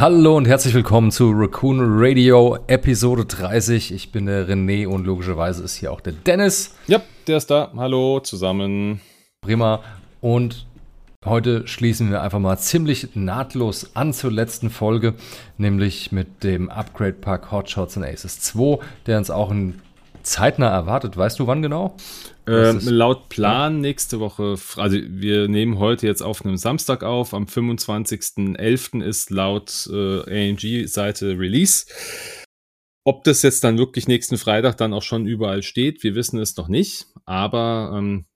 Hallo und herzlich willkommen zu Raccoon Radio Episode 30. Ich bin der René und logischerweise ist hier auch der Dennis. Ja, der ist da. Hallo zusammen. Prima. Und heute schließen wir einfach mal ziemlich nahtlos an zur letzten Folge, nämlich mit dem Upgrade Pack Hotshots and Aces 2, der uns auch in zeitnah erwartet. Weißt du wann genau? Ähm, laut Plan nächste Woche, also wir nehmen heute jetzt auf einem Samstag auf, am 25.11. ist laut äh, AMG-Seite Release. Ob das jetzt dann wirklich nächsten Freitag dann auch schon überall steht, wir wissen es noch nicht, aber ähm,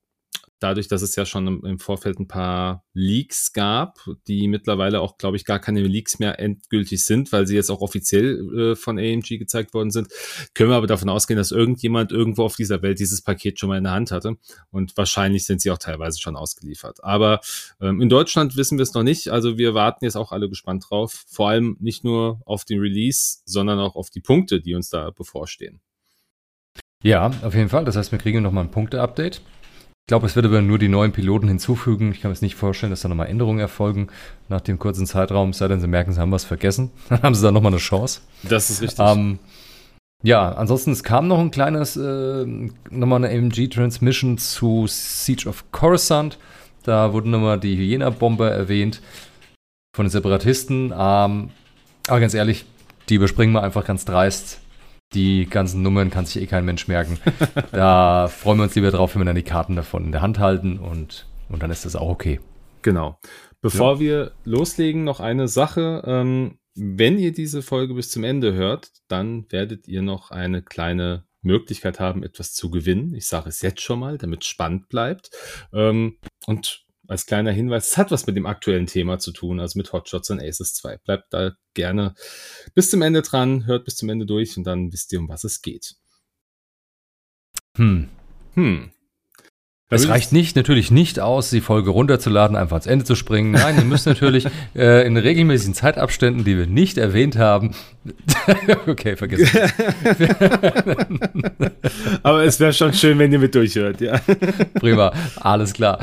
dadurch, dass es ja schon im, Vorfeld ein paar Leaks gab, die mittlerweile auch, glaube ich, gar keine Leaks mehr endgültig sind, weil sie jetzt auch offiziell äh, von AMG gezeigt worden sind, können wir aber davon ausgehen, dass irgendjemand irgendwo auf dieser Welt dieses Paket schon mal in der Hand hatte. Und wahrscheinlich sind sie auch teilweise schon ausgeliefert. Aber ähm, in Deutschland wissen wir es noch nicht. Also wir warten jetzt auch alle gespannt drauf. Vor allem nicht nur auf den Release, sondern auch auf die Punkte, die uns da bevorstehen. Ja, auf jeden Fall. Das heißt, wir kriegen nochmal ein Punkte-Update. Ich glaube, es wird aber nur die neuen Piloten hinzufügen. Ich kann mir jetzt nicht vorstellen, dass da nochmal Änderungen erfolgen nach dem kurzen Zeitraum, sei denn sie merken, sie haben was vergessen. Dann haben sie da nochmal eine Chance. Das ist richtig. Ähm, ja, ansonsten, es kam noch ein kleines, äh, nochmal eine AMG-Transmission zu Siege of Coruscant. Da wurden nochmal die Hyena-Bomber erwähnt von den Separatisten. Ähm, aber ganz ehrlich, die überspringen wir einfach ganz dreist die ganzen Nummern kann sich eh kein Mensch merken. da freuen wir uns lieber drauf, wenn wir dann die Karten davon in der Hand halten und, und dann ist das auch okay. Genau. Bevor ja. wir loslegen, noch eine Sache. Ähm, wenn ihr diese Folge bis zum Ende hört, dann werdet ihr noch eine kleine Möglichkeit haben, etwas zu gewinnen. Ich sage es jetzt schon mal, damit es spannend bleibt. Ähm, und als kleiner Hinweis, es hat was mit dem aktuellen Thema zu tun, also mit Hotshots und Aces 2. Bleibt da gerne bis zum Ende dran, hört bis zum Ende durch und dann wisst ihr, um was es geht. Hm. Hm. Es reicht nicht, natürlich nicht aus, die Folge runterzuladen, einfach ans Ende zu springen. Nein, ihr müsst natürlich äh, in regelmäßigen Zeitabständen, die wir nicht erwähnt haben. okay, vergiss es. Aber es wäre schon schön, wenn ihr mit durchhört, ja. Prima, alles klar.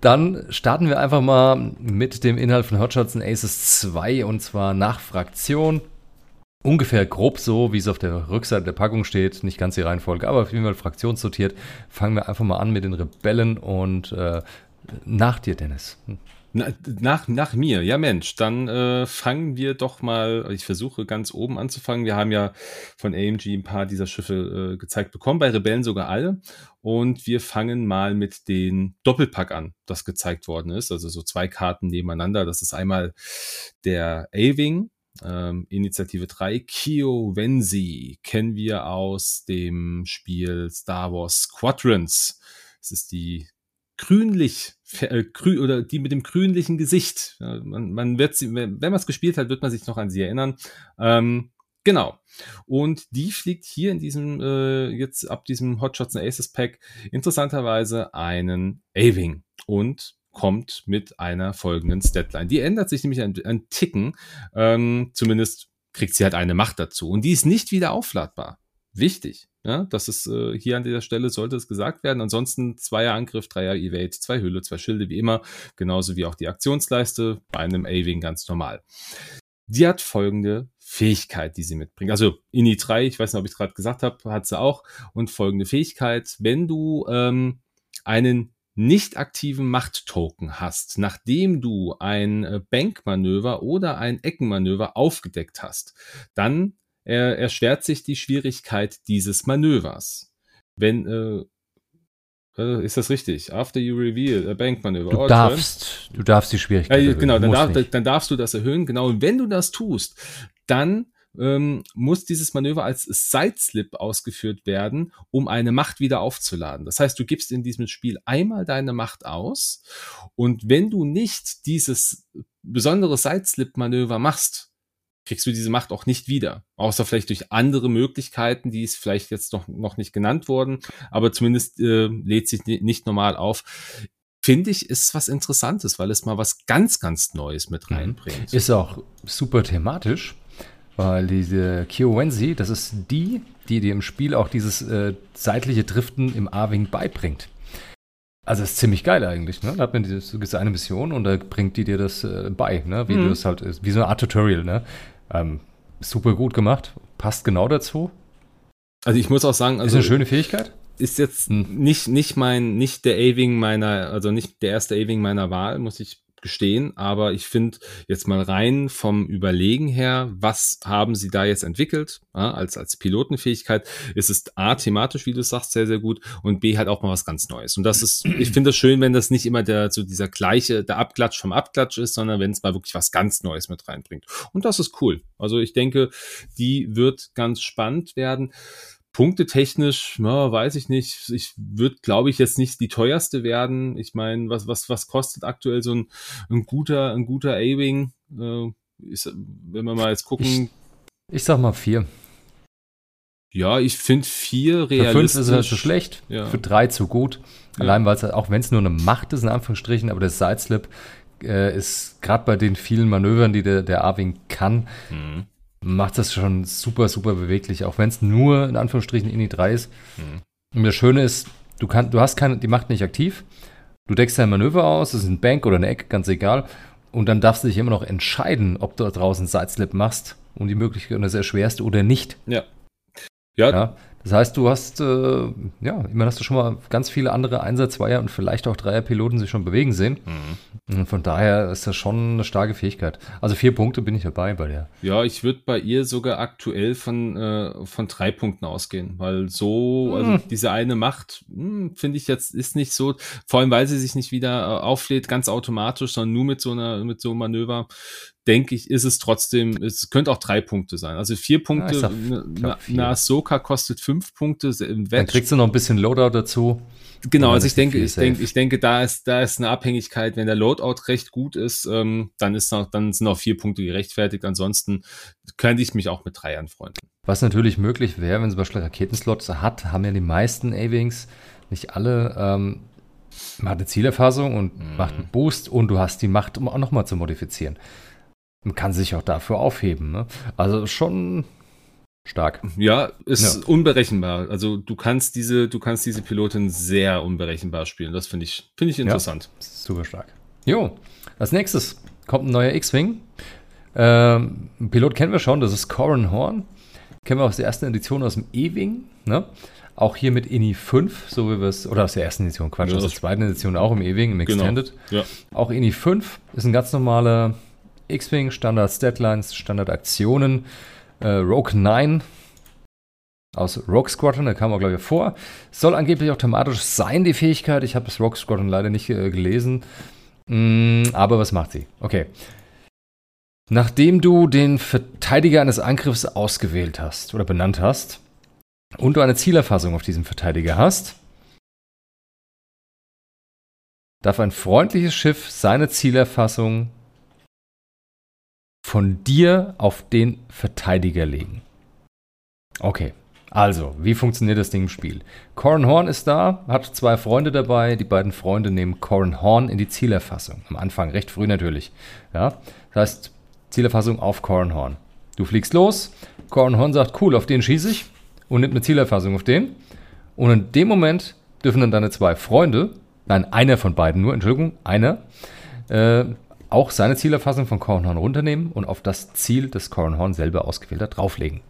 Dann starten wir einfach mal mit dem Inhalt von Hotshots and Aces 2 und zwar nach Fraktion. Ungefähr grob so, wie es auf der Rückseite der Packung steht. Nicht ganz die Reihenfolge, aber auf jeden Fall fraktionssortiert. Fangen wir einfach mal an mit den Rebellen und äh, nach dir, Dennis. Na, nach, nach mir, ja Mensch, dann äh, fangen wir doch mal, ich versuche ganz oben anzufangen. Wir haben ja von AMG ein paar dieser Schiffe äh, gezeigt bekommen, bei Rebellen sogar alle. Und wir fangen mal mit den Doppelpack an, das gezeigt worden ist. Also so zwei Karten nebeneinander. Das ist einmal der A-Wing, ähm, Initiative 3, Kyo Wensi, kennen wir aus dem Spiel Star Wars Squadrons. Es ist die grünlich äh, grün, oder die mit dem grünlichen Gesicht. Ja, man, man wird sie, wenn man es gespielt hat, wird man sich noch an sie erinnern. Ähm, genau. Und die fliegt hier in diesem, äh, jetzt ab diesem Hotshots and Aces Pack interessanterweise einen A-Wing und kommt mit einer folgenden Statline. Die ändert sich nämlich ein, ein Ticken. Ähm, zumindest kriegt sie halt eine Macht dazu. Und die ist nicht wieder aufladbar. Wichtig. Ja, das ist äh, hier an dieser Stelle sollte es gesagt werden. Ansonsten zweier Angriff, dreier Evade, zwei Hülle, zwei Schilde wie immer, genauso wie auch die Aktionsleiste bei einem A-Wing ganz normal. Die hat folgende Fähigkeit, die sie mitbringt. Also INI 3, ich weiß nicht, ob ich gerade gesagt habe, hat sie auch. Und folgende Fähigkeit, wenn du ähm, einen nicht aktiven Machttoken hast, nachdem du ein äh, Bankmanöver oder ein Eckenmanöver aufgedeckt hast, dann er erschwert sich die Schwierigkeit dieses Manövers. Wenn, äh, äh, ist das richtig? After you reveal a bank manöver. Du darfst, du darfst die Schwierigkeit ja, Genau, dann, darf, dann, darfst du das erhöhen. Genau, und wenn du das tust, dann ähm, muss dieses Manöver als Sideslip ausgeführt werden, um eine Macht wieder aufzuladen. Das heißt, du gibst in diesem Spiel einmal deine Macht aus und wenn du nicht dieses besondere Sideslip-Manöver machst, kriegst du diese Macht auch nicht wieder. Außer vielleicht durch andere Möglichkeiten, die es vielleicht jetzt noch, noch nicht genannt wurden, aber zumindest äh, lädt sich nicht normal auf. Finde ich, ist was Interessantes, weil es mal was ganz, ganz Neues mit mhm. reinbringt. Ist auch super thematisch, weil diese Kyowensi, das ist die, die dir im Spiel auch dieses äh, seitliche Driften im A-Wing beibringt. Also ist ziemlich geil eigentlich, ne? Da hat man dieses, du eine Mission und da bringt die dir das äh, bei, ne? Wie mhm. du das halt ist, wie so eine Art Tutorial, ne? Ähm, super gut gemacht, passt genau dazu. Also ich muss auch sagen, also ist eine schöne Fähigkeit. Ist jetzt hm. nicht nicht mein nicht der A-Wing meiner, also nicht der erste A-Wing meiner Wahl, muss ich gestehen, aber ich finde jetzt mal rein vom Überlegen her, was haben sie da jetzt entwickelt, ja, als, als Pilotenfähigkeit, ist es A, thematisch, wie du sagst, sehr, sehr gut und B, halt auch mal was ganz Neues. Und das ist, ich finde es schön, wenn das nicht immer der, so dieser gleiche, der Abklatsch vom Abklatsch ist, sondern wenn es mal wirklich was ganz Neues mit reinbringt. Und das ist cool. Also ich denke, die wird ganz spannend werden. Punktetechnisch, na, weiß ich nicht. Ich würde, glaube ich, jetzt nicht die teuerste werden. Ich meine, was, was, was kostet aktuell so ein, ein guter, ein guter A-Wing? Äh, wenn wir mal jetzt gucken. Ich, ich sag mal vier. Ja, ich finde vier realistisch. Für fünf ist es halt zu schlecht, ja. für drei zu gut. Ja. Allein weil es, auch wenn es nur eine Macht ist, in Anführungsstrichen, aber der Sideslip äh, ist gerade bei den vielen Manövern, die der, der A-Wing kann, mhm macht das schon super, super beweglich, auch wenn es nur in Anführungsstrichen INI 3 ist. Mhm. Und das Schöne ist, du, kann, du hast keine, die Macht nicht aktiv. Du deckst dein Manöver aus, das ist ein Bank oder eine Ecke, ganz egal. Und dann darfst du dich immer noch entscheiden, ob du da draußen Sideslip machst und die Möglichkeit das erschwerst oder nicht. Ja. Ja. ja. Das heißt, du hast, äh, ja, immer hast du schon mal ganz viele andere Einsatz-, Zweier- und vielleicht auch Dreier-Piloten sich schon bewegen sehen. Mhm. Und von daher ist das schon eine starke Fähigkeit. Also vier Punkte bin ich dabei bei der. Ja, ich würde bei ihr sogar aktuell von, äh, von drei Punkten ausgehen, weil so, also mhm. diese eine Macht, hm, finde ich jetzt, ist nicht so, vor allem weil sie sich nicht wieder äh, auflädt, ganz automatisch, sondern nur mit so einer, mit so einem Manöver denke ich, ist es trotzdem, es könnte auch drei Punkte sein. Also vier Punkte, ja, eine Ahsoka kostet fünf Punkte. Dann kriegst du noch ein bisschen Loadout dazu. Genau, also ich denke, ich denke, ich denke, da ist, da ist eine Abhängigkeit, wenn der Loadout recht gut ist, ähm, dann ist noch, dann sind auch vier Punkte gerechtfertigt. Ansonsten könnte ich mich auch mit drei anfreunden. Was natürlich möglich wäre, wenn zum Beispiel Raketenslots hat, haben ja die meisten A-Wings, nicht alle, ähm, man hat eine Zielerfassung und mhm. macht einen Boost und du hast die Macht, um auch nochmal zu modifizieren. Man kann sich auch dafür aufheben. Ne? Also schon stark. Ja, ist ja. unberechenbar. Also du kannst diese, du kannst diese Pilotin sehr unberechenbar spielen. Das finde ich, finde ich interessant. Ja, super stark. Jo, als nächstes kommt ein neuer X-Wing. Ähm, Pilot kennen wir schon, das ist Corin Horn. Kennen wir aus der ersten Edition aus dem E-Wing. Ne? Auch hier mit INI 5, so wie wir es, oder aus der ersten Edition, Quatsch, ja, aus der zweiten Edition auch im E-Wing, im genau. Extended. Genau. Ja. Auch INI 5 ist ein ganz normaler X-Wing, Standard Statlines, Standard Aktionen, äh, Rogue 9 aus Rogue Squadron, da kam auch glaube ich vor. Soll angeblich auch thematisch sein, die Fähigkeit. Ich habe das Rogue Squadron leider nicht äh, gelesen. Mm, aber was macht sie? Okay. Nachdem du den Verteidiger eines Angriffs ausgewählt hast oder benannt hast und du eine Zielerfassung auf diesem Verteidiger hast, darf ein freundliches Schiff seine Zielerfassung von dir auf den Verteidiger legen. Okay, also, wie funktioniert das Ding im Spiel? Corin Horn ist da, hat zwei Freunde dabei. Die beiden Freunde nehmen Corin Horn in die Zielerfassung. Am Anfang, recht früh natürlich. Ja, das heißt, Zielerfassung auf Corin Horn. Du fliegst los, Corin Horn sagt, cool, auf den schieße ich und nimmt eine Zielerfassung auf den. Und in dem Moment dürfen dann deine zwei Freunde, nein, einer von beiden nur, Entschuldigung, einer, äh, auch seine Zielerfassung von Cornhorn runternehmen und auf das Ziel des Cornhorn selber ausgewählt hat, drauflegen.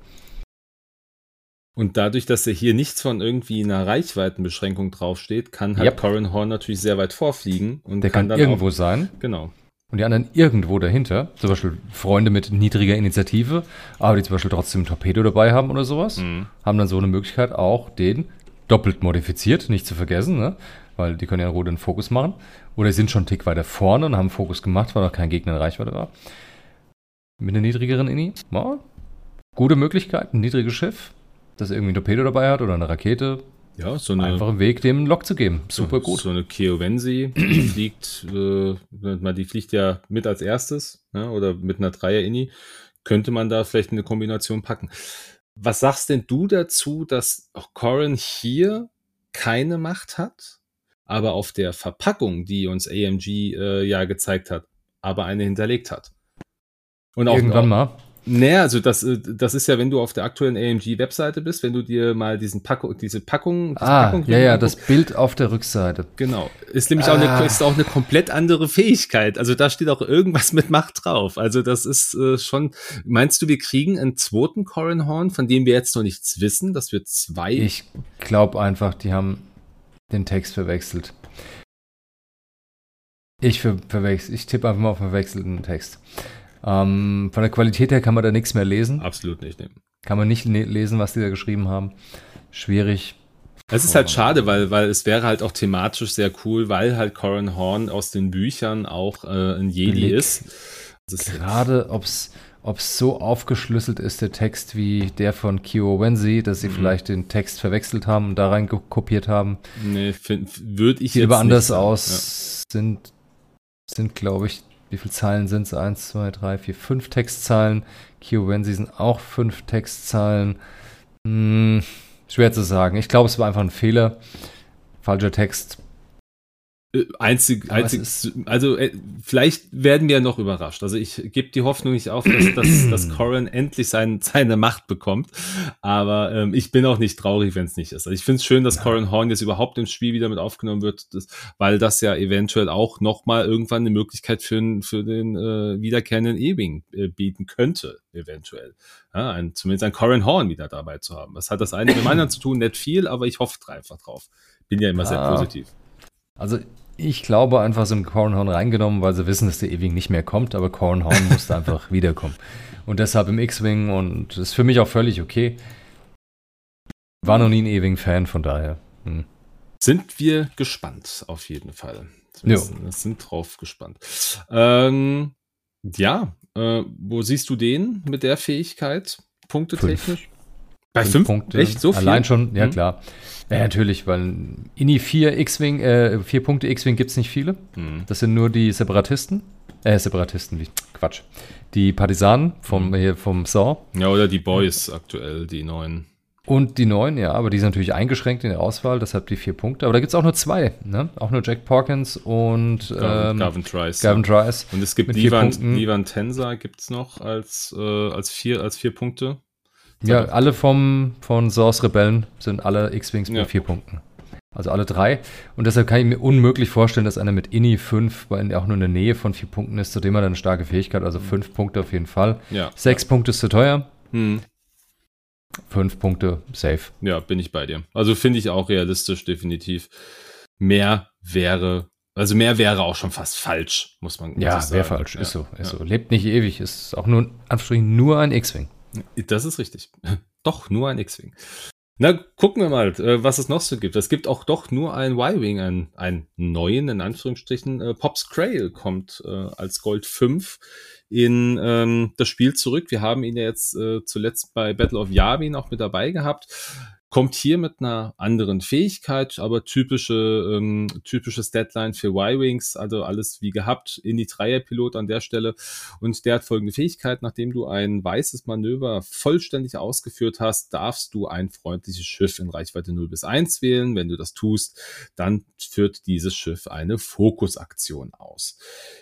Und dadurch, dass er hier nichts von irgendwie einer Reichweitenbeschränkung draufsteht, kann halt yep. Corin Horn natürlich sehr weit vorfliegen. Und Der kann, kann irgendwo auch, sein. Genau. Und die anderen irgendwo dahinter, zum Beispiel Freunde mit niedriger Initiative, aber die zum Beispiel trotzdem ein Torpedo dabei haben oder sowas, mhm. haben dann so eine Möglichkeit auch den doppelt modifiziert, nicht zu vergessen, ne? Weil die können ja einen den Fokus machen. Oder sind schon einen Tick weiter vorne und haben Fokus gemacht, weil noch kein Gegner in Reichweite war. Mit einer niedrigeren Ini. Ja, gute Möglichkeit, ein niedriges Schiff, das irgendwie ein Torpedo dabei hat oder eine Rakete. Ja, so eine, Einfach einen Weg, dem einen Lock zu geben. Super so, gut. So eine Keovensi, fliegt, äh, die fliegt ja mit als erstes, ne, oder mit einer Dreier-Ini. Könnte man da vielleicht eine Kombination packen. Was sagst denn du dazu, dass Corin hier keine Macht hat? Aber auf der Verpackung, die uns AMG äh, ja gezeigt hat, aber eine hinterlegt hat. Und auch irgendwann mal. Naja, also das, äh, das ist ja, wenn du auf der aktuellen AMG-Webseite bist, wenn du dir mal diesen Packung, diese Packung, diese ah, Packung ja, ja, das Bild auf der Rückseite. Genau. Ist nämlich ah. auch, eine, ist auch eine komplett andere Fähigkeit. Also da steht auch irgendwas mit Macht drauf. Also das ist äh, schon, meinst du, wir kriegen einen zweiten Corin Horn, von dem wir jetzt noch nichts wissen, dass wir zwei. Ich glaube einfach, die haben den Text verwechselt. Ich ver verwechsel, ich tippe einfach mal auf verwechselten Text. Ähm, von der Qualität her kann man da nichts mehr lesen. Absolut nicht. Ne. Kann man nicht lesen, was die da geschrieben haben. Schwierig. Es ist halt schade, weil, weil es wäre halt auch thematisch sehr cool, weil halt Corin Horn aus den Büchern auch äh, ein Jedi Blick. ist. Gerade ob es so aufgeschlüsselt ist, der Text, wie der von Kyo Wensi, dass sie mhm. vielleicht den Text verwechselt haben und da rein kopiert haben. Nee, würde ich Sieht aber anders aus. Ja. Sind, sind glaube ich, wie viele Zeilen sind es? Eins, zwei, drei, vier, fünf Textzeilen. Kiowensi sind auch fünf Textzeilen. Hm, schwer zu sagen. Ich glaube, es war einfach ein Fehler. Falscher Text. Äh, einzig, einzig also äh, vielleicht werden wir noch überrascht. Also ich gebe die Hoffnung nicht auf, dass, dass, dass Corin endlich sein, seine Macht bekommt. Aber ähm, ich bin auch nicht traurig, wenn es nicht ist. Also ich finde es schön, dass ja. Corin Horn jetzt überhaupt im Spiel wieder mit aufgenommen wird, das, weil das ja eventuell auch nochmal irgendwann eine Möglichkeit für, für den äh, wiederkehrenden Ewing äh, bieten könnte, eventuell. Ja, ein, zumindest ein Corin Horn wieder dabei zu haben. Was hat das eine mit dem anderen zu tun? Nicht viel, aber ich hoffe einfach drauf. Bin ja immer ja. sehr positiv. Also ich glaube einfach so ein Cornhorn reingenommen, weil sie wissen, dass der Ewing nicht mehr kommt, aber Cornhorn musste einfach wiederkommen. Und deshalb im X-Wing und das ist für mich auch völlig okay. War noch nie ein Ewing-Fan, von daher. Hm. Sind wir gespannt, auf jeden Fall. Wir sind drauf gespannt. Ähm, ja, äh, wo siehst du den mit der Fähigkeit? Punkte technisch? Bei fünf, fünf Punkte. Echt so viel? Allein schon, ja hm? klar. Ja, natürlich, weil INI 4 X-Wing, äh, 4 Punkte X-Wing gibt es nicht viele. Mhm. Das sind nur die Separatisten. Äh, Separatisten, wie Quatsch. Die Partisanen vom, mhm. hier vom Saw. Ja, oder die Boys aktuell, die neuen. Und die neuen, ja, aber die sind natürlich eingeschränkt in der Auswahl, deshalb die vier Punkte. Aber da gibt es auch nur zwei, ne? Auch nur Jack Porkins und ähm, Gavin Trice. Gavin Trice. Und es gibt Livan Tensa gibt es noch als, äh, als, vier, als vier Punkte. Ja, alle vom, von Source Rebellen sind alle X-Wings mit ja. vier Punkten. Also alle drei. Und deshalb kann ich mir unmöglich vorstellen, dass einer mit INI 5, weil er auch nur in der Nähe von vier Punkten ist, zudem hat er eine starke Fähigkeit, also fünf Punkte auf jeden Fall. Ja. Sechs ja. Punkte ist zu teuer. Hm. Fünf Punkte, safe. Ja, bin ich bei dir. Also finde ich auch realistisch, definitiv. Mehr wäre, also mehr wäre auch schon fast falsch, muss man Ja, wäre falsch, ja. ist so, ist so. Lebt nicht ewig, ist auch nur, nur ein X-Wing. Das ist richtig. Doch, nur ein X-Wing. Na, gucken wir mal, äh, was es noch so gibt. Es gibt auch doch nur ein Y-Wing, einen, einen neuen, in Anführungsstrichen. Äh, Pops Crail kommt äh, als Gold 5 in ähm, das Spiel zurück. Wir haben ihn ja jetzt äh, zuletzt bei Battle of Yavin auch mit dabei gehabt kommt hier mit einer anderen Fähigkeit, aber typische, ähm, typisches Deadline für Y-Wings, also alles wie gehabt, in die Dreierpilot an der Stelle. Und der hat folgende Fähigkeit, nachdem du ein weißes Manöver vollständig ausgeführt hast, darfst du ein freundliches Schiff in Reichweite 0 bis 1 wählen. Wenn du das tust, dann führt dieses Schiff eine Fokusaktion aus.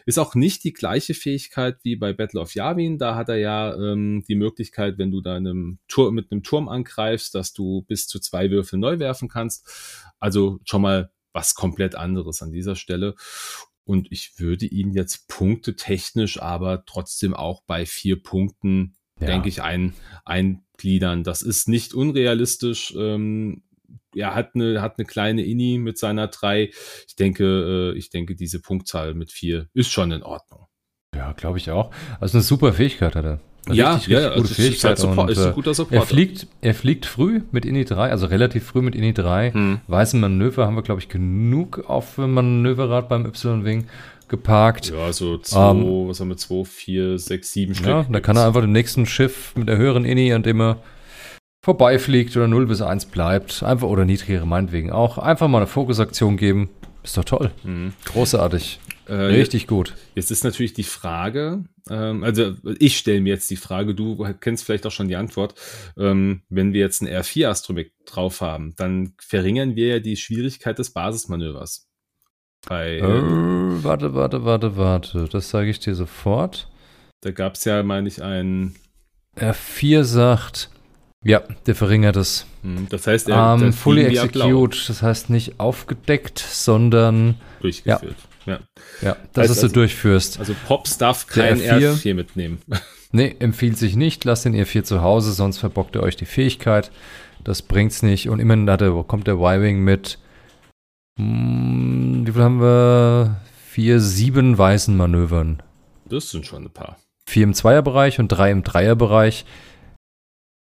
Ist auch nicht die gleiche Fähigkeit wie bei Battle of Yavin. Da hat er ja ähm, die Möglichkeit, wenn du deinem Turm mit einem Turm angreifst, dass du bis bis zu zwei Würfel neu werfen kannst. Also schon mal was komplett anderes an dieser Stelle. Und ich würde ihn jetzt punktetechnisch aber trotzdem auch bei vier Punkten, ja. denke ich, ein, eingliedern. Das ist nicht unrealistisch. Ähm, er hat eine, hat eine kleine Inni mit seiner drei. Ich denke, äh, ich denke, diese Punktzahl mit vier ist schon in Ordnung. Ja, glaube ich auch. Also eine super Fähigkeit hat er. Ja, richtig, ja, richtig gute Fähigkeit. Ist, halt und, ist ein guter Supporter. Er fliegt, er fliegt früh mit INI 3, also relativ früh mit INI 3. Hm. Weiße Manöver haben wir, glaube ich, genug auf Manöverrad beim Y-Wing geparkt. Ja, so zwei, ähm, was haben wir, zwei, vier, sechs, sieben Stück. Ja, da kann er einfach dem nächsten Schiff mit der höheren INI, an dem er vorbeifliegt oder 0 bis 1 bleibt, einfach oder niedrigere meinetwegen auch, einfach mal eine Fokusaktion geben. Ist doch toll. Mhm. Großartig. Äh, Richtig gut. Jetzt ist natürlich die Frage, ähm, also ich stelle mir jetzt die Frage, du kennst vielleicht auch schon die Antwort, ähm, wenn wir jetzt ein R4-Astromech drauf haben, dann verringern wir ja die Schwierigkeit des Basismanövers. Bei, äh, warte, warte, warte, warte, das sage ich dir sofort. Da gab es ja, meine ich, ein R4 sagt, ja, der verringert es. Hm, Das heißt, Um, er fully die ja blau execute, das heißt nicht aufgedeckt, sondern durchgeführt. Ja. Ja, dass Heißt es du also- durchführst. Also Pops darf kein R4 R4 mitnehmen. Nee, empfiehlt sich nicht. Lasst den R4 zu Hause, sonst verbockt er euch die Fähigkeit. Das bringt's nicht. Und immerhin hat er, kommt der Y-Wing mit. Hm, wie viel haben wir? Vier, sieben weißen Manövern. Das sind schon ein paar. Vier im Zweierbereich und drei im Dreierbereich.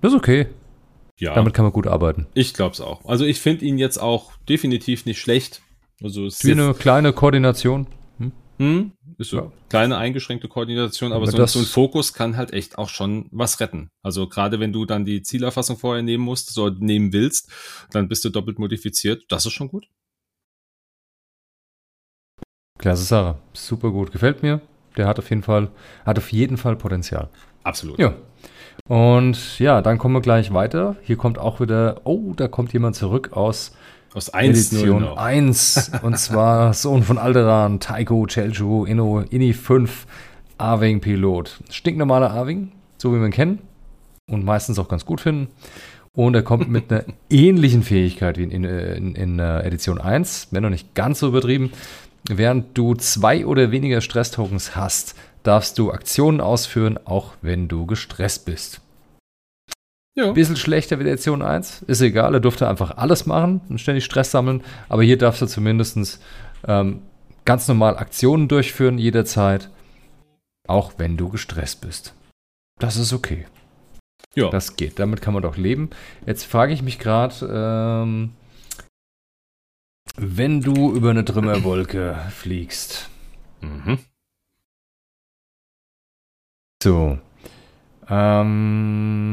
Das ist okay. Ja, Damit kann man gut arbeiten. ich glaube es auch. Also ich finde ihn jetzt auch definitiv nicht schlecht. Also ist Wie eine kleine Koordination. hm, ist so Ja. kleine eingeschränkte Koordination, aber Aber so, so ein Fokus kann halt echt auch schon was retten. Also gerade wenn du dann die Zielerfassung vorher nehmen musst, so nehmen willst, dann bist du doppelt modifiziert. Das ist schon gut. Klasse Sache. Super gut. Gefällt mir. Der hat auf jeden Fall, hat auf jeden Fall Potenzial. Absolut. Ja. Und ja, dann kommen wir gleich weiter. Hier kommt auch wieder, oh, da kommt jemand zurück aus Aus 1 Edition noch. 1. und zwar Sohn von Alderan, Taiko, Chelchu, Inno, Inni 5, A-Wing Pilot. Stinknormaler A-Wing, so wie wir ihn kennen. Und meistens auch ganz gut finden. Und er kommt mit einer ähnlichen Fähigkeit wie in, in, in, in äh, Edition 1, wenn noch nicht ganz so übertrieben. Während du zwei oder weniger Stress-Tokens hast, darfst du Aktionen ausführen, auch wenn du gestresst bist. Ja. Bisschen schlechter wie der Edition 1. Ist egal, er durfte einfach alles machen und ständig Stress sammeln. Aber hier darfst du zumindest ähm, ganz normal Aktionen durchführen, jederzeit. Auch wenn du gestresst bist. Das ist okay. ja. Das geht. Damit kann man doch leben. Jetzt frage ich mich gerade, ähm, wenn du über eine Trümmerwolke fliegst. Mhm. So. Ähm,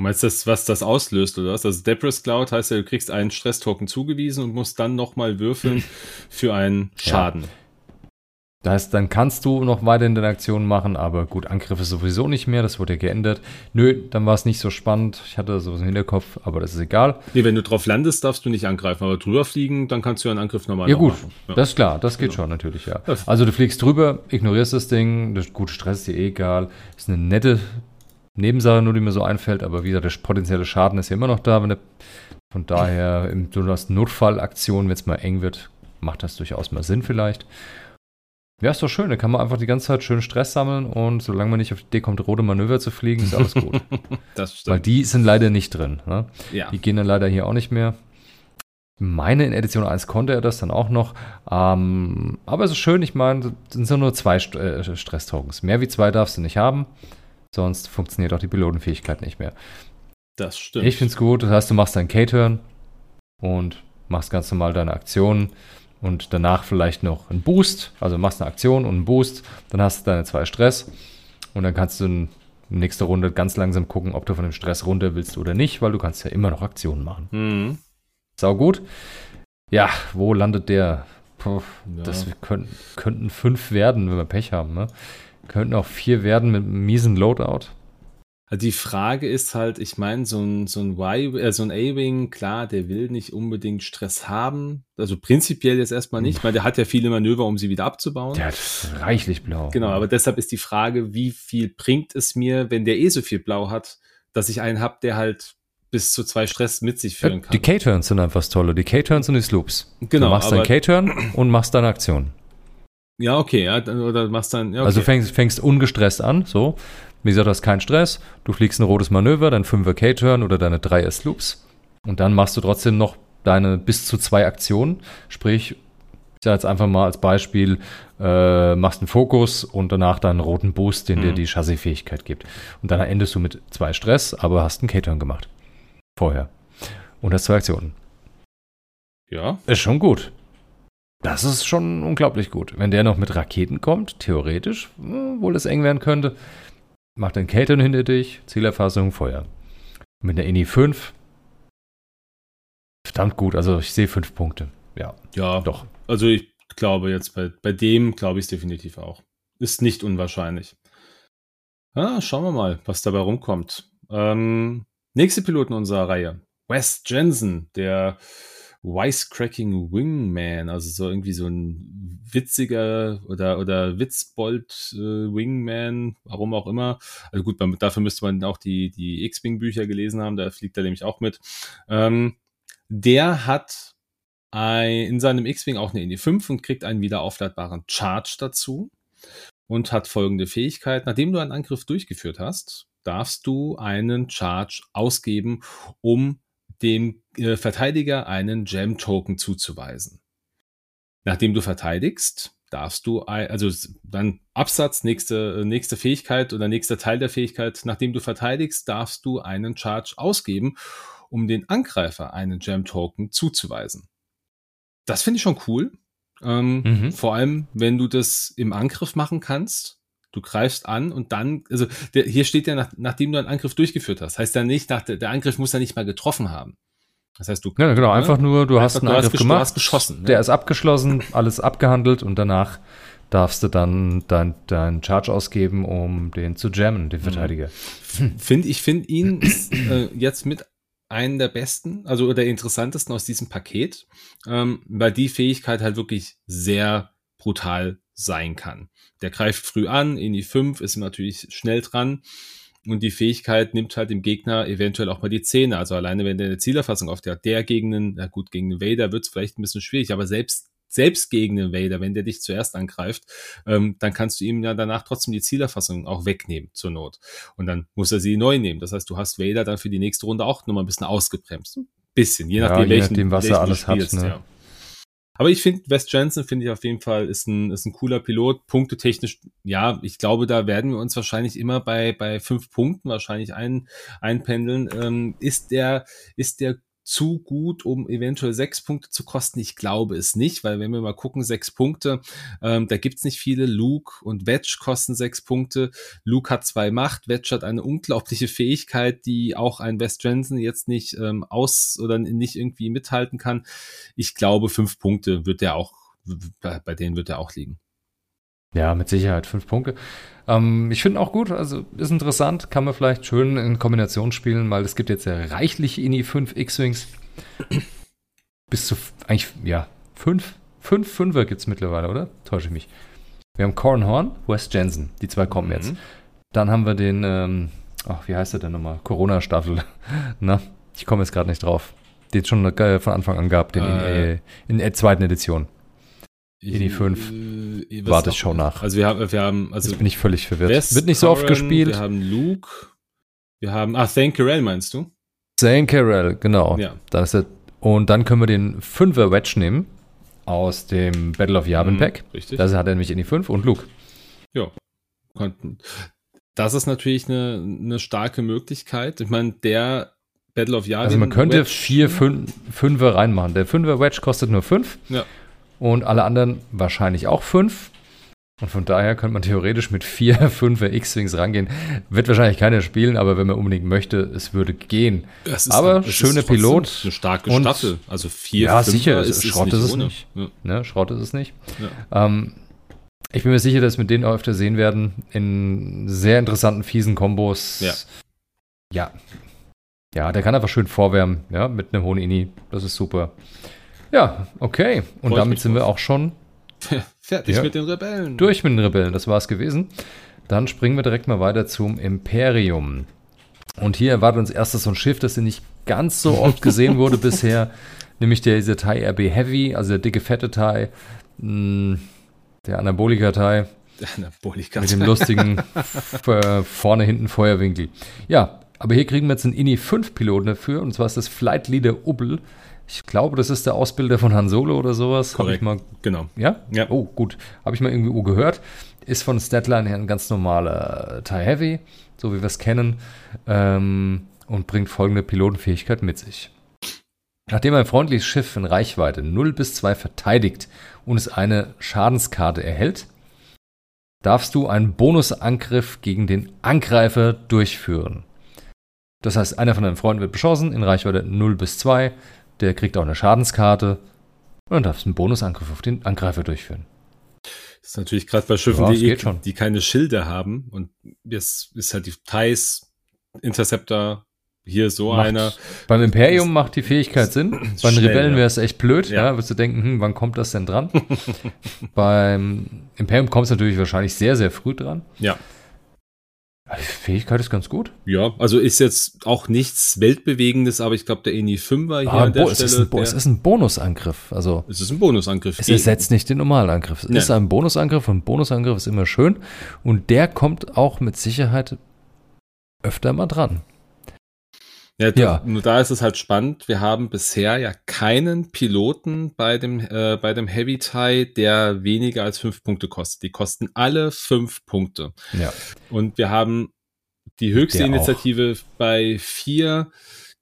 Du meinst das, was das auslöst, oder was? Also Debris Cloud heißt ja, du kriegst einen Stresstoken zugewiesen und musst dann nochmal würfeln für einen Schaden. Das heißt, dann kannst du noch weiterhin deine Aktionen machen, aber gut, Angriffe sowieso nicht mehr, das wurde ja geändert. Nö, dann war es nicht so spannend. Ich hatte sowas im Hinterkopf, aber das ist egal. Nee, wenn du drauf landest, darfst du nicht angreifen, aber drüber fliegen, dann kannst du einen Angriff nochmal Ja, gut, machen. Ja. das ist klar, das geht Genau. schon natürlich, ja. Also du fliegst drüber, ignorierst das Ding, das, gut, Stress ist dir eh egal. Ist eine nette Nebensache, nur die mir so einfällt, aber wie gesagt, der potenzielle Schaden ist ja immer noch da. Wenn der, von daher, du hast Notfallaktionen, wenn es mal eng wird, macht das durchaus mal Sinn vielleicht. Ja, ist doch schön, da kann man einfach die ganze Zeit schön Stress sammeln und solange man nicht auf die Idee kommt, rote Manöver zu fliegen, ist alles gut. Das Weil stimmt. die sind leider nicht drin. Ne? ja. Die gehen dann leider hier auch nicht mehr. Meine in Edition 1 konnte er das dann auch noch. Ähm, aber es ist schön, ich meine, sind so nur zwei St äh, Stress-Tokens. Mehr wie zwei darfst du nicht haben. Sonst funktioniert auch die Pilotenfähigkeit nicht mehr. Das stimmt. Ich finde es gut. Das heißt, du machst deinen K-Turn und machst ganz normal deine Aktionen und danach vielleicht noch einen Boost. Also machst eine Aktion und einen Boost. Dann hast du deine zwei Stress und dann kannst du in nächster Runde ganz langsam gucken, ob du von dem Stress runter willst oder nicht, weil du kannst ja immer noch Aktionen machen. Mhm. Sau gut. Ja, wo landet der? Puh, Ja. Das können, könnten fünf werden, wenn wir Pech haben. Ne? Könnten auch vier werden mit einem miesen Loadout. Also die Frage ist halt, ich meine, so ein, so ein Y, äh, so ein A-Wing, klar, der will nicht unbedingt Stress haben. Also prinzipiell jetzt erstmal nicht, weil der hat ja viele Manöver, um sie wieder abzubauen. Der hat reichlich blau. Genau, aber deshalb ist die Frage, wie viel bringt es mir, wenn der eh so viel Blau hat, dass ich einen habe, der halt bis zu zwei Stress mit sich führen kann. die K-Turns sind einfach das Tolle. Die K-Turns und die Sloops. Genau, Du machst deinen K-Turn und machst deine Aktion. ja, okay, ja, oder machst dann, ja, okay. Also fängst, fängst ungestresst an, so. Wie gesagt, du hast keinen Stress. Du fliegst ein rotes Manöver, dein 5er K-Turn oder deine 3er Sloops. Und dann machst du trotzdem noch deine bis zu zwei Aktionen. Sprich, ich sage jetzt einfach mal als Beispiel, äh, machst einen Fokus und danach deinen roten Boost, den dir Mhm. die Chassisfähigkeit gibt. Und dann endest du mit zwei Stress, aber hast einen K-Turn gemacht. Vorher. Und hast zwei Aktionen. ja, Ist schon gut. Das ist schon unglaublich gut. Wenn der noch mit Raketen kommt, theoretisch, hm, wohl es eng werden könnte, macht den Kelton hinter dich, Zielerfassung, Feuer. Mit einer Ini 5, verdammt gut. Also ich sehe fünf Punkte. Ja, ja, doch. Also ich glaube jetzt bei, bei dem glaube ich es definitiv auch. Ist nicht unwahrscheinlich. Ah, schauen wir mal, was dabei rumkommt. Ähm, nächste Piloten unserer Reihe. Wes Jensen, der Wisecracking Wingman, also so irgendwie so ein witziger oder, oder Witzbold äh, Wingman, warum auch immer. Also gut, man, dafür müsste man auch die, die X-Wing-Bücher gelesen haben, da fliegt er nämlich auch mit. Ähm, der hat ein, in seinem X-Wing auch eine Indie 5 und kriegt einen wieder aufladbaren Charge dazu und hat folgende Fähigkeit. Nachdem du einen Angriff durchgeführt hast, darfst du einen Charge ausgeben, um dem äh, Verteidiger einen Gem-Token zuzuweisen. Nachdem du verteidigst, darfst du, also dann Absatz, nächste, äh, nächste Fähigkeit oder nächster Teil der Fähigkeit, nachdem du verteidigst, darfst du einen Charge ausgeben, um den Angreifer einen Gem-Token zuzuweisen. Das finde ich schon cool. Ähm, mhm. Vor allem, wenn du das im Angriff machen kannst. Du greifst an und dann, also der, hier steht ja, nach, nachdem du einen Angriff durchgeführt hast, heißt ja nicht, nach, der, Angriff muss ja nicht mal getroffen haben. Das heißt, du. Ja, genau, ne? einfach nur, du einfach, hast einen du Angriff hast gemacht. Du hast geschossen. Ne? Der ist abgeschlossen, alles abgehandelt und danach darfst du dann dein, dein Charge ausgeben, um den zu jammen, den mhm. Verteidiger. Find, ich finde ihn äh, jetzt mit einen der besten, also der interessantesten aus diesem Paket, ähm, weil die Fähigkeit halt wirklich sehr brutal sein kann. Der greift früh an, in die 5 ist natürlich schnell dran und die Fähigkeit nimmt halt dem Gegner eventuell auch mal die Zähne. Also alleine wenn der eine Zielerfassung auf der, der gegen einen, na gut, gegen einen Vader wird es vielleicht ein bisschen schwierig, aber selbst selbst gegen den Vader, wenn der dich zuerst angreift, ähm, dann kannst du ihm ja danach trotzdem die Zielerfassung auch wegnehmen zur Not. Und dann muss er sie neu nehmen. Das heißt, du hast Vader dann für die nächste Runde auch nochmal ein bisschen ausgebremst. Ein bisschen, je nachdem, ja, je nachdem was er alles spielst, hat. Ne? Ja. Aber ich finde, Wes Jensen finde ich auf jeden Fall ist ein, ist ein cooler Pilot. Punkte technisch, ja, ich glaube, da werden wir uns wahrscheinlich immer bei, bei fünf Punkten wahrscheinlich ein, einpendeln. Ähm, ist der, ist der zu gut, um eventuell sechs Punkte zu kosten? Ich glaube es nicht, weil wenn wir mal gucken, sechs Punkte, ähm, da gibt's nicht viele. Luke und Wedge kosten sechs Punkte. Luke hat zwei Macht, Wedge hat eine unglaubliche Fähigkeit, die auch ein West Jensen jetzt nicht ähm, aus oder nicht irgendwie mithalten kann. Ich glaube, fünf Punkte wird er auch, bei denen wird er auch liegen. Ja, mit Sicherheit fünf Punkte. Ähm, ich finde auch gut, also ist interessant, kann man vielleicht schön in Kombination spielen, weil es gibt jetzt ja reichlich INI 5 X-Wings. Bis zu eigentlich, ja, fünf, fünf Fünfer gibt es mittlerweile, oder? Täusche ich mich. Wir haben Cornhorn, West Jensen, die zwei kommen mhm. jetzt. Dann haben wir den, ähm, ach, wie heißt der denn nochmal? Corona-Staffel. Na, ich komme jetzt gerade nicht drauf. Den schon äh, von Anfang an gab, den äh. in, in der zweiten Edition. ED 5. Äh, Warte, ich schau nach. Also wir haben, wir haben, also Jetzt bin ich völlig verwirrt. West Wird nicht so oft gespielt. Wir haben Luke. Wir haben, Zane Carell meinst du? Carell, genau. Ja. Dann ist und dann können wir den 5er Wedge nehmen aus dem Battle of Yavin mhm, Pack. richtig. Das hat er nämlich in die 5 und Luke. Ja. Das ist natürlich eine, eine starke Möglichkeit. Ich meine, der Battle of Yavin. Also man könnte Wedge, vier, fünf, Fünfer reinmachen. Der 5er Wedge kostet nur 5. Ja und alle anderen wahrscheinlich auch fünf. Und von daher könnte man theoretisch mit vier, fünf X-Wings rangehen. Wird wahrscheinlich keiner spielen, aber wenn man unbedingt möchte, es würde gehen. Ist, aber schöne Pilot. Eine starke Staffel. Also vier, Ja, sicher. Ist, Schrott ist, es nicht. Ja. Ne, Schrott ist es nicht. Ja. Ähm, ich bin mir sicher, dass wir den auch öfter sehen werden. In sehr interessanten, fiesen Kombos. Ja. Ja. Ja, der kann einfach schön vorwärmen, ja, mit einem hohen Ini. Das ist super. Ja, okay. Und Freut damit sind wir auch schon fertig ja, mit den Rebellen. Durch mit den Rebellen, das war es gewesen. Dann springen wir direkt mal weiter zum Imperium. Und hier erwartet uns erstes so ein Schiff, das nicht ganz so oft gesehen wurde bisher, nämlich der, dieser Thai RB Heavy, also der dicke, fette Thai, hm, der Anabolika-Thai. Anabolika mit dem lustigen vorne hinten Feuerwinkel. Ja, aber hier kriegen wir jetzt einen INI 5 Piloten dafür, und zwar ist das Flight Leader Ubbel. Ich glaube, das ist der Ausbilder von Han Solo oder sowas. Korrekt, ich mal, genau. Ja? ja? Oh, gut. Habe ich mal irgendwie gehört. Ist von Statline her ein ganz normaler TIE Heavy, so wie wir es kennen, ähm, und bringt folgende Pilotenfähigkeit mit sich. Nachdem ein freundliches Schiff in Reichweite 0 bis 2 verteidigt und es eine Schadenskarte erhält, darfst du einen Bonusangriff gegen den Angreifer durchführen. Das heißt, einer von deinen Freunden wird beschossen in Reichweite 0 bis 2 der kriegt auch eine Schadenskarte und dann darfst du einen Bonusangriff auf den Angreifer durchführen. Das ist natürlich gerade bei Schiffen, ja, die, eh die keine Schilde haben und jetzt ist halt die Thais, Interceptor, hier so Macht- einer. Beim Imperium macht die Fähigkeit Sinn. Bei den Schnell, Rebellen wäre es echt blöd. Ja. Ja. wirst du denken, hm, wann kommt das denn dran? Beim Imperium kommt es natürlich wahrscheinlich sehr, sehr früh dran. Ja. Die Fähigkeit ist ganz gut. Ja, also ist jetzt auch nichts Weltbewegendes, aber ich glaube, der Eni 5er hier Ah, an der Bo- es, ist Stelle. ein, es ist ein Bonusangriff. Also es ist ein Bonusangriff. es ersetzt nicht den normalen Angriff. Es Nein. ist ein Bonusangriff und Bonusangriff ist immer schön. Und der kommt auch mit Sicherheit öfter mal dran. Ja, Ja. nur da ist es halt spannend. Wir haben bisher ja keinen Piloten bei dem, äh, bei dem Heavy Tie, der weniger als fünf Punkte kostet. Die kosten alle fünf Punkte. Ja. Und wir haben die höchste Der auch. Initiative bei vier,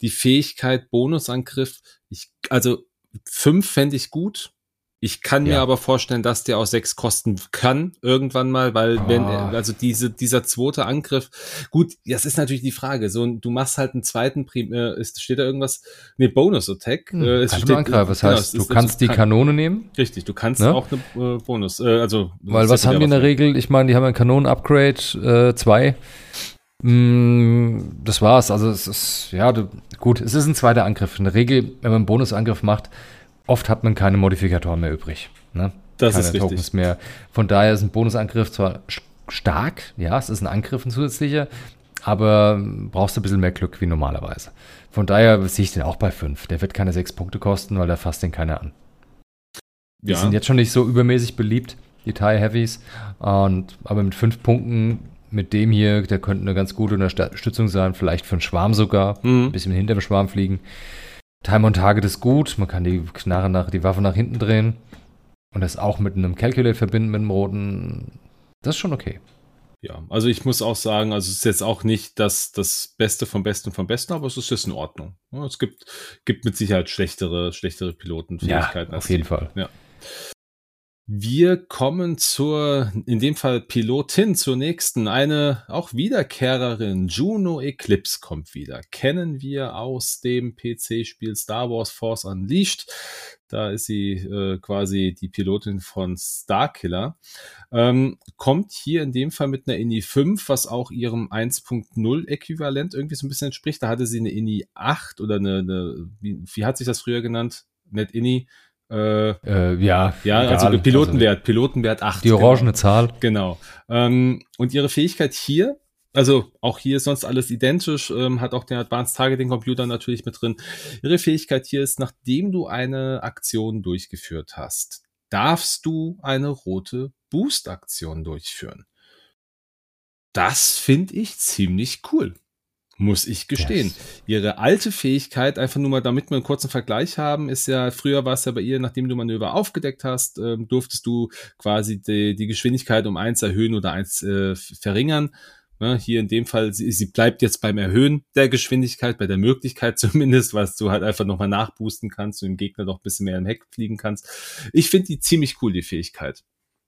die Fähigkeit Bonusangriff. Ich, also fünf fände ich gut. Ich kann mir Ja. aber vorstellen, dass der auch sechs kosten kann irgendwann mal, weil wenn Ah. also diese dieser zweite Angriff, gut, das ist natürlich die Frage. So, du machst halt einen zweiten Prim, äh, ist, steht da irgendwas? Nee, Bonus Attack. Hm, äh, es steht- nur angreifen. Das genau, heißt, es du ist- kannst die kann- Kanone nehmen. Richtig, du kannst Ne? auch eine äh, Bonus, äh, also Weil was haben die in der Regel? Ich meine, die haben ein Kanonen-Upgrade 2. das war's. Also es ist, ja, du, gut, es ist ein zweiter Angriff. In der Regel, wenn man einen Bonusangriff macht, oft hat man keine Modifikatoren mehr übrig. Ne? Das keine ist richtig. Tokens mehr. Von daher ist ein Bonusangriff zwar stark, ja, es ist ein Angriff, ein zusätzlicher, aber brauchst du ein bisschen mehr Glück wie normalerweise. Von daher sehe ich den auch bei 5. Der wird keine 6 Punkte kosten, weil da fasst den keiner an. Die Ja. sind jetzt schon nicht so übermäßig beliebt, die Thai Heavies. Und, aber mit fünf Punkten, mit dem hier, der könnte eine ganz gute Unterstützung sein, vielleicht für einen Schwarm sogar. Mhm. Ein bisschen hinter dem Schwarm fliegen. Time on Target ist gut, man kann die Knarre nach, die Waffe nach hinten drehen. Und das auch mit einem Calculate verbinden, mit einem roten. Das ist schon okay. Ja, also ich muss auch sagen, also es ist jetzt auch nicht das, das Beste vom Besten vom Besten, aber es ist jetzt in Ordnung. Ja, es gibt, gibt mit Sicherheit schlechtere, schlechtere Pilotenfähigkeiten. als auf jeden die. Fall. Ja. Wir kommen zur, in dem Fall Pilotin, zur nächsten. Eine auch Wiederkehrerin. Juno Eclipse kommt wieder. Kennen wir aus dem PC-Spiel Star Wars Force Unleashed. Da ist sie äh, quasi die Pilotin von Starkiller. Ähm, kommt hier in dem Fall mit einer INI 5, was auch ihrem 1.0 Äquivalent irgendwie so ein bisschen entspricht. Da hatte sie eine INI 8 oder eine, eine wie, wie hat sich das früher genannt? Net INI. Äh, Äh, ja, ja, egal. also Pilotenwert, Pilotenwert 8. Also die orangene Zahl. Genau. Ähm, und ihre Fähigkeit hier, also auch hier ist sonst alles identisch, ähm, hat auch den Advanced Targeting Computer natürlich mit drin. Ihre Fähigkeit hier ist, nachdem du eine Aktion durchgeführt hast, darfst du eine rote Boost-Aktion durchführen. Das finde ich ziemlich cool. Muss ich gestehen. Yes. Ihre alte Fähigkeit, einfach nur mal, damit wir einen kurzen Vergleich haben, ist ja, früher war es ja bei ihr, nachdem du Manöver aufgedeckt hast, ähm, durftest du quasi die, die Geschwindigkeit um eins erhöhen oder eins äh, verringern. Ne, hier in dem Fall, sie, sie bleibt jetzt beim Erhöhen der Geschwindigkeit, bei der Möglichkeit zumindest, was du halt einfach nochmal nachboosten kannst und dem Gegner noch ein bisschen mehr im Heck fliegen kannst. Ich finde die ziemlich cool, die Fähigkeit.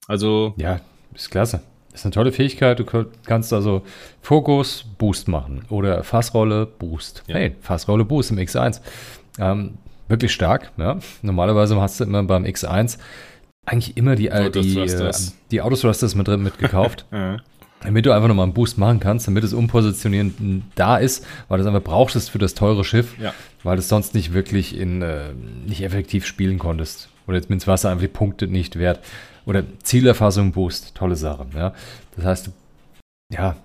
Also, Ja, ist klasse. Ist eine tolle Fähigkeit. Du kannst also Fokus, Boost machen. Oder Fassrolle, Boost. Ja. Hey, Fassrolle, Boost im X1. Ähm, wirklich stark. Ja. Normalerweise hast du immer beim X1 eigentlich immer die, äh, die, äh, die Autothrusters mit drin mitgekauft. äh, damit du einfach nochmal einen Boost machen kannst, damit das Umpositionieren da ist, weil du es einfach brauchtest für das teure Schiff, Ja. weil du es sonst nicht wirklich in, äh, nicht effektiv spielen konntest. Oder jetzt mit Wasser einfach die Punkte nicht wert. Oder Zielerfassung Boost, tolle Sache. Ja? Das heißt, ja,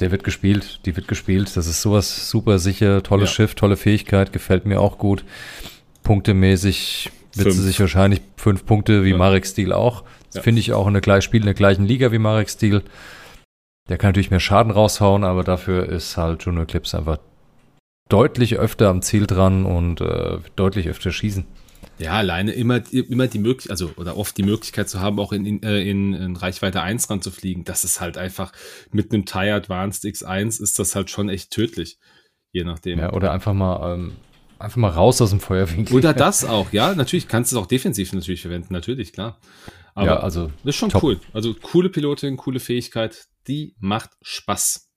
der wird gespielt, die wird gespielt. Das ist sowas super sicher, tolles Ja. Schiff, tolle Fähigkeit, gefällt mir auch gut. Punktemäßig wird Fünf. sie sich wahrscheinlich fünf Punkte wie Ja. Marek Steel auch. Das Ja. finde ich auch in der gleichen Spiel in der gleichen Liga wie Marek Steel. Der kann natürlich mehr Schaden raushauen, aber dafür ist halt Juno Eclipse einfach deutlich öfter am Ziel dran und äh, deutlich öfter schießen. Ja, alleine immer, immer die Möglichkeit, also oder oft die Möglichkeit zu haben, auch in, in, äh, in, in Reichweite 1 ranzufliegen. Das ist halt einfach mit einem TIE Advanced X1 ist das halt schon echt tödlich. Je nachdem. Ja, oder einfach mal, ähm, einfach mal raus aus dem Feuerwinkel. Oder das auch, ja, natürlich kannst du es auch defensiv natürlich verwenden, natürlich, klar. Aber ja, also das ist schon top. cool. Also coole Pilotin, coole Fähigkeit, die macht Spaß.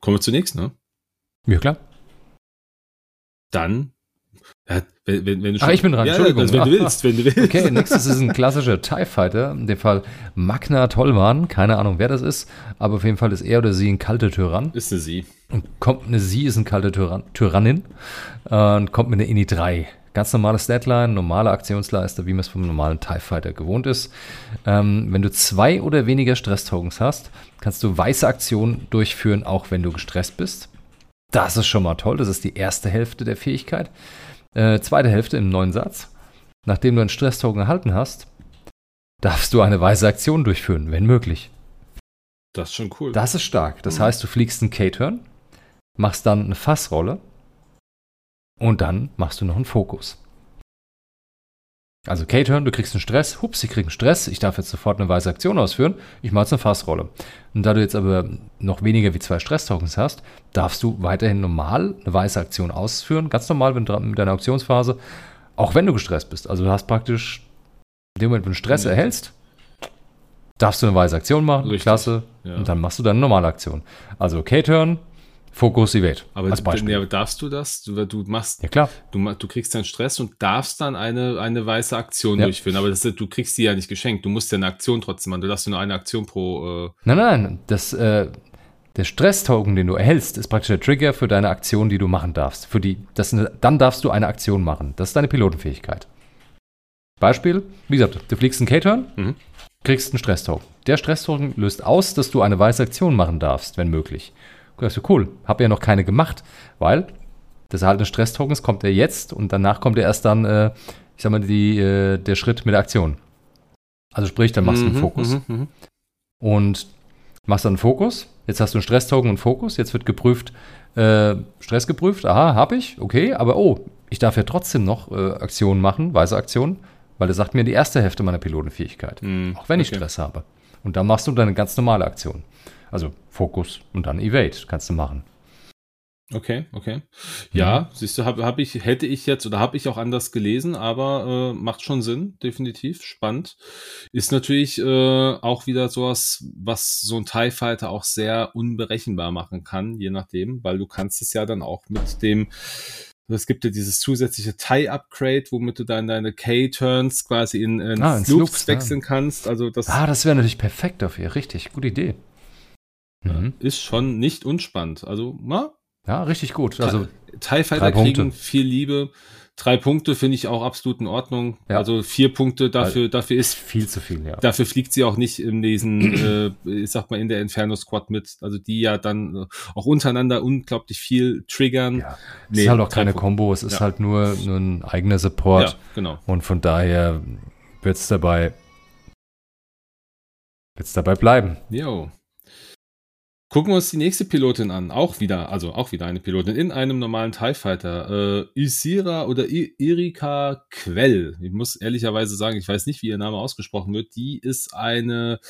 Kommen wir zunächst, ne? ja klar. Dann Ja, wenn, wenn, wenn du Ach, ich bin dran, ja, Entschuldigung. Also, wenn du willst, wenn du willst. Okay, nächstes ist ein klassischer TIE Fighter, in dem Fall Magna Tollmann, keine Ahnung, wer das ist, aber auf jeden Fall ist er oder sie ein kalter Tyrann. Ist eine Sie. Und kommt eine sie ist ein kalter Tyrann, Tyrannin äh, und kommt mit einer INI 3. Ganz normales Deadline, normale Aktionsleister, wie man es vom normalen TIE Fighter gewohnt ist. Ähm, wenn du zwei oder weniger Stress-Tokens hast, kannst du weiße Aktionen durchführen, auch wenn du gestresst bist. Das ist schon mal toll, das ist die erste Hälfte der Fähigkeit. Äh, zweite Hälfte im neuen Satz. Nachdem du einen Stress-Token erhalten hast, darfst du eine weiße Aktion durchführen, wenn möglich. Das ist schon cool. Das ist stark. Das Mhm. heißt, du fliegst einen K-Turn, machst dann eine Fassrolle und dann machst du noch einen Fokus. Also K-Turn, du kriegst einen Stress, hups, ich krieg einen Stress, ich darf jetzt sofort eine weiße Aktion ausführen, ich mache jetzt eine Fassrolle. Und da du jetzt aber noch weniger wie zwei Stress-Tokens hast, darfst du weiterhin normal eine weiße Aktion ausführen, ganz normal wenn du mit deiner Aktionsphase, auch wenn du gestresst bist. Also du hast praktisch, in dem Moment, wenn du Stress Ja. erhältst, darfst du eine weiße Aktion machen, Richtig. klasse, Ja. und dann machst du deine normale Aktion. Also K-Turn, Fokus, Evade. aber als Beispiel. ja, darfst du das? Du, du machst, ja, klar. du, du kriegst dann Stress und darfst dann eine, eine weiße Aktion Ja. durchführen. Aber das, du kriegst die ja nicht geschenkt. Du musst ja eine Aktion trotzdem machen. Du darfst nur eine Aktion pro. Äh, Nein, nein, das, äh, der Stress-Token, den du erhältst, ist praktisch der Trigger für deine Aktion, die du machen darfst. Für die, das, dann darfst du eine Aktion machen. Das ist deine Pilotenfähigkeit. Beispiel, wie gesagt, du fliegst einen K-Turn, Mhm. kriegst einen Stress-Token. Der Stress-Token löst aus, dass du eine weiße Aktion machen darfst, wenn möglich. Du sagst, cool, hab ja noch keine gemacht, weil das Erhalten des Stress-Tokens kommt ja jetzt und danach kommt ja erst dann, äh, ich sag mal, die, äh, der Schritt mit der Aktion. Also sprich, dann machst du einen mhm, Fokus mhm, mhm. und machst dann einen Fokus. Jetzt hast du einen Stress-Token und Fokus. Jetzt wird geprüft, äh, Stress geprüft. Aha, habe ich, okay, aber oh, ich darf ja trotzdem noch äh, Aktionen machen, weiße Aktionen, weil das sagt mir die erste Hälfte meiner Pilotenfähigkeit. Mhm, Auch wenn ich okay. Stress habe. Und dann machst du deine ganz normale Aktion. Also Fokus und dann Evade kannst du machen. Okay, okay. Ja, Mhm. siehst du, hab, hab ich, hätte ich jetzt oder habe ich auch anders gelesen, aber äh, macht schon Sinn, definitiv. Spannend. Ist natürlich äh, auch wieder sowas, was so ein TIE Fighter auch sehr unberechenbar machen kann, je nachdem, weil du kannst es ja dann auch mit dem, es gibt ja dieses zusätzliche TIE-Upgrade, womit du dann deine K-Turns quasi in, in Ah, Sloops Sloops, ja. wechseln kannst. Also das Ah, das wäre natürlich perfekt dafür. Richtig, gute Idee. Mhm. ist schon nicht unspannend. Also, na, Ja, richtig gut. Also, TIE Fighter Punkte. kriegen viel Liebe. Drei Punkte finde ich auch absolut in Ordnung. Ja. Also vier Punkte dafür, dafür ist viel zu viel, ja. dafür fliegt sie auch nicht in diesen, äh, ich sag mal, in der Inferno Squad mit. Also die ja dann auch untereinander unglaublich viel triggern. ja. Es Nee, ist halt auch keine. Kombo, es ist Ja. halt nur, nur ein eigener Support. Ja, genau. Und von daher wird es dabei, wird's dabei bleiben. Jo. Gucken wir uns die nächste Pilotin an. Auch wieder, also auch wieder eine Pilotin in einem normalen TIE Fighter. Äh, Isira oder I Erika Quell. Ich muss ehrlicherweise sagen, ich weiß nicht, wie ihr Name ausgesprochen wird. Die ist eine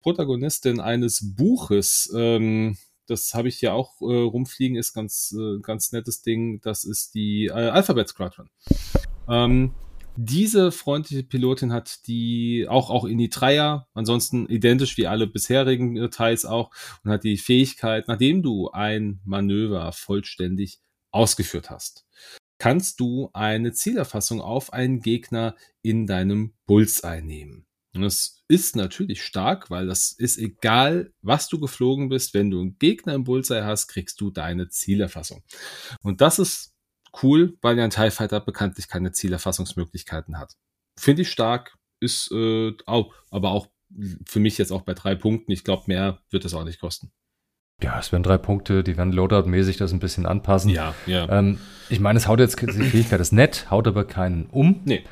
Protagonistin eines Buches. Ähm, das habe ich hier auch äh, rumfliegen, ist ganz, äh, ganz nettes Ding. Das ist die äh, Alphabet Squadron. Ähm, diese freundliche Pilotin hat die auch, auch in die Dreier, ansonsten identisch wie alle bisherigen äh, Teils auch, und hat die Fähigkeit, nachdem du ein Manöver vollständig ausgeführt hast, kannst du eine Zielerfassung auf einen Gegner in deinem Bullseye nehmen. Und das ist natürlich stark, weil das ist egal, was du geflogen bist, wenn du einen Gegner im Bullseye hast, kriegst du deine Zielerfassung. Und das ist cool, weil ja ein TIE Fighter bekanntlich keine Zielerfassungsmöglichkeiten hat. Finde ich stark, ist äh, auch, aber auch für mich jetzt auch bei drei Punkten. Ich glaube, mehr wird es auch nicht kosten. Ja, es werden drei Punkte, die werden Loadout-mäßig das ein bisschen anpassen. Ja, ja. Ähm, ich meine, es haut jetzt, die Fähigkeit ist nett, haut aber keinen um. Nee.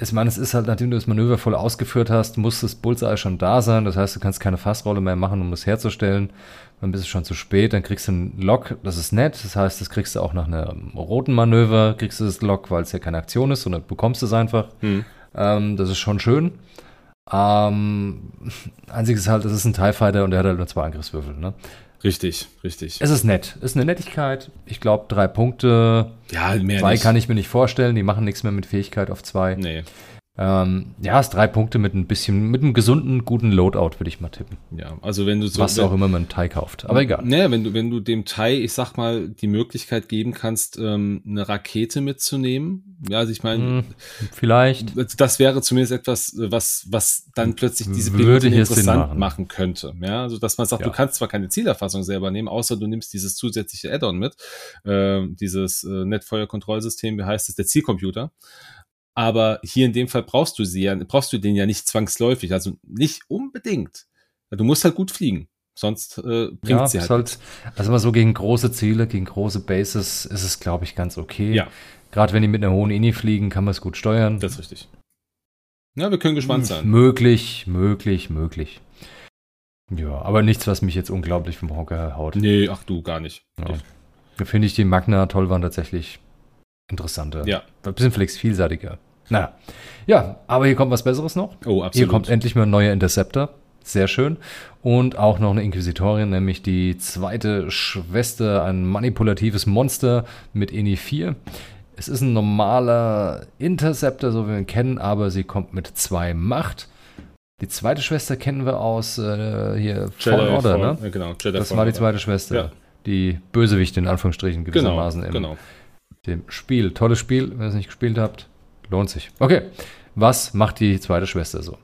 Ich meine, es ist halt, nachdem du das Manöver voll ausgeführt hast, muss das Bullseye schon da sein. Das heißt, du kannst keine Fassrolle mehr machen, um das herzustellen. Dann bist du schon zu spät, dann kriegst du einen Lock, das ist nett. Das heißt, das kriegst du auch nach einem roten Manöver, kriegst du das Lock, weil es ja keine Aktion ist, sondern bekommst es einfach. Hm. Ähm, das ist schon schön. Ähm, einziges ist halt, es ist ein TIE Fighter und der hat halt nur zwei Angriffswürfel. Ne? Richtig, richtig. Es ist nett. Es ist eine Nettigkeit. Ich glaube, drei Punkte. ja, mehr zwei nicht. kann ich mir nicht vorstellen. Die machen nichts mehr mit Fähigkeit auf zwei. Nee. Ähm, ja, ist drei Punkte mit ein bisschen, mit einem gesunden, guten Loadout, würde ich mal tippen. Ja, also wenn du so. Was wenn, auch immer man Thai kauft. Aber egal. Naja, wenn du, wenn du dem Thai, ich sag mal, die Möglichkeit geben kannst, ähm, eine Rakete mitzunehmen. Ja, also ich meine. Hm, vielleicht. Das wäre zumindest etwas, was, was dann plötzlich diese hier interessant machen. machen. könnte. Ja, also dass man sagt, Ja. du kannst zwar keine Zielerfassung selber nehmen, außer du nimmst dieses zusätzliche Add-on mit, ähm, dieses äh, Netfeuer-Kontrollsystem, wie heißt es, der Zielcomputer. Aber hier in dem Fall brauchst du sie ja, brauchst du den ja nicht zwangsläufig, also nicht unbedingt. Du musst halt gut fliegen, sonst äh, bringt Ja, sie halt. halt, also mal so gegen große Ziele, gegen große Bases ist es, glaube ich, ganz okay. Ja. Gerade wenn die mit einer hohen Ini fliegen, kann man es gut steuern. Das ist richtig. Ja, wir können gespannt sein. Möglich, möglich, möglich. Ja, aber nichts, was mich jetzt unglaublich vom Hocker haut. Nee, ach du, gar nicht. Ja. Da finde ich die Magna toll waren tatsächlich interessanter. Ja. Ein bisschen flex vielseitiger. Naja. Ja, aber hier kommt was Besseres noch. Oh, Hier absolut. kommt endlich mal ein neuer Interceptor. Sehr schön. Und auch noch eine Inquisitorin, nämlich die zweite Schwester, ein manipulatives Monster mit INI 4. Es ist ein normaler Interceptor, so wie wir ihn kennen, aber sie kommt mit zwei Macht. Die zweite Schwester kennen wir aus äh, hier Fallen Order, Fall- ne? Genau, Jedi Das Fallen war die zweite Schwester. Ja. Die Bösewicht in Anführungsstrichen Genau, gewissermaßen im genau. Dem Spiel. Tolles Spiel, wenn ihr es nicht gespielt habt, lohnt sich. Okay, was macht die zweite Schwester so?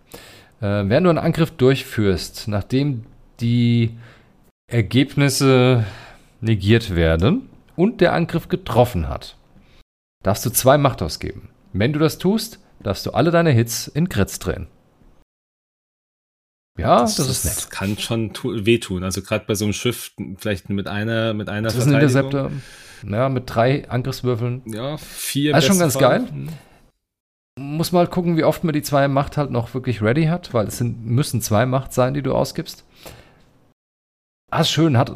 Äh, während du einen Angriff durchführst, nachdem die Ergebnisse negiert werden und der Angriff getroffen hat, darfst du zwei Macht ausgeben. Wenn du das tust, darfst du alle deine Hits in Crits drehen. Ja, das, ist nett. Das kann schon tu- wehtun. Also gerade bei so einem Schiff, vielleicht mit einer, mit einer Das ist ein. Interceptor. Ja, mit drei Angriffswürfeln. Ja, vier. Das ist schon ganz Fall. geil. muss mal gucken, wie oft man die zwei Macht halt noch wirklich ready hat, weil es sind, müssen zwei Macht sein, die du ausgibst. Ah, schön, hat,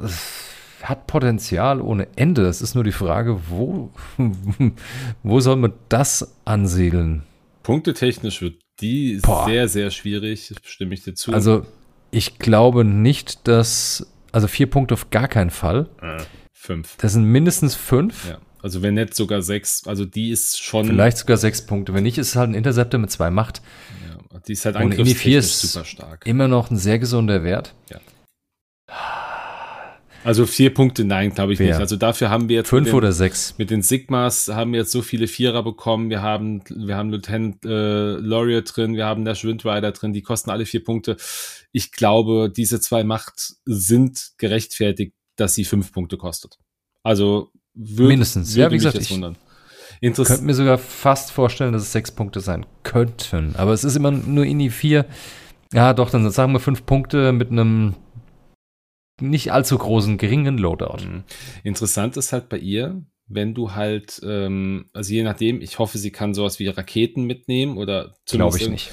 hat Potenzial ohne Ende. Es ist nur die Frage, wo, wo soll man das ansiedeln? Punktetechnisch wird die Boah. sehr, sehr schwierig, stimme ich dir zu. Also, ich glaube nicht, dass, also vier Punkte auf gar keinen Fall. äh, fünf. Das sind mindestens fünf, Ja. Also wenn nicht sogar sechs, also die ist schon, vielleicht sogar sechs Punkte. Wenn nicht, ist es halt ein Interceptor mit zwei Macht. ja, die ist halt Und Ini 4 angriffstechnisch ist super stark. Immer noch ein sehr gesunder Wert. Also vier Punkte, nein, glaube ich Fair. nicht. Also dafür haben wir jetzt Fünf den, oder sechs. mit den Sigmas haben wir jetzt so viele Vierer bekommen. Wir haben, wir haben Lieutenant äh, Laurier drin, wir haben Nash Windrider drin, die kosten alle vier Punkte. Ich glaube, diese zwei Macht sind gerechtfertigt, dass sie fünf Punkte kostet. Also würde, Mindestens. würde Ja, wie gesagt, ich- wundern. Ich könnte mir sogar fast vorstellen, dass es sechs Punkte sein könnten. Aber es ist immer nur in die vier. Ja, doch, dann sagen wir fünf Punkte mit einem nicht allzu großen, geringen Loadout. Mhm. Interessant ist halt bei ihr, wenn du halt, ähm, also je nachdem, ich hoffe, sie kann sowas wie Raketen mitnehmen oder Glaube ich nicht.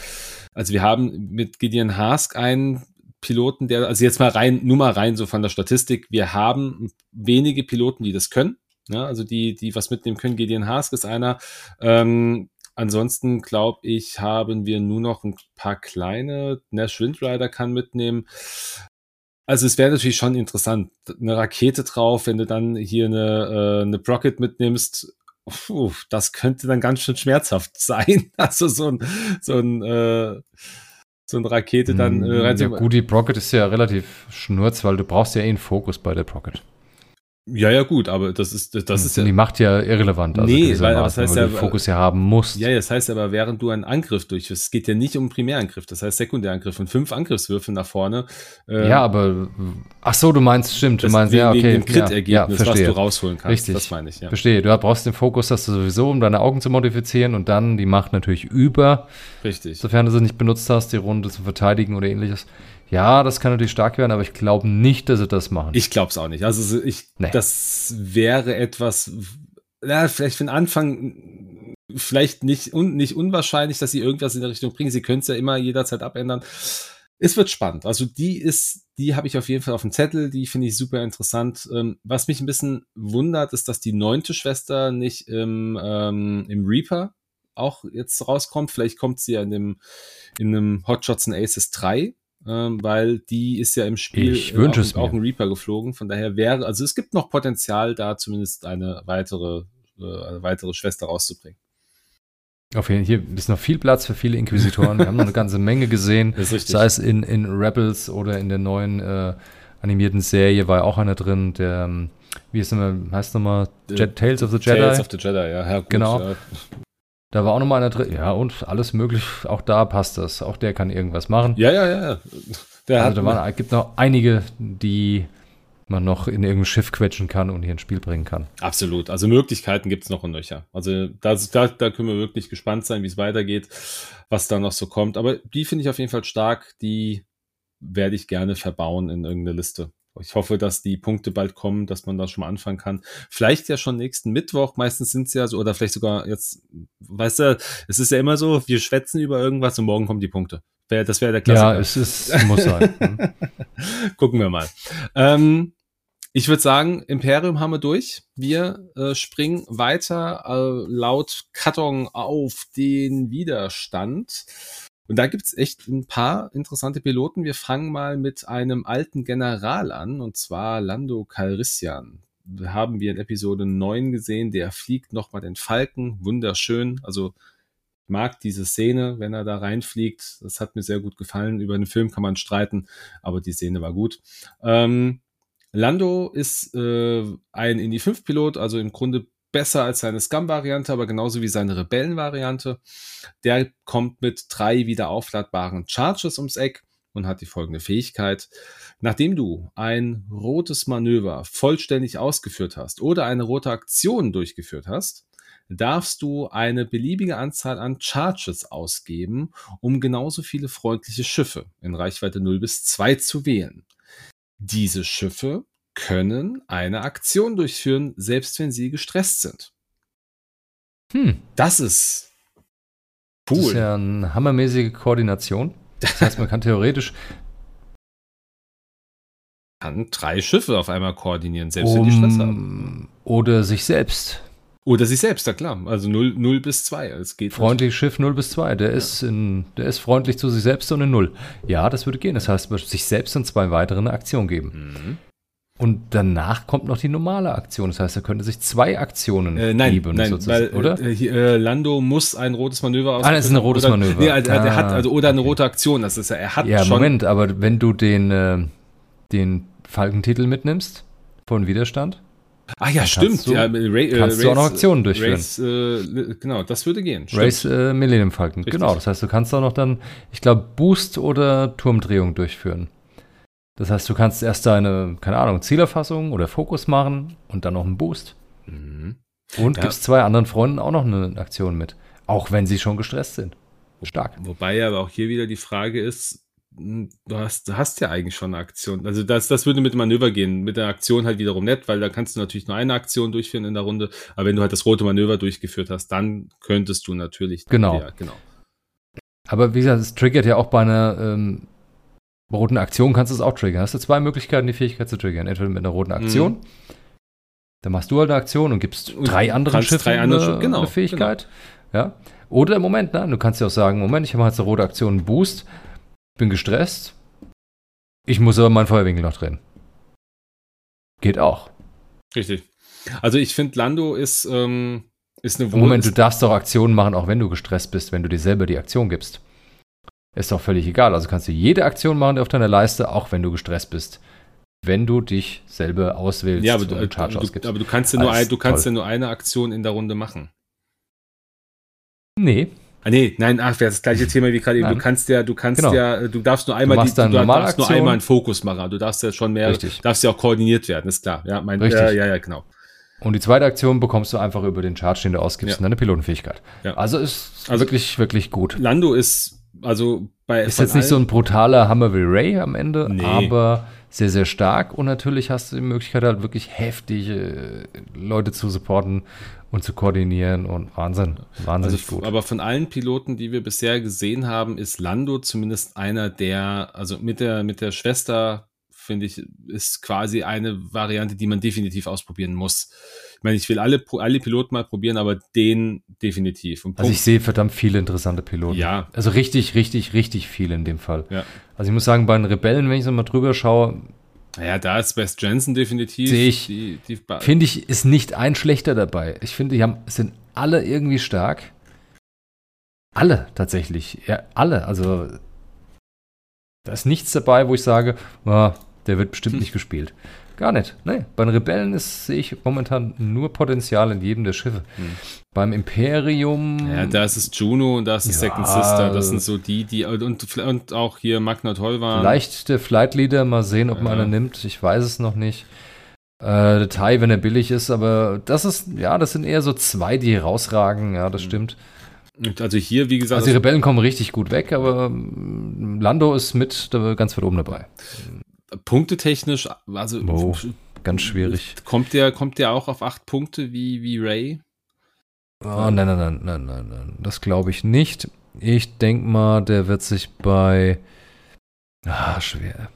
Also wir haben mit Gideon Hask einen Piloten, der, also jetzt mal rein, nur mal rein so von der Statistik, wir haben wenige Piloten, die das können. Ja, also die, die was mitnehmen können. Gideon Hask ist einer. Ähm, ansonsten glaube ich, haben wir nur noch ein paar kleine. Nash Windrider kann mitnehmen. Also es wäre natürlich schon interessant. Eine Rakete drauf, wenn du dann hier eine, äh, eine Brocket mitnimmst. Puh, das könnte dann ganz schön schmerzhaft sein. Also so ein, so ein, äh, so eine Rakete dann äh, rein Mm, ja, gut, die Brocket ist ja relativ schnurz, weil du brauchst ja eh einen Fokus bei der Brocket. Ja, ja, gut, aber das ist, das, das ist ja, die macht ja irrelevant. Also Nee, weil- aber das heißt weil ja, du den Fokus ja haben musst. ja, das heißt aber, während du einen Angriff durchführst, es geht ja nicht um Primärangriff, das heißt Sekundärangriff und fünf Angriffswürfe nach vorne. äh, Ja, aber ach so, du meinst, stimmt, du meinst, wegen, ja, okay, wegen dem ja, ja, Crit-Ergebnis, was du rausholen kannst. Richtig. Das meine ich, ja. Verstehe, du brauchst den Fokus, hast du sowieso, um deine Augen zu modifizieren und dann die Macht natürlich über, Richtig. sofern du sie nicht benutzt hast, die Runde zu verteidigen oder ähnliches. Ja, das kann natürlich stark werden, aber ich glaube nicht, dass sie das machen. Ich glaube es auch nicht. Also so- ich, Nee. das wäre etwas, ja, vielleicht für den Anfang vielleicht nicht, un, nicht unwahrscheinlich, dass sie irgendwas in der Richtung bringen. Sie können es ja immer jederzeit abändern. Es wird spannend. Also die ist, die habe ich auf jeden Fall auf dem Zettel. Die finde ich super interessant. Ähm, was mich ein bisschen wundert, ist, dass die neunte Schwester nicht im, ähm, im Reaper auch jetzt rauskommt. Vielleicht kommt sie ja in dem, in einem Hotshots and Aces 3 ähm, weil die ist ja im Spiel Ich wünsche auch, es auch ein Reaper geflogen. Von daher wäre, also es gibt noch Potenzial, da zumindest eine weitere, äh, eine weitere Schwester rauszubringen. Auf jeden Fall, hier ist noch viel Platz für viele Inquisitoren. Wir haben noch eine ganze Menge gesehen. Das ist richtig. Sei es in, in Rebels oder in der neuen äh, animierten Serie war ja auch einer drin, der, ähm, wie ist nochmal, heißt nochmal, Jet, Tales of the Jedi. Tales of the Jedi, ja. ja gut, Genau. Ja. Da war auch nochmal einer drin. Ja, und alles möglich. Auch da passt das. Auch der kann irgendwas machen. ja, ja, ja. Der also da waren, gibt noch einige, die man noch in irgendein Schiff quetschen kann und hier ins Spiel bringen kann. Absolut. Also Möglichkeiten gibt's noch und nöcher. Also da, da, da können wir wirklich gespannt sein, wie es weitergeht, was da noch so kommt. Aber die finde ich auf jeden Fall stark. Die werde ich gerne verbauen in irgendeine Liste. Ich hoffe, dass die Punkte bald kommen, dass man da schon mal anfangen kann. Vielleicht ja schon nächsten Mittwoch. Meistens sind's ja so, oder vielleicht sogar jetzt, weißt du, es ist ja immer so, wir schwätzen über irgendwas und morgen kommen die Punkte. Das wäre der Klassiker. Ja, es ist, muss sein. Hm. Gucken wir mal. Ähm, ich würde sagen, Imperium haben wir durch. Wir äh, springen weiter äh, laut Karton auf den Widerstand. Und da gibt's echt ein paar interessante Piloten. Wir fangen mal mit einem alten General an, und zwar Lando Calrissian. Haben wir in Episode 9 gesehen, der fliegt nochmal den Falken. Wunderschön. Also ich mag diese Szene, wenn er da reinfliegt. Das hat mir sehr gut gefallen. Über den Film kann man streiten, aber die Szene war gut. Ähm, Lando ist äh, ein Indie 5 Pilot, also im Grunde besser als seine Scum-Variante, aber genauso wie seine Rebellen-Variante. Der kommt mit drei wieder aufladbaren Charges ums Eck und hat die folgende Fähigkeit. Nachdem du ein rotes Manöver vollständig ausgeführt hast oder eine rote Aktion durchgeführt hast, darfst du eine beliebige Anzahl an Charges ausgeben, um genauso viele freundliche Schiffe in Reichweite 0 bis 2 zu wählen. Diese Schiffe können eine Aktion durchführen, selbst wenn sie gestresst sind. Hm. Das ist Das ist cool. ja eine hammermäßige Koordination. Das heißt, man kann theoretisch, kann drei Schiffe auf einmal koordinieren, selbst wenn die Stress haben. um, oder sich selbst. Oder sich selbst, ja klar. Also 0, 0 bis 2. Es geht Freundlich Schiff 0 bis 2. Der, ist in, der ist freundlich zu sich selbst und in 0. Ja, das würde gehen. Das heißt, sich selbst und zwei weitere eine Aktion geben. Mhm. Und danach kommt noch die normale Aktion. Das heißt, er könnte sich zwei Aktionen Äh, nein, geben, nein, sozusagen, weil oder? Äh, hier, äh, Lando muss ein rotes Manöver aus. Ah, das ist ein rotes oder, Manöver. Nee, also, er hat Ah, also oder eine rote Aktion. Das ist ja, er hat ja, schon. Moment, aber wenn du den, äh, den Falkentitel mitnimmst von Widerstand, Ah ja, stimmt. kannst du- ja, Ray, kannst du auch noch Aktionen durchführen. Race, äh, genau, das würde gehen. Stimmt. Race äh, Millennium Falcon, Richtig. genau. Das heißt, du kannst auch noch dann, ich glaube, Boost oder Turmdrehung durchführen. Das heißt, du kannst erst deine, keine Ahnung, Zielerfassung oder Fokus machen und dann noch einen Boost. Mhm. Und Ja. gibst zwei anderen Freunden auch noch eine Aktion mit. Auch wenn sie schon gestresst sind. Stark. Wobei aber auch hier wieder die Frage ist, mh, du hast, du hast ja eigentlich schon eine Aktion. Also das, das würde mit dem Manöver gehen. Mit der Aktion halt wiederum nicht, weil da kannst du natürlich nur eine Aktion durchführen in der Runde. Aber wenn du halt das rote Manöver durchgeführt hast, dann könntest du natürlich. Genau. Ja, genau. Aber wie gesagt, es triggert ja auch bei einer ähm, roten Aktion, kannst du es auch triggern. Hast du zwei Möglichkeiten, die Fähigkeit zu triggern. Entweder mit einer roten Aktion, dann machst du halt eine Aktion und gibst Und drei anderen Schiffen drei andere eine, Schiffe- genau, eine Fähigkeit. Ja. Oder im Moment, ne, du kannst ja auch sagen, Moment, ich habe jetzt eine rote Aktion, einen Boost, bin gestresst, ich muss aber meinen Feuerwinkel noch drehen. Geht auch. Richtig. Also ich finde, Lando ist, ähm, ist eine Im Moment, du darfst doch Aktionen machen, auch wenn du gestresst bist, wenn du dir selber die Aktion gibst. Ist doch völlig egal. Also kannst du jede Aktion machen auf deiner Leiste, auch wenn du gestresst bist. Wenn du dich selber auswählst ja, aber du, aber, du, ausgibst. aber du kannst ja nur, ein, du kannst ja nur eine Aktion in der Runde machen. nee, Ah, nee, nein, ach, das gleiche Thema wie gerade eben. Du kannst ja, du kannst Genau. ja, du darfst nur einmal machst deine du darfst nur einmal einen Fokus machen. Du darfst ja schon mehr, Richtig. darfst ja auch koordiniert werden, ist klar. Ja, mein, Richtig. Ja, ja, ja, genau. Und die zweite Aktion bekommst du einfach über den Charge, den du ausgibst, Ja. und deine Pilotenfähigkeit. Ja. Also ist Also- wirklich, wirklich gut. Lando ist, also bei, Ist jetzt nicht so ein brutaler Hammer wie Ray am Ende, Nee. aber sehr, sehr stark. Und natürlich hast du die Möglichkeit, halt wirklich heftig äh, Leute zu supporten und zu koordinieren. Und Wahnsinn, also, wahnsinnig f- gut. aber von allen Piloten, die wir bisher gesehen haben, ist Lando zumindest einer der, also mit der, mit der Schwester, finde ich, ist quasi eine Variante, die man definitiv ausprobieren muss. Ich meine, ich will alle, alle Piloten mal probieren, aber den definitiv. Also ich sehe verdammt viele interessante Piloten. Ja. Also richtig, richtig, richtig viele in dem Fall. Ja. Also ich muss sagen, bei den Rebellen, wenn ich so mal drüber schaue, Naja, da ist Wes Jensen definitiv. Sehe ich. Finde ich, ist nicht ein schlechter dabei. Ich finde, die haben, sind alle irgendwie stark. Alle tatsächlich. Ja, alle. Also da ist nichts dabei, wo ich sage, oh, der wird bestimmt hm. nicht gespielt. Gar nicht. Nee, bei den Rebellen ist, sehe ich momentan nur Potenzial in jedem der Schiffe. Hm. Beim Imperium. Ja, da ist es Juno und da ist es ja, Second Sister. Das sind so die, die. Und, und auch hier Magna Tollwar. Vielleicht der Flight Leader, mal sehen, ob ja. man einen nimmt. Ich weiß es noch nicht. Äh, Detail, wenn er billig ist, aber das ist, ja, das sind eher so zwei, die herausragen, ja, das hm. stimmt. Also hier, wie gesagt. Also die Rebellen kommen richtig gut weg, aber ähm, Lando ist mit ganz weit oben dabei. Punktetechnisch, also oh, ganz schwierig. Kommt der, kommt der auch auf acht Punkte wie, wie Ray? Oh, nein, nein, nein, nein, nein, nein. Das glaube ich nicht. Ich denke mal, der wird sich bei. Ah, schwer.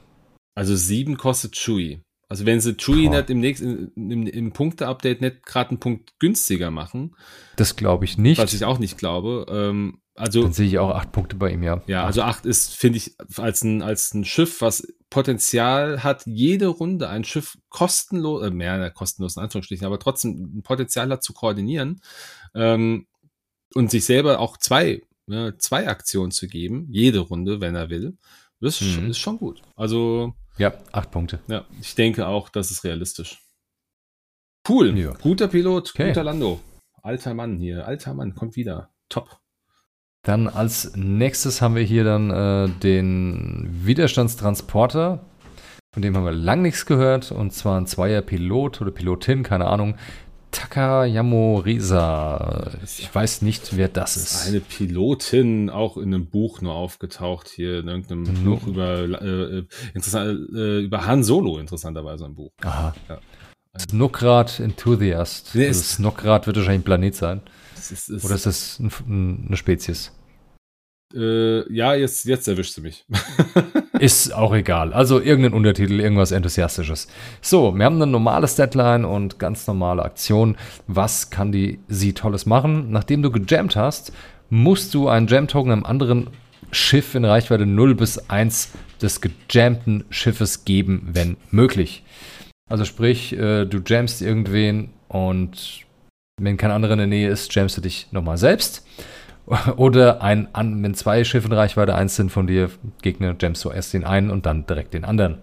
Also sieben kostet Chewie. Also wenn sie Chewie nicht im nächsten, im, im Punkte-Update nicht gerade einen Punkt günstiger machen. Das glaube ich nicht. Was ich auch nicht glaube. Ähm, also, Dann sehe ich auch acht Punkte bei ihm, ja. Ja, also acht ist, finde ich, als ein, als ein Schiff, was Potenzial hat, jede Runde ein Schiff kostenlos, äh, mehr kostenlos in Anführungsstrichen, aber trotzdem ein Potenzial hat zu koordinieren ähm, und sich selber auch zwei, ne, zwei Aktionen zu geben, jede Runde, wenn er will. Das mhm. ist schon gut. Also. Ja, acht Punkte. Ja, ich denke auch, das ist realistisch. Cool. Ja. Guter Pilot, okay. guter Lando. Alter Mann hier, alter Mann, kommt wieder. Top. Dann als nächstes haben wir hier dann äh, den Widerstandstransporter. Von dem haben wir lang nichts gehört. Und zwar ein Zweier-Pilot oder Pilotin, keine Ahnung. Takayamo Risa. Ich weiß nicht, wer das ist. Eine Pilotin, auch in einem Buch nur aufgetaucht, hier in irgendeinem mhm. Buch über, äh, äh äh, über Han Solo, interessanterweise ein Buch. Aha. Ja. Snokrad Enthusiast. Nee, also Snokrad wird wahrscheinlich ein Planet sein. Ist, ist, Oder ist das ein, eine Spezies? Äh, ja, jetzt, jetzt erwischst du mich. ist auch egal. Also irgendein Untertitel, irgendwas Enthusiastisches. So, wir haben eine normale Deadline und ganz normale Aktion. Was kann die sie Tolles machen? Nachdem du gejammt hast, musst du einen Jam-Token einem anderen Schiff in Reichweite 0 bis 1 des gejammten Schiffes geben, wenn möglich. Also sprich, äh, du jammst irgendwen und wenn kein anderer in der Nähe ist, jammst du dich nochmal selbst. Oder ein, wenn zwei Schiffe in Reichweite 1 sind von dir, Gegner, jammst du erst den einen und dann direkt den anderen.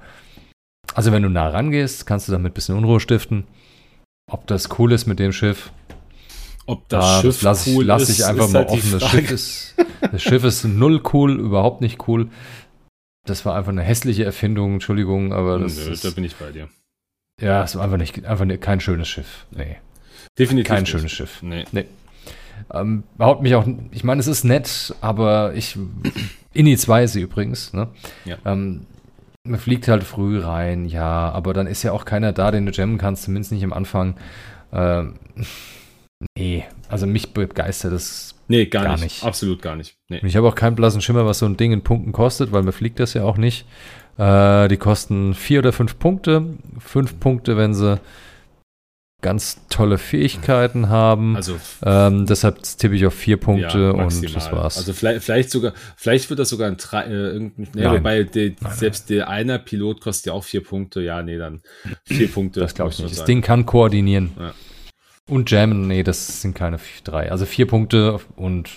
Also wenn du nah rangehst, kannst du damit ein bisschen Unruhe stiften. Ob das cool ist mit dem Schiff, ob das da, Schiff lass ich, cool lass ich einfach mal halt offen. Das Schiff, ist, das Schiff ist null cool, überhaupt nicht cool. Das war einfach eine hässliche Erfindung, Entschuldigung, aber das Nö, ist, da bin ich bei dir. Ja, es war einfach nicht, einfach kein schönes Schiff. Nee. Definitiv. Kein nicht. schönes Schiff. Nee. nee. Ähm, haut mich auch, ich meine, es ist nett, aber ich, Inni 2 ist sie übrigens, ne? Ja. Ähm, man fliegt halt früh rein, ja, aber dann ist ja auch keiner da, den du jammen kannst, zumindest nicht am Anfang. Ähm, nee, also mich begeistert das nee, gar, gar nicht. nicht. Absolut gar nicht. Nee. Ich habe auch keinen blassen Schimmer, was so ein Ding in Punkten kostet, weil man fliegt das ja auch nicht. Äh, die kosten vier oder fünf Punkte. Fünf Punkte, wenn sie ganz tolle Fähigkeiten haben. Also ähm, deshalb tippe ich auf vier Punkte ja, und das war's. Also vielleicht, vielleicht sogar, vielleicht wird das sogar ein drei, äh, nee, wobei der, nein, selbst der einer Pilot kostet ja auch vier Punkte. Ja, nee, dann vier Punkte. Das glaube ich nicht. Das sein. Ding kann koordinieren. Ja. Und jammen, nee, das sind keine drei. Also vier Punkte und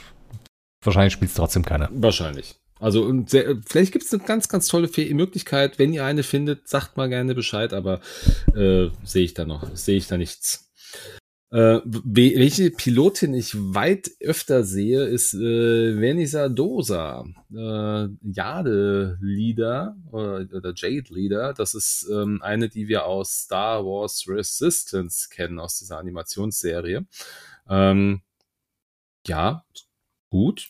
wahrscheinlich spielt es trotzdem keiner. Wahrscheinlich. Also sehr, vielleicht gibt es eine ganz, ganz tolle Möglichkeit. Wenn ihr eine findet, sagt mal gerne Bescheid, aber äh, sehe ich da noch, sehe ich da nichts. Äh, welche Pilotin ich weit öfter sehe, ist äh, Venisa Dosa, äh, Jade Leader oder, oder Jade Leader. Das ist ähm, eine, die wir aus Star Wars Resistance kennen, aus dieser Animationsserie. Ähm, ja, gut.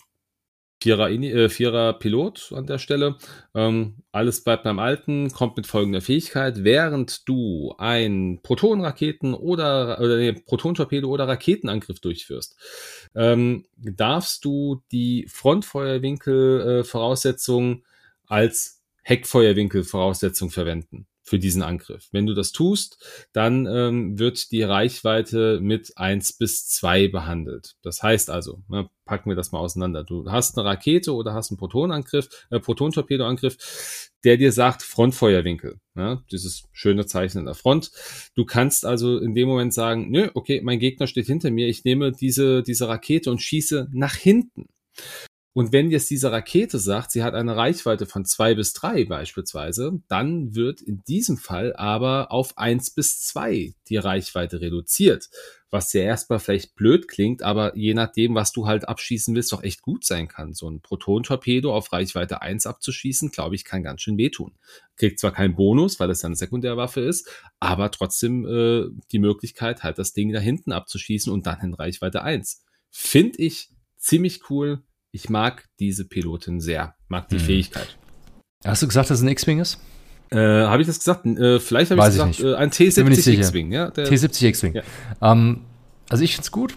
Vierer, äh, Vierer Pilot an der Stelle. Ähm, alles bleibt beim Alten, kommt mit folgender Fähigkeit. Während du ein Protonenraketen oder, oder nee, Protontorpedo oder Raketenangriff durchführst, ähm, darfst du die Frontfeuerwinkel-Voraussetzung äh, als Heckfeuerwinkel-Voraussetzung verwenden für diesen Angriff. Wenn du das tust, dann ähm, wird die Reichweite mit eins bis zwei behandelt. Das heißt also, ne, packen wir das mal auseinander. Du hast eine Rakete oder hast einen Protonangriff, äh, Protontorpedoangriff, der dir sagt Frontfeuerwinkel. Ne, dieses schöne Zeichen in der Front. Du kannst also in dem Moment sagen, nö, okay, mein Gegner steht hinter mir, ich nehme diese, diese Rakete und schieße nach hinten. Und wenn jetzt diese Rakete sagt, sie hat eine Reichweite von zwei bis drei beispielsweise, dann wird in diesem Fall aber auf eins bis zwei die Reichweite reduziert. Was ja erstmal vielleicht blöd klingt, aber je nachdem, was du halt abschießen willst, doch echt gut sein kann. So ein Proton-Torpedo auf Reichweite eins abzuschießen, glaube ich, kann ganz schön wehtun. Kriegt zwar keinen Bonus, weil es ja eine Sekundärwaffe ist, aber trotzdem äh, die Möglichkeit, halt das Ding da hinten abzuschießen und dann in Reichweite eins. Finde ich ziemlich cool ich mag diese Pilotin sehr, mag die hm. Fähigkeit. Hast du gesagt, dass es ein X-Wing ist? Äh, habe ich das gesagt? Äh, vielleicht habe ich gesagt, äh, ein T70 X-Wing. Ja, T70 X-Wing. Ja. Ähm, also ich finde es gut.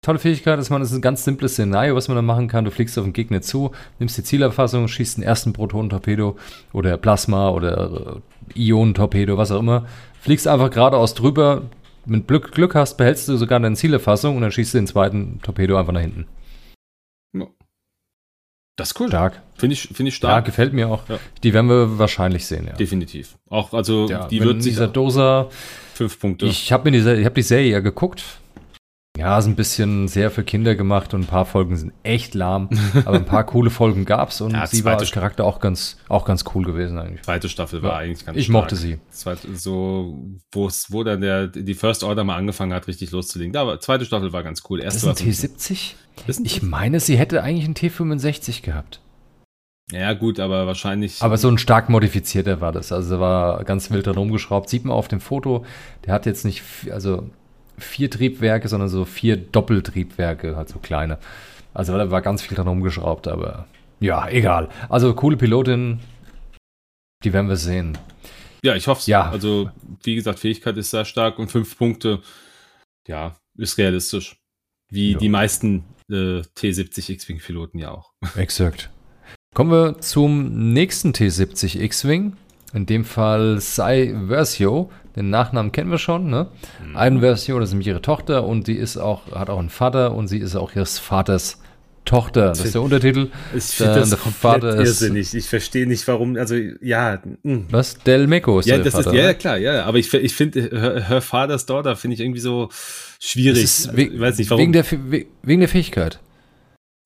Tolle Fähigkeit, dass man das ist ein ganz simples Szenario, was man da machen kann. Du fliegst auf den Gegner zu, nimmst die Zielerfassung, schießt den ersten Protonentorpedo oder Plasma oder äh, Ionentorpedo, was auch immer. Fliegst einfach geradeaus drüber. Mit Glück, Glück hast, behältst du sogar deine Zielerfassung und dann schießt du den zweiten Torpedo einfach nach hinten. Das ist cool. Stark. Finde ich, finde ich stark. Ja, gefällt mir auch. Ja. Die werden wir wahrscheinlich sehen, ja. Definitiv. Auch, also, ja, die wird sich. Dieser Doser. Fünf Punkte. Ich habe mir diese, ich habe die Serie ja geguckt. Ja, ist ein bisschen sehr für Kinder gemacht und ein paar Folgen sind echt lahm. aber ein paar coole Folgen gab's und ja, sie war als Charakter auch ganz, auch ganz cool gewesen eigentlich. Zweite Staffel war eigentlich ganz Ich stark. mochte sie. Zweite, so, wo es, wo dann der, die First Order mal angefangen hat, richtig loszulegen. Aber zweite Staffel war ganz cool. Erste das ist ein T70? Ich meine, sie hätte eigentlich einen T65 gehabt. Ja, gut, aber wahrscheinlich. Aber so ein stark modifizierter war das. Also war ganz wild dran rumgeschraubt. Sieht man auf dem Foto. Der hat jetzt nicht, also vier Triebwerke, sondern so vier Doppeltriebwerke, halt so kleine. Also da war ganz viel dran rumgeschraubt, aber ja, egal. Also coole Pilotin, die werden wir sehen. Ja, ich hoffe es. Ja. Also, wie gesagt, Fähigkeit ist sehr stark und fünf Punkte, ja, ist realistisch. Wie ja. die meisten äh, T70 X-Wing-Piloten ja auch. Exakt. Kommen wir zum nächsten T70 X-Wing. In dem Fall Sai Versio. Den Nachnamen kennen wir schon, ne? Mhm. Ein Versio, das ist nämlich ihre Tochter und die ist auch, hat auch einen Vater und sie ist auch ihres Vaters Tochter. Das ist der Untertitel. Ich finde das Vater irrsinnig. Ich verstehe nicht, warum, also, ja. Mh. Hm. Was? Del Meco ist ja, der das Vater, ist, Ja, klar, ja. Aber ich, ich finde, her, her Father's Daughter finde ich irgendwie so schwierig. Also, ich weiß nicht, warum. Wegen der, wegen der Fähigkeit.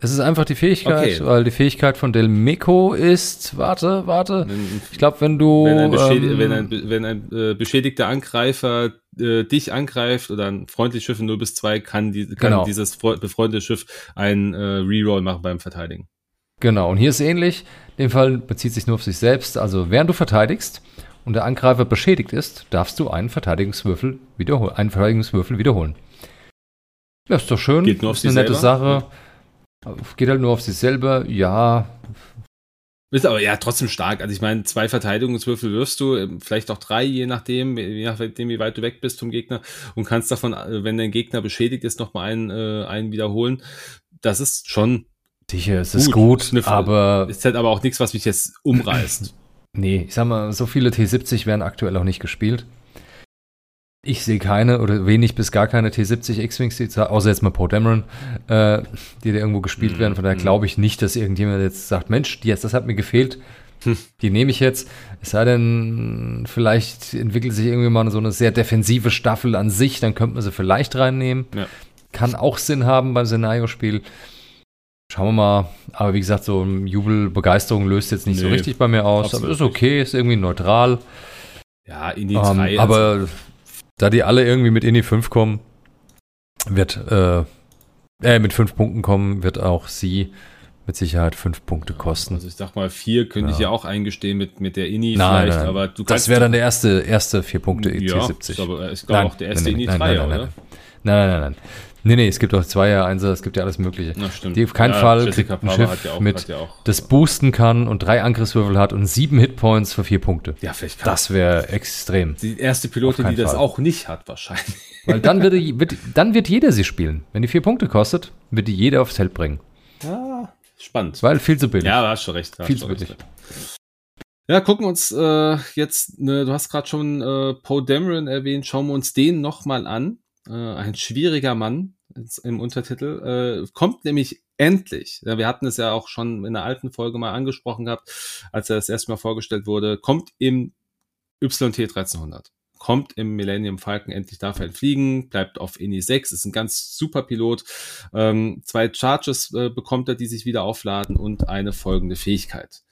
Es ist einfach die Fähigkeit, okay. weil die Fähigkeit von Del Meco ist, warte, warte, ich glaube, wenn du... Wenn ein, Beschäd ähm, wenn ein, wenn ein äh, beschädigter Angreifer äh, dich angreift oder ein freundliches Schiff in 0 bis 2, kann, die, kann genau. dieses befreundete Schiff einen äh, Reroll machen beim Verteidigen. Genau, und hier ist ähnlich. In dem Fall bezieht sich nur auf sich selbst. Also während du verteidigst und der Angreifer beschädigt ist, darfst du einen Verteidigungswürfel wiederholen. Einen Verteidigungswürfel wiederholen. Ja, ist doch schön. Geht nur auf ist eine nette selber? Sache. Geht halt nur auf sich selber, ja. Ist aber ja trotzdem stark. Also ich meine, zwei Verteidigungswürfel wirfst du, ähm, vielleicht auch drei, je nachdem, je nachdem, wie weit du weg bist vom Gegner und kannst davon, äh, wenn dein Gegner beschädigt ist, nochmal einen, äh, einen wiederholen. Das ist schon. Sicher, es ist gut, gut aber. Ist halt aber auch nichts, was mich jetzt umreißt. nee, ich sag mal, so viele T70 werden aktuell auch nicht gespielt. Ich sehe keine oder wenig bis gar keine T70 X-Wings, außer jetzt mal Poe Dameron, äh, die da irgendwo gespielt mm, werden. Von daher mm. glaube ich nicht, dass irgendjemand jetzt sagt, Mensch, die jetzt, das hat mir gefehlt, hm. die nehme ich jetzt. Es sei denn, vielleicht entwickelt sich irgendwie mal so eine sehr defensive Staffel an sich, dann könnte man sie vielleicht reinnehmen. Ja. Kann auch Sinn haben beim Szenario-Spiel. Schauen wir mal. Aber wie gesagt, so Jubelbegeisterung löst jetzt nicht nee, so richtig bei mir aus. Aber ist okay, ist irgendwie neutral. Ja, in die um, drei. Aber also da die alle irgendwie mit in die 5 kommen, wird, äh, äh, mit 5 Punkten kommen, wird auch sie mit Sicherheit 5 Punkte kosten. Also ich sag mal, 4 könnte ja. ich ja auch eingestehen mit, mit der INI nein, vielleicht, nein. aber du Das wäre dann der erste, erste 4 Punkte ja, T70. Ist aber ist glaube auch der erste INI 3, oder? Nein, nein, nein, nein. Nee, nee, es gibt auch Zweier, Einser, es gibt ja alles Mögliche. Na, stimmt. Die auf keinen ja, Fall kriegt ein Schiff ja auch, mit, ja das boosten kann und drei Angriffswürfel hat und sieben Hitpoints für vier Punkte. Ja, vielleicht kann Das wäre extrem. Die erste Pilotin, die das Fall. auch nicht hat, wahrscheinlich. Weil dann wird, wird, dann wird jeder sie spielen. Wenn die vier Punkte kostet, wird die jeder aufs Feld bringen. Ja, spannend. Weil viel zu billig. Ja, hast schon recht. Viel zu billig. Recht. Ja, gucken wir uns äh, jetzt, ne, du hast gerade schon äh, Poe Dameron erwähnt, schauen wir uns den nochmal an. Äh, ein schwieriger Mann, im Untertitel, äh, kommt nämlich endlich. Ja, wir hatten es ja auch schon in der alten Folge mal angesprochen gehabt, als er das erste Mal vorgestellt wurde, kommt im YT 1300. kommt im Millennium Falcon endlich darf er fliegen, bleibt auf INI 6, ist ein ganz super Pilot. Ähm, zwei Charges äh, bekommt er, die sich wieder aufladen und eine folgende Fähigkeit.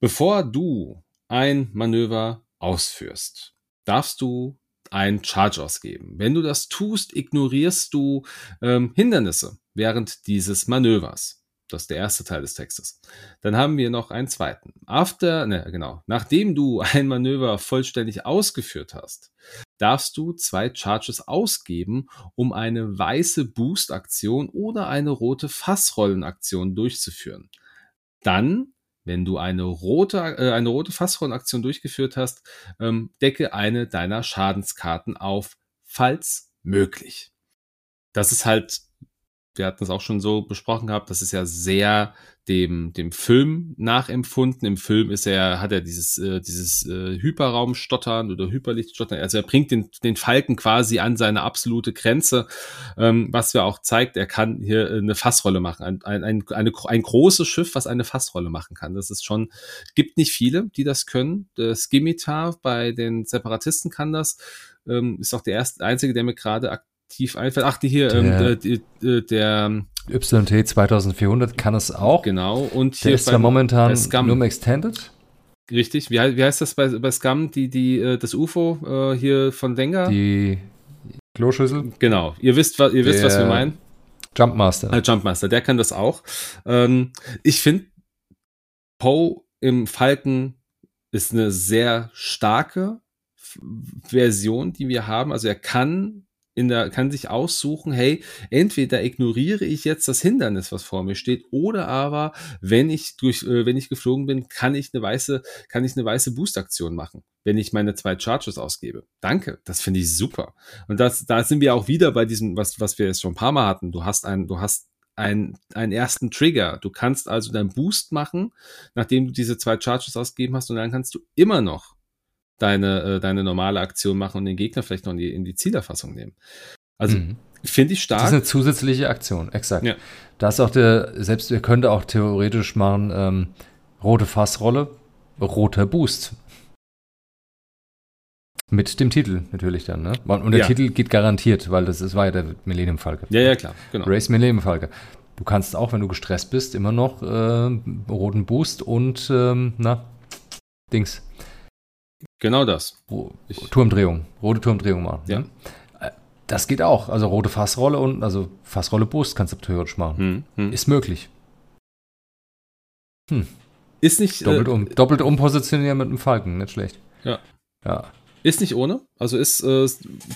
Bevor du ein Manöver ausführst, darfst du ein Charge ausgeben. Wenn du das tust, ignorierst du ähm, Hindernisse während dieses Manövers. Das ist der erste Teil des Textes. Dann haben wir noch einen zweiten. After, ne, genau. Nachdem du ein Manöver vollständig ausgeführt hast, darfst du zwei Charges ausgeben, um eine weiße Boost-Aktion oder eine rote Fassrollenaktion durchzuführen. Dann, wenn du eine rote, äh, eine rote Fassrollenaktion durchgeführt hast, ähm, decke eine deiner Schadenskarten auf, falls möglich. Das ist halt wir hatten es auch schon so besprochen gehabt, das ist ja sehr dem, dem Film nachempfunden. Im Film ist er, hat er dieses, äh, dieses äh, Hyperraumstottern oder Hyperlichtstottern. Also er bringt den, den Falken quasi an seine absolute Grenze, ähm, was ja auch zeigt, er kann hier eine Fassrolle machen. Ein, ein, ein, eine, ein großes Schiff, was eine Fassrolle machen kann. Das ist schon, gibt nicht viele, die das können. Der Skimitar bei den Separatisten kann das. Ähm, ist auch der erste, einzige, der mir gerade tief einfällt. Ach, die hier, der, ähm, der, äh, der YT 2400 kann es auch. Genau. Und hier der ist zwar momentan nur im Extended. Richtig. Wie, wie heißt das bei, bei Scum, die, die, äh, das UFO äh, hier von Wenger? Die Kloschüssel. Genau. Ihr wisst, was, ihr wisst, was wir meinen. Jumpmaster. Äh, Jumpmaster, der kann das auch. Ähm, ich finde, Poe im Falken ist eine sehr starke Version, die wir haben. Also er kann in der, kann sich aussuchen, hey, entweder ignoriere ich jetzt das Hindernis, was vor mir steht, oder aber, wenn ich durch, äh, wenn ich geflogen bin, kann ich eine weiße, kann ich eine weiße Boostaktion machen, wenn ich meine zwei Charges ausgebe. Danke, das finde ich super. Und das, da sind wir auch wieder bei diesem, was, was wir jetzt schon ein paar Mal hatten. Du hast ein, du hast einen, einen ersten Trigger. Du kannst also deinen Boost machen, nachdem du diese zwei Charges ausgegeben hast, und dann kannst du immer noch deine, äh, deine normale Aktion machen und den Gegner vielleicht noch in die, in die Zielerfassung nehmen. Also mhm. finde ich stark. Das ist eine zusätzliche Aktion, exakt. Ja. Da ist auch der, selbst ihr könnt auch theoretisch machen, ähm, rote Fassrolle, roter Boost. Mit dem Titel natürlich dann, ne? Und der ja. Titel geht garantiert, weil das ist, war ja der Millennium Falke. Ja, ja, klar, genau. Race Millennium Falke. Du kannst auch, wenn du gestresst bist, immer noch äh, roten Boost und, ähm, na, Dings, Genau das. Ich Turmdrehung, rote Turmdrehung machen. Ja. Ne? Äh, das geht auch. Also rote Fassrolle und also Fassrolle Boost kannst du theoretisch machen. Hm, hm. Ist möglich. Hm. Ist nicht. Doppelt, äh, um, doppelt umpositionieren mit einem Falken, nicht schlecht. Ja. Ja. Ist nicht ohne. Also ist, äh,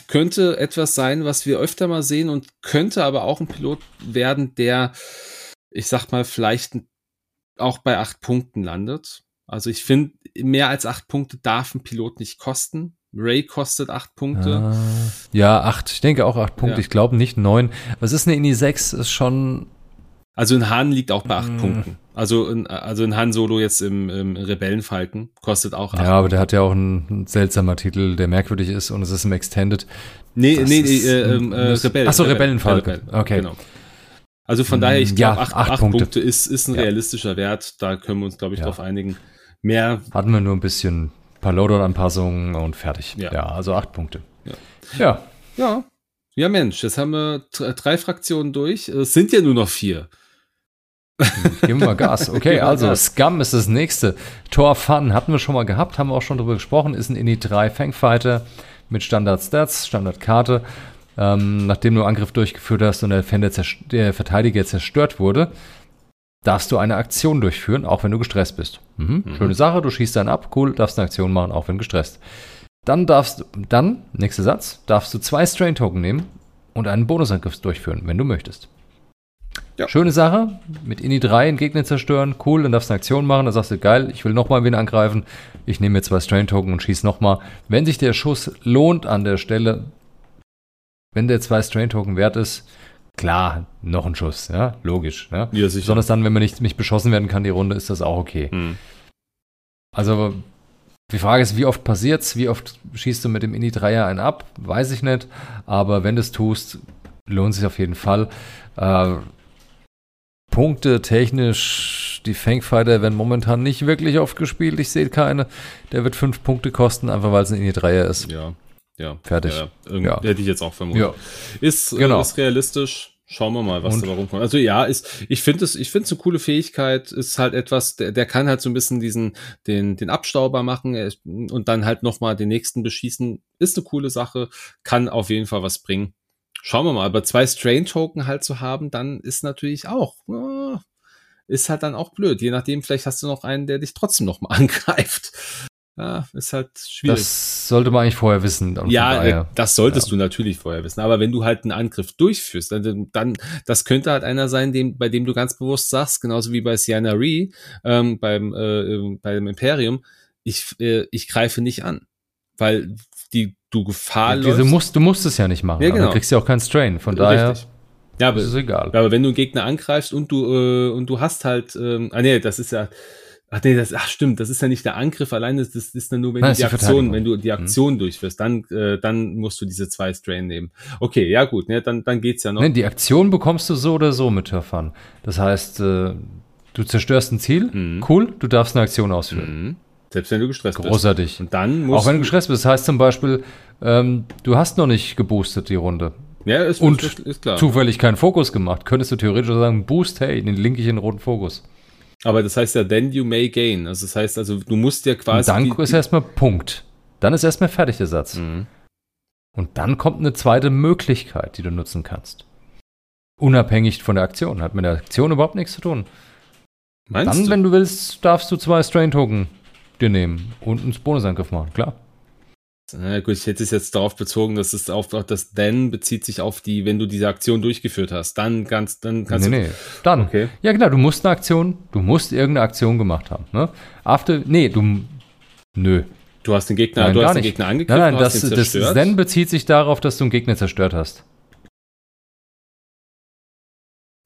könnte etwas sein, was wir öfter mal sehen und könnte aber auch ein Pilot werden, der, ich sag mal, vielleicht auch bei acht Punkten landet. Also ich finde, mehr als acht Punkte darf ein Pilot nicht kosten. Ray kostet acht Punkte. Ah, ja, acht. Ich denke auch acht Punkte. Ja. Ich glaube nicht neun. Was ist eine Ini 6? Ist schon. Also ein Han liegt auch bei acht mm. Punkten. Also ein, also ein Han Solo jetzt im, im Rebellenfalken kostet auch acht. Ja, aber der hat ja auch einen, seltsamer Titel, der merkwürdig ist und es ist im Extended. Nee, das nee, nee, äh, ähm, äh, Rebellen. Achso, Rebellenfalken. Rebellen. Okay. Genau. Also von daher, ich glaube, ja, acht, acht, acht, Punkte, Punkte ist, ist ein realistischer Wert. Da können wir uns, glaube ich, ja. drauf einigen. Mehr. Hatten wir nur ein bisschen ein paar Loadout-Anpassungen und fertig. Ja. ja, also acht Punkte. Ja. ja. Ja. Ja, Mensch, jetzt haben wir drei Fraktionen durch. Es sind ja nur noch vier. Geben wir mal Gas. Okay, also Gas. Scum ist das nächste. Tor Fun hatten wir schon mal gehabt, haben wir auch schon drüber gesprochen. Ist ein Init 3 Fangfighter mit Standard Stats, Standardkarte. Ähm, nachdem du Angriff durchgeführt hast und der, der Verteidiger zerstört wurde, darfst du eine Aktion durchführen, auch wenn du gestresst bist. Mhm. Mhm. Schöne Sache, du schießt dann ab, cool, darfst eine Aktion machen, auch wenn gestresst. Dann darfst du, dann, nächster Satz, darfst du zwei Strain-Token nehmen und einen Bonusangriff durchführen, wenn du möchtest. Ja. Schöne Sache, mit Ini 3 einen Gegner zerstören, cool, dann darfst du eine Aktion machen, dann sagst du, geil, ich will nochmal wen angreifen, ich nehme mir zwei Strain-Token und schieße nochmal. Wenn sich der Schuss lohnt an der Stelle, wenn der zwei Strain-Token wert ist, Klar, noch ein Schuss, ja, logisch. Ja, ja sicher. Besonders dann, wenn man nicht, nicht beschossen werden kann, die Runde, ist das auch okay. Hm. Also, die Frage ist, wie oft passiert's? Wie oft schießt du mit dem Indie-Dreier einen ab? Weiß ich nicht. Aber wenn du es tust, lohnt sich auf jeden Fall. Äh, Punkte technisch, die Fangfighter werden momentan nicht wirklich oft gespielt. Ich sehe keine. Der wird fünf Punkte kosten, einfach weil es ein Indie-Dreier ist. Ja. Ja. Fertig. Ja, irgendwie Ja. Hätte ich jetzt auch vermutet. Ja. Ist, Genau. äh, ist realistisch. Schauen wir mal, was Und- da rumkommt. Also ja, ist, ich finde es, ich finde es eine coole Fähigkeit. Ist halt etwas, der, der kann halt so ein bisschen diesen, den, den Abstauber machen ist- und dann halt noch mal den nächsten beschießen. Ist eine coole Sache. Kann auf jeden Fall was bringen. Schauen wir mal. Aber zwei Strain-Token halt zu haben, dann ist natürlich auch, äh, ist halt dann auch blöd. Je nachdem, vielleicht hast du noch einen, der dich trotzdem noch mal angreift. Ja, ist halt schwierig. Das sollte man eigentlich vorher wissen. Ja, daher- das solltest du natürlich vorher wissen. Aber wenn du halt einen Angriff durchführst, dann, dann das könnte halt einer sein, dem, bei dem du ganz bewusst sagst, genauso wie bei Sienna Ree ähm, beim, äh, ähm, beim Imperium, ich, äh, ich greife nicht an. Weil die, du Gefahr Diese läufst. musst, du musst es ja nicht machen. Ja, genau. dann kriegst du ja auch keinen Strain. Von daher Richtig. Ja, aber, ist es egal. ja, aber wenn du einen Gegner angreifst und du, äh, und du hast halt, ähm, ah nee, das ist ja, ach nee, das, ach stimmt, das ist ja nicht der Angriff allein, das, das ist dann nur, wenn Nein, du die Aktion, wenn du die Aktion durchführst, dann, äh, dann musst du diese zwei Strain nehmen. Okay, ja gut, ne, dann, dann geht's ja noch. Nee, die Aktion bekommst du so oder so mit Turfan. Das heißt, äh, du zerstörst ein Ziel, Mhm. cool, du darfst eine Aktion ausführen. Mhm. Selbst wenn du gestresst bist. Großartig. Und dann musst Auch wenn du gestresst bist. Das heißt zum Beispiel, ähm, du hast noch nicht geboostet die Runde. ja, ist, und ist, ist klar. Zufällig keinen Fokus gemacht. Könntest du theoretisch sagen, Boost, hey, den link ich in den roten Fokus. Aber das heißt ja, then you may gain. Also das heißt also, du musst Und quasi. dann die- ist erstmal Punkt. Dann ist erstmal fertig der Satz. Mhm. Und dann kommt eine zweite Möglichkeit, die du nutzen kannst. Unabhängig von der Aktion. Hat mit der Aktion überhaupt nichts zu tun. Meinst Dann, du? wenn du willst, darfst du zwei Strain-Token dir nehmen und einen Bonusangriff machen, klar. Na gut, ich hätte es jetzt darauf bezogen, dass es auf das then bezieht sich auf die, wenn du diese Aktion durchgeführt hast, dann ganz, dann kannst nee, du. nee. Dann. Okay. Ja, genau, du musst eine Aktion, du musst irgendeine Aktion gemacht haben. Ne? After, nee, du, nö. Du hast den Gegner, Nein, du hast den. Gegner angegriffen, Nein, nein, das, das. Then bezieht sich darauf, dass du einen Gegner zerstört hast.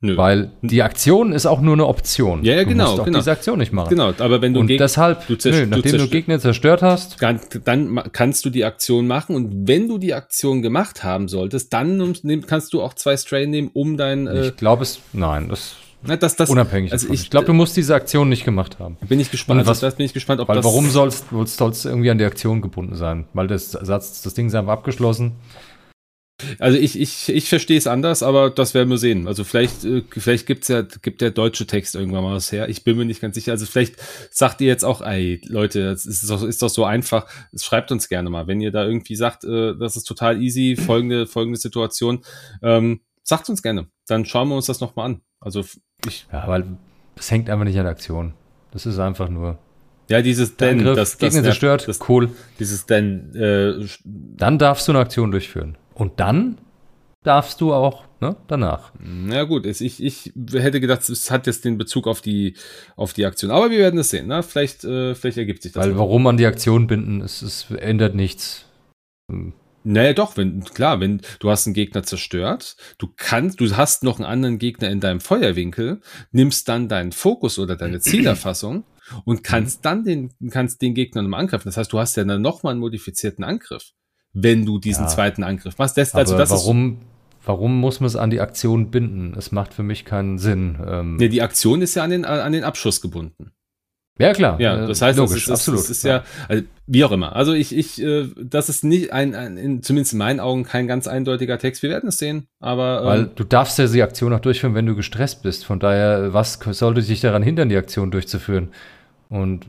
Nö. Weil die Aktion ist auch nur eine Option. Ja, ja, du genau, musst auch genau. diese Aktion nicht machen. genau, aber wenn du Und deshalb, du nö, du nachdem du, zerst- Gegner zerstört hast, dann, dann kannst du die Aktion machen und wenn du die Aktion gemacht haben solltest, dann nimm- kannst du auch zwei Strain nehmen, um dein, äh, ich glaube es, nein, das na, das, das, unabhängig also ich, Ich glaube, du musst diese Aktion nicht gemacht haben. bin ich gespannt, was- also das bin ich gespannt, ob Weil das, warum sollst sollst du irgendwie an die Aktion gebunden sein? Weil das Satz, das Ding ist einfach abgeschlossen. Also ich, ich, ich verstehe es anders, aber das werden wir sehen. Also vielleicht, äh, vielleicht gibt's ja, gibt der deutsche Text irgendwann mal was her. Ich bin mir nicht ganz sicher. Also vielleicht sagt ihr jetzt auch, ey, Leute, das ist doch, ist doch so einfach. Schreibt uns gerne mal, wenn ihr da irgendwie sagt, äh, das ist total easy, folgende, folgende Situation. Ähm, sagt uns gerne. Dann schauen wir uns das nochmal an. Also ich, Ja, weil es hängt einfach nicht an der Aktion. Das ist einfach nur ja, dieses denn, das, das, Gegner zerstört, das, cool. dieses denn, äh, Dann darfst du eine Aktion durchführen. Und dann darfst du auch ne, danach. Na gut, ich, ich hätte gedacht, es hat jetzt den Bezug auf die, auf die Aktion. Aber wir werden es sehen. Ne? Vielleicht, äh, vielleicht ergibt sich das. Weil warum an die Aktion binden, es, es ändert nichts. Naja, doch, wenn, klar, wenn du hast einen Gegner zerstört, du kannst, du hast noch einen anderen Gegner in deinem Feuerwinkel, nimmst dann deinen Fokus oder deine Zielerfassung und kannst dann den, kannst den Gegner nochmal angreifen. Das heißt, du hast ja dann nochmal einen modifizierten Angriff, wenn du diesen Ja. zweiten Angriff machst. Das, also das warum, warum muss man es an die Aktion binden? Es macht für mich keinen Sinn. Ähm, nee, die Aktion ist ja an den, an den Abschuss gebunden. ja, klar. Ja, äh, das heißt, logisch, das ist, absolut. Das ist ja, also, wie auch immer. Also ich, ich, äh, das ist nicht ein, ein in, zumindest in meinen Augen kein ganz eindeutiger Text. Wir werden es sehen, aber Weil ähm, du darfst ja die Aktion auch durchführen, wenn du gestresst bist. Von daher, was sollte dich daran hindern, die Aktion durchzuführen? Und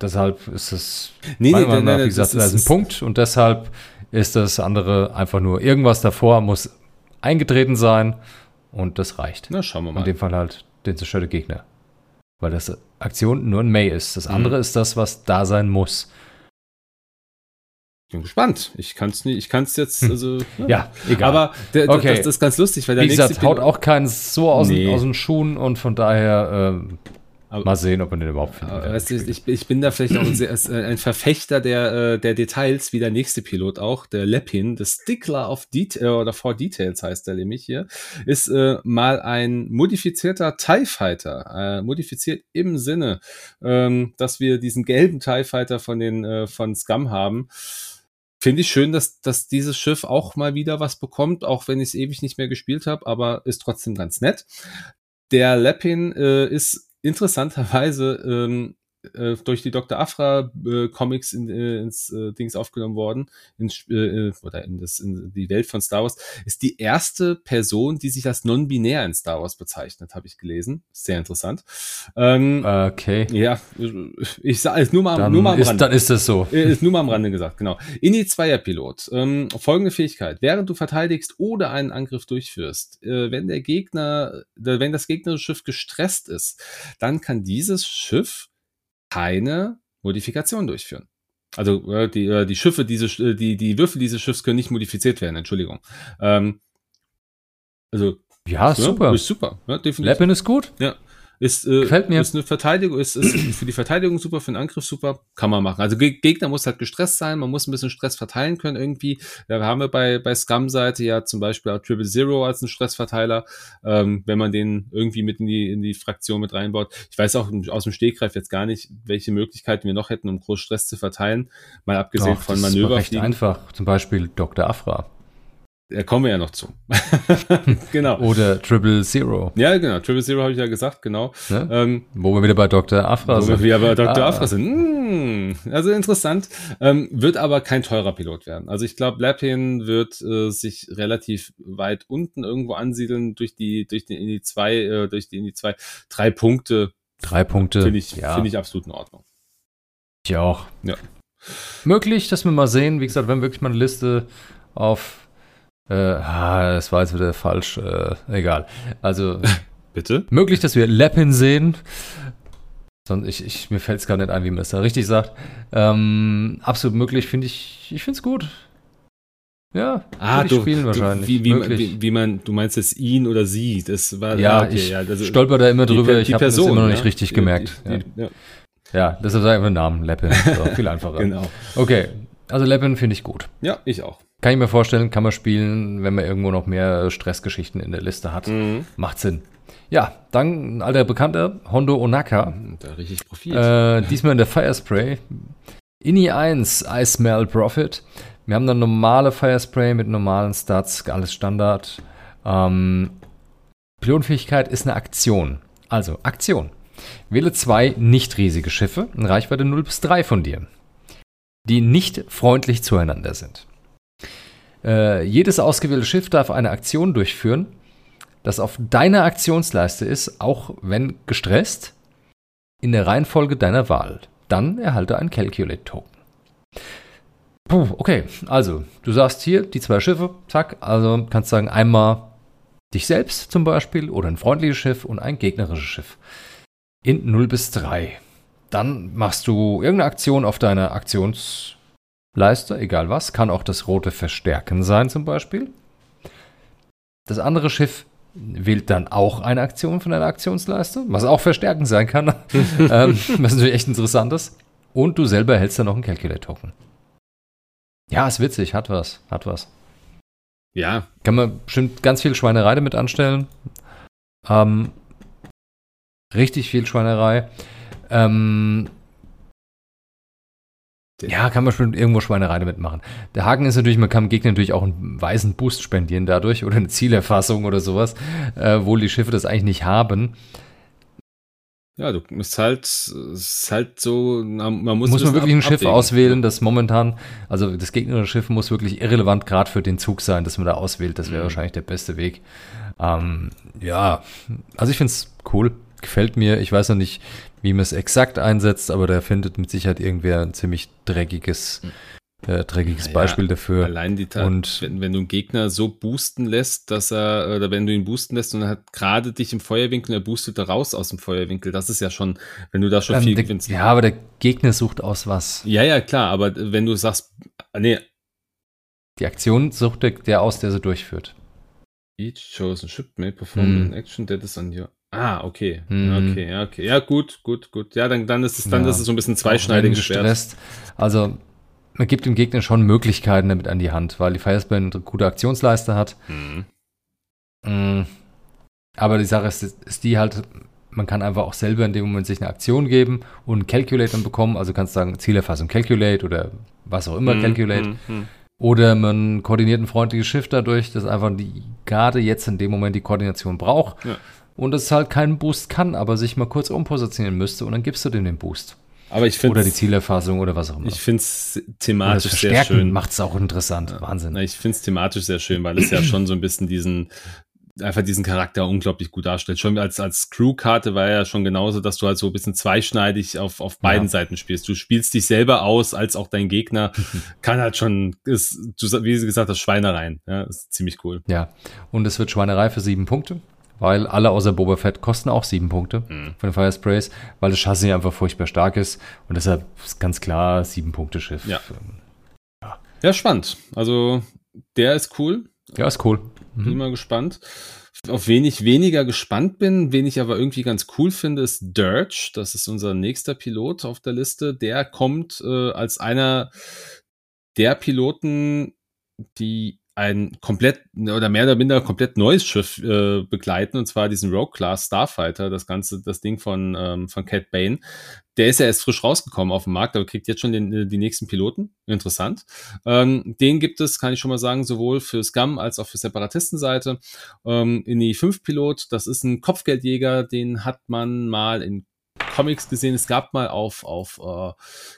deshalb ist es, nee, nee, Meinung nach, nee, wie gesagt, das da ist ein Punkt. Und deshalb ist das andere einfach nur irgendwas davor, muss eingetreten sein und das reicht. Na, schauen wir In mal. dem Fall halt den zerstörte Gegner. Weil das Aktion nur ein May ist. Das Mhm. andere ist das, was da sein muss. Ich bin gespannt. Ich kann es nicht, ich kann es jetzt, Hm. also, Ja, egal. Aber der, Okay. das, das ist ganz lustig, weil der Wie gesagt, nächste haut Pilot- auch keinen so aus, Nee. den, aus den Schuhen und von daher ähm, Aber- mal sehen, ob man den überhaupt findet. Weißt du, ich, ich bin da vielleicht auch ein, äh, ein Verfechter der, äh, der Details, wie der nächste Pilot auch, der Lepin, der Stickler of Detail oder For Details heißt der nämlich hier, ist äh, mal ein modifizierter TIE Fighter. Äh, modifiziert im Sinne, ähm, dass wir diesen gelben TIE Fighter von den äh, von Scum haben. Finde ich schön, dass, dass dieses Schiff auch mal wieder was bekommt, auch wenn ich es ewig nicht mehr gespielt habe, aber ist trotzdem ganz nett. Der Lepin äh, ist interessanterweise ähm, äh, durch die Dr. Afra äh, Comics in, äh, ins äh, Dings aufgenommen worden, ins, äh, oder in, das, in die Welt von Star Wars, ist die erste Person, die sich als non-binär in Star Wars bezeichnet, habe ich gelesen. Sehr interessant. Ähm, okay. Ja, ich sage es nur mal, dann nur mal am ist, Rande. Dann ist das so. Ist nur mal am Rande gesagt, genau. Ini Zweier Pilot. Ähm, folgende Fähigkeit. Während du verteidigst oder einen Angriff durchführst, äh, wenn der Gegner, wenn das gegnerische Schiff gestresst ist, dann kann dieses Schiff keine Modifikation durchführen. Also äh, die, äh, die Schiffe, diese, äh, die, die Würfel dieses Schiffs können nicht modifiziert werden, Entschuldigung. Ähm, also ja, super. Ist super, ja, definitiv. Lappin ist gut. Ja. Ist, äh, Gefällt mir. Ist eine Verteidigung, ist, ist für die Verteidigung super, für den Angriff super, kann man machen. Also Gegner muss halt gestresst sein, man muss ein bisschen Stress verteilen können irgendwie. Wir haben ja bei, bei Scum-Seite ja zum Beispiel auch Triple Zero als einen Stressverteiler, ähm, wenn man den irgendwie mit in die, in die Fraktion mit reinbaut. Ich weiß auch aus dem Stegreif jetzt gar nicht, welche Möglichkeiten wir noch hätten, um groß Stress zu verteilen. Mal abgesehen Doch, von Manöver. Das ist recht einfach. Zum Beispiel Dr. Afra. Da kommen wir ja noch zu. genau. Oder Triple Zero. Ja, genau. Triple Zero habe ich ja gesagt, genau. Ne? Ähm, wo wir wieder bei Dr. Afra sind. Wo wir wieder bei Dr. Ah. Afra sind. Hm, also interessant. Ähm, wird aber kein teurer Pilot werden. Also ich glaube, Lapin wird äh, sich relativ weit unten irgendwo ansiedeln durch die, durch die Indie 2, äh, durch die Indie 2. Drei Punkte. Drei Punkte. Finde ich, ja. finde ich absolut in Ordnung. Ich auch. Ja. Möglich, dass wir mal sehen, wie gesagt, wenn wirklich mal eine Liste auf äh, ah, das war jetzt wieder falsch. Äh, egal. Also. Bitte? Möglich, dass wir Leppin sehen. Sonst, ich, ich, mir fällt es gar nicht ein, wie man es da richtig sagt. Ähm, absolut möglich, finde ich. Ich finde es gut. Ja, ah, du, spielen wahrscheinlich. Wie, wie, wie, wie, man, du meinst es ihn oder sie? Das war ja, okay, ich ja, also, stolper da immer drüber. Die, die ich habe das immer noch nicht ja? richtig gemerkt. Die, ja. ja, deshalb sage ich einfach Namen, Leppin. So, viel einfacher. genau. Okay, also Leppin finde ich gut. Ja, ich auch. Kann ich mir vorstellen, kann man spielen, wenn man irgendwo noch mehr Stressgeschichten in der Liste hat. Mhm. Macht Sinn. Ja, dann ein alter Bekannter, Hondo Onaka. Da richtig Profit. Äh, diesmal in der Firespray. Ini 1, I Smell Profit. Wir haben dann normale Firespray mit normalen Stats, alles Standard. Ähm, Pilotenfähigkeit ist eine Aktion. Also, Aktion. Wähle zwei nicht riesige Schiffe in Reichweite 0 bis 3 von dir, die nicht freundlich zueinander sind. Äh, jedes ausgewählte Schiff darf eine Aktion durchführen, das auf deiner Aktionsleiste ist, auch wenn gestresst, in der Reihenfolge deiner Wahl. Dann erhalte ein Calculate-Token. Puh, okay, also du sagst hier die zwei Schiffe, zack, also kannst sagen einmal dich selbst zum Beispiel oder ein freundliches Schiff und ein gegnerisches Schiff. In 0 bis 3. Dann machst du irgendeine Aktion auf deiner Aktions Leiste, egal was, kann auch das rote Verstärken sein zum Beispiel. Das andere Schiff wählt dann auch eine Aktion von einer Aktionsleiste, was auch Verstärken sein kann, ähm, was natürlich echt interessant ist. Und du selber hältst dann noch einen Calculate-Token. Ja, ist witzig, hat was, hat was. Ja. Kann man bestimmt ganz viel Schweinerei damit anstellen. Ähm, richtig viel Schweinerei. Ähm, ja, kann man schon irgendwo Schweinerei damit machen. Der Haken ist natürlich, man kann dem Gegner natürlich auch einen weißen Boost spendieren dadurch oder eine Zielerfassung oder sowas, äh, obwohl die Schiffe das eigentlich nicht haben. Ja, du musst halt, ist halt so, man muss. Muss man wirklich ein Schiff auswählen, das momentan, also das gegnerische Schiff muss wirklich irrelevant gerade für den Zug sein, dass man da auswählt. Das wäre mhm. wahrscheinlich der beste Weg. Ähm, ja, also ich finde es cool, gefällt mir. Ich weiß noch nicht, wie man es exakt einsetzt, aber der findet mit Sicherheit irgendwer ein ziemlich dreckiges, äh, dreckiges naja, Beispiel dafür. Allein die Tat, und wenn, wenn du einen Gegner so boosten lässt, dass er, oder wenn du ihn boosten lässt und er hat gerade dich im Feuerwinkel, er boostet da raus aus dem Feuerwinkel, das ist ja schon, wenn du da schon ähm, viel der, gewinnst. Ja, aber der Gegner sucht aus was. Ja, ja, klar, aber wenn du sagst, nee. Die Aktion sucht der, der aus, der sie durchführt. Each chosen ship may perform hm. an action that is on your Ah, okay. Mhm. Okay, ja, okay. Ja, gut, gut, gut. Ja, dann, dann ist es, dann ja. ist es so ein bisschen zweischneidiges Schwert. Also, man gibt dem Gegner schon Möglichkeiten damit an die Hand, weil die Firespan eine gute Aktionsleiste hat. Mhm. Mhm. Aber die Sache ist, ist die halt, man kann einfach auch selber in dem Moment sich eine Aktion geben und einen Calculate dann bekommen. Also kannst du sagen, Zielerfassung Calculate oder was auch immer mhm. Calculate. Mhm. Oder man koordiniert ein freundliches Schiff dadurch, dass einfach die Garde jetzt in dem Moment die Koordination braucht. Ja und es halt keinen Boost kann, aber sich mal kurz umpositionieren müsste und dann gibst du dem den Boost. Aber ich finde Oder die Zielerfassung oder was auch immer. Ich finde es thematisch sehr schön. macht es auch interessant. Wahnsinn. Na, ich finde es thematisch sehr schön, weil es ja schon so ein bisschen diesen, einfach diesen Charakter unglaublich gut darstellt. Schon als, als Crew-Karte war ja schon genauso, dass du halt so ein bisschen zweischneidig auf, auf beiden Ja. Seiten spielst. Du spielst dich selber aus, als auch dein Gegner. Kann halt schon, ist, wie gesagt, das Schweinereien. Ja, ist ziemlich cool. Ja, und es wird Schweinerei für sieben Punkte, weil alle außer Boba Fett kosten auch sieben Punkte Mhm. von den Fire Sprays, weil das Chassis einfach furchtbar stark ist und deshalb ist ganz klar sieben Punkte Schiff. Ja. Ja, spannend. Also, der ist cool. ja, ist cool. Bin Mhm. mal gespannt. Auf wen ich weniger gespannt bin, wen ich aber irgendwie ganz cool finde, ist Dirge. Das ist unser nächster Pilot auf der Liste. Der kommt äh, als einer der Piloten, die ein komplett oder mehr oder minder komplett neues Schiff äh, begleiten, und zwar diesen Rogue Class Starfighter, das ganze, das Ding von, ähm, von Cat Bane. Der ist ja erst frisch rausgekommen auf dem Markt, aber kriegt jetzt schon den, äh, die nächsten Piloten. Interessant. Ähm, den gibt es, kann ich schon mal sagen, sowohl für Scum als auch für Separatistenseite. Ähm, in die 5 Pilot, das ist ein Kopfgeldjäger, den hat man mal in Comics gesehen. Es gab mal auf, auf äh,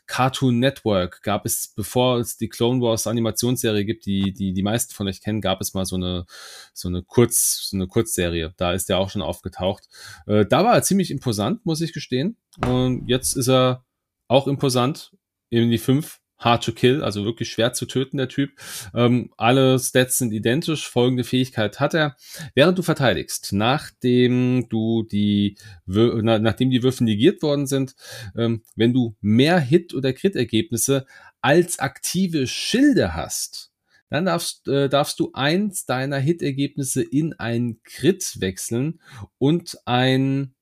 Cartoon Network, gab es, bevor es die Clone Wars Animationsserie gibt, die, die die meisten von euch kennen, gab es mal so eine, so eine Kurz, so eine Kurzserie. Da ist er auch schon aufgetaucht. Äh, da war er ziemlich imposant, muss ich gestehen. Und jetzt ist er auch imposant in die 5. Hard to kill, also wirklich schwer zu töten, der Typ. Ähm, alle Stats sind identisch. Folgende Fähigkeit hat er. Während du verteidigst, nachdem du die, na, nachdem die Würfel negiert worden sind, ähm, wenn du mehr Hit- oder Crit-Ergebnisse als aktive Schilde hast, dann darfst, äh, darfst du eins deiner Hit-Ergebnisse in ein Crit wechseln und ein